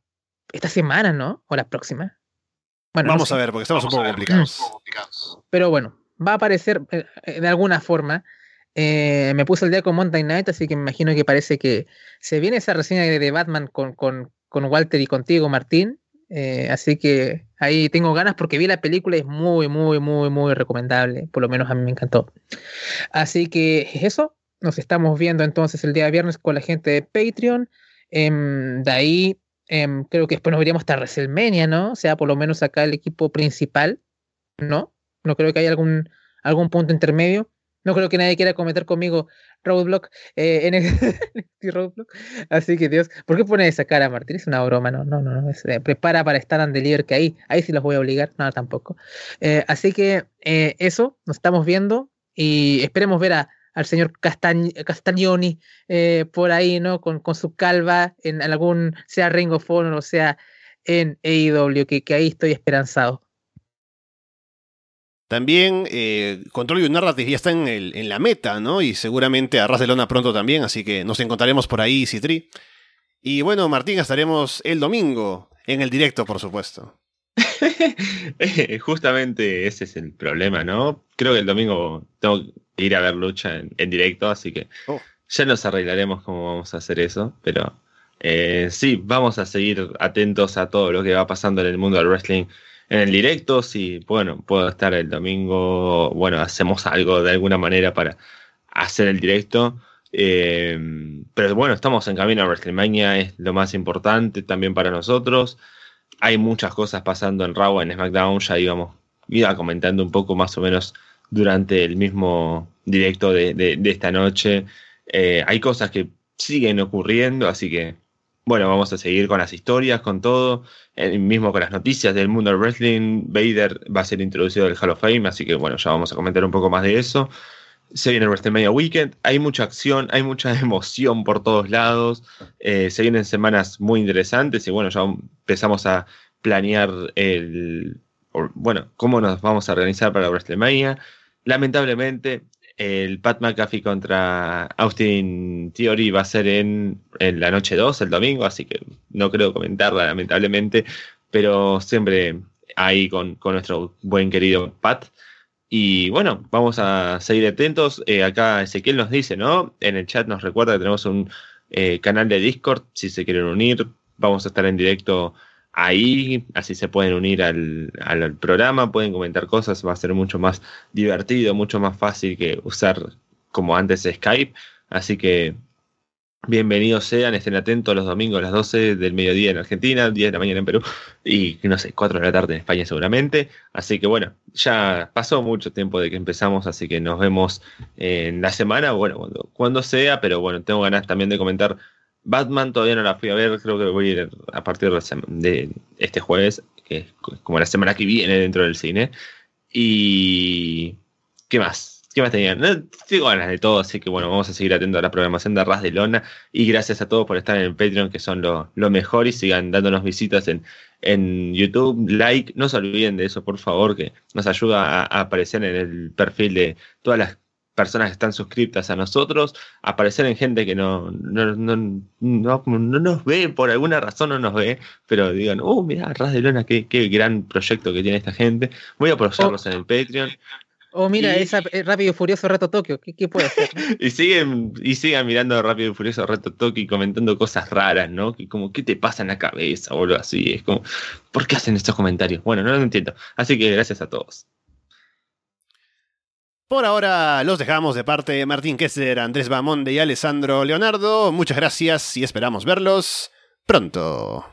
[SPEAKER 2] esta semana, ¿no? O la próxima.
[SPEAKER 1] Bueno, Vamos a ver, porque estamos un poco complicados.
[SPEAKER 2] Pero bueno, va a aparecer de alguna forma. Eh, me puse el día con Monday Night, así que me imagino que parece que se viene esa reseña de, Batman con, con, con, Walter y contigo, Martín. Eh, así que ahí tengo ganas porque vi la película y es muy, muy, muy, muy recomendable. Por lo menos a mí me encantó. Así que eso. Nos estamos viendo entonces el día viernes con la gente de Patreon. Em, de ahí em, creo que después nos veríamos hasta WrestleMania, ¿no? O sea, por lo menos acá el equipo principal, ¿no? No creo que haya algún, algún punto intermedio. No creo que nadie quiera cometer conmigo Roadblock eh, en el *laughs* Roadblock. Así que Dios, ¿por qué pone esa cara, Martín? Es una broma, no, no, no. Eh, prepara para estar en deliver que ahí, ahí sí los voy a obligar, no, tampoco. Eh, así que eso, nos estamos viendo y esperemos ver a, al señor Castagnoni eh, por ahí, ¿no? Con, con su calva en algún, sea Ring of Honor o sea en AEW, que, que ahí estoy esperanzado.
[SPEAKER 1] También eh, Control y Narrative ya está en, el, en, la meta, ¿no? Y seguramente a Ras de Lona pronto también, así que nos encontraremos por ahí, Citri. Y bueno, Martín, estaremos el domingo en el directo, por supuesto. *laughs*
[SPEAKER 3] Justamente ese es el problema, ¿no? Creo que el domingo tengo que ir a ver lucha en, directo, así que oh. ya nos arreglaremos cómo vamos a hacer eso, pero eh, sí, vamos a seguir atentos a todo lo que va pasando en el mundo del wrestling en el directo. Si, bueno, puedo estar el domingo, bueno, hacemos algo de alguna manera para hacer el directo. Eh, pero bueno, estamos en camino a WrestleMania, es lo más importante también para nosotros hay muchas cosas pasando en Raw, en SmackDown, ya íbamos, iba comentando un poco más o menos durante el mismo directo de, esta noche. Eh, hay cosas que siguen ocurriendo, así que bueno, vamos a seguir con las historias, con todo, el mismo con las noticias del mundo del wrestling. Vader va a ser introducido al Hall of Fame, así que bueno, ya vamos a comentar un poco más de eso se viene el WrestleMania Weekend, hay mucha acción, hay mucha *laughs* emoción por todos lados, eh, se vienen semanas muy interesantes y bueno, ya empezamos a planear el, bueno, cómo nos vamos a organizar para WrestleMania. Lamentablemente, el Pat McAfee contra Austin Theory va a ser en, la noche 2, el domingo, así que no creo comentarla, lamentablemente, pero siempre ahí con, con nuestro buen querido Pat. Y bueno, vamos a seguir atentos. Eh, acá Ezequiel nos dice, ¿no? En el chat nos recuerda que tenemos un eh, canal de Discord, si se quieren unir. Vamos a estar en directo ahí, así se pueden unir al, al, programa, pueden comentar cosas, va a ser mucho más divertido, mucho más fácil que usar como antes Skype. Así que Bienvenidos sean, estén atentos los domingos a las 12 del mediodía en Argentina, 10 de la mañana en Perú y no sé, 4 de la tarde en España seguramente. Así que bueno, ya pasó mucho tiempo de que empezamos, así que nos vemos en la semana, bueno, cuando, cuando sea, pero bueno, tengo ganas también de comentar Batman, todavía no la fui a ver, creo que voy a ir a partir de este jueves, que es como la semana que viene dentro del cine. Y... ¿Qué más? ¿Qué más tenían? No, tengo ganas de todo, así que bueno, vamos a seguir atentos a la programación de Ras de Lona. Y gracias a todos por estar en el Patreon, que son lo, mejor, y sigan dándonos visitas en, en YouTube, like. No se olviden de eso, por favor, que nos ayuda a, aparecer en el perfil de todas las personas que están suscritas a nosotros, aparecer en gente que no, no, no, no, nos ve, por alguna razón no nos ve, pero digan, oh, mira, Ras de Lona, qué, qué gran proyecto que tiene esta gente. Voy a apoyarlos en el Patreon.
[SPEAKER 2] Oh, mira, esa eh, Rápido y Furioso Reto Tokio, ¿qué, puede ser? *laughs*
[SPEAKER 3] y siguen y sigan mirando Rápido y Furioso Reto Tokio y comentando cosas raras, ¿no? Que como, ¿qué te pasa en la cabeza o algo así? Es como, ¿por qué hacen estos comentarios? Bueno, no lo entiendo. Así que gracias a todos.
[SPEAKER 1] Por ahora los dejamos de parte de Martín Kessler, Andrés Bamonde y Alessandro Leonardo. Muchas gracias y esperamos verlos pronto.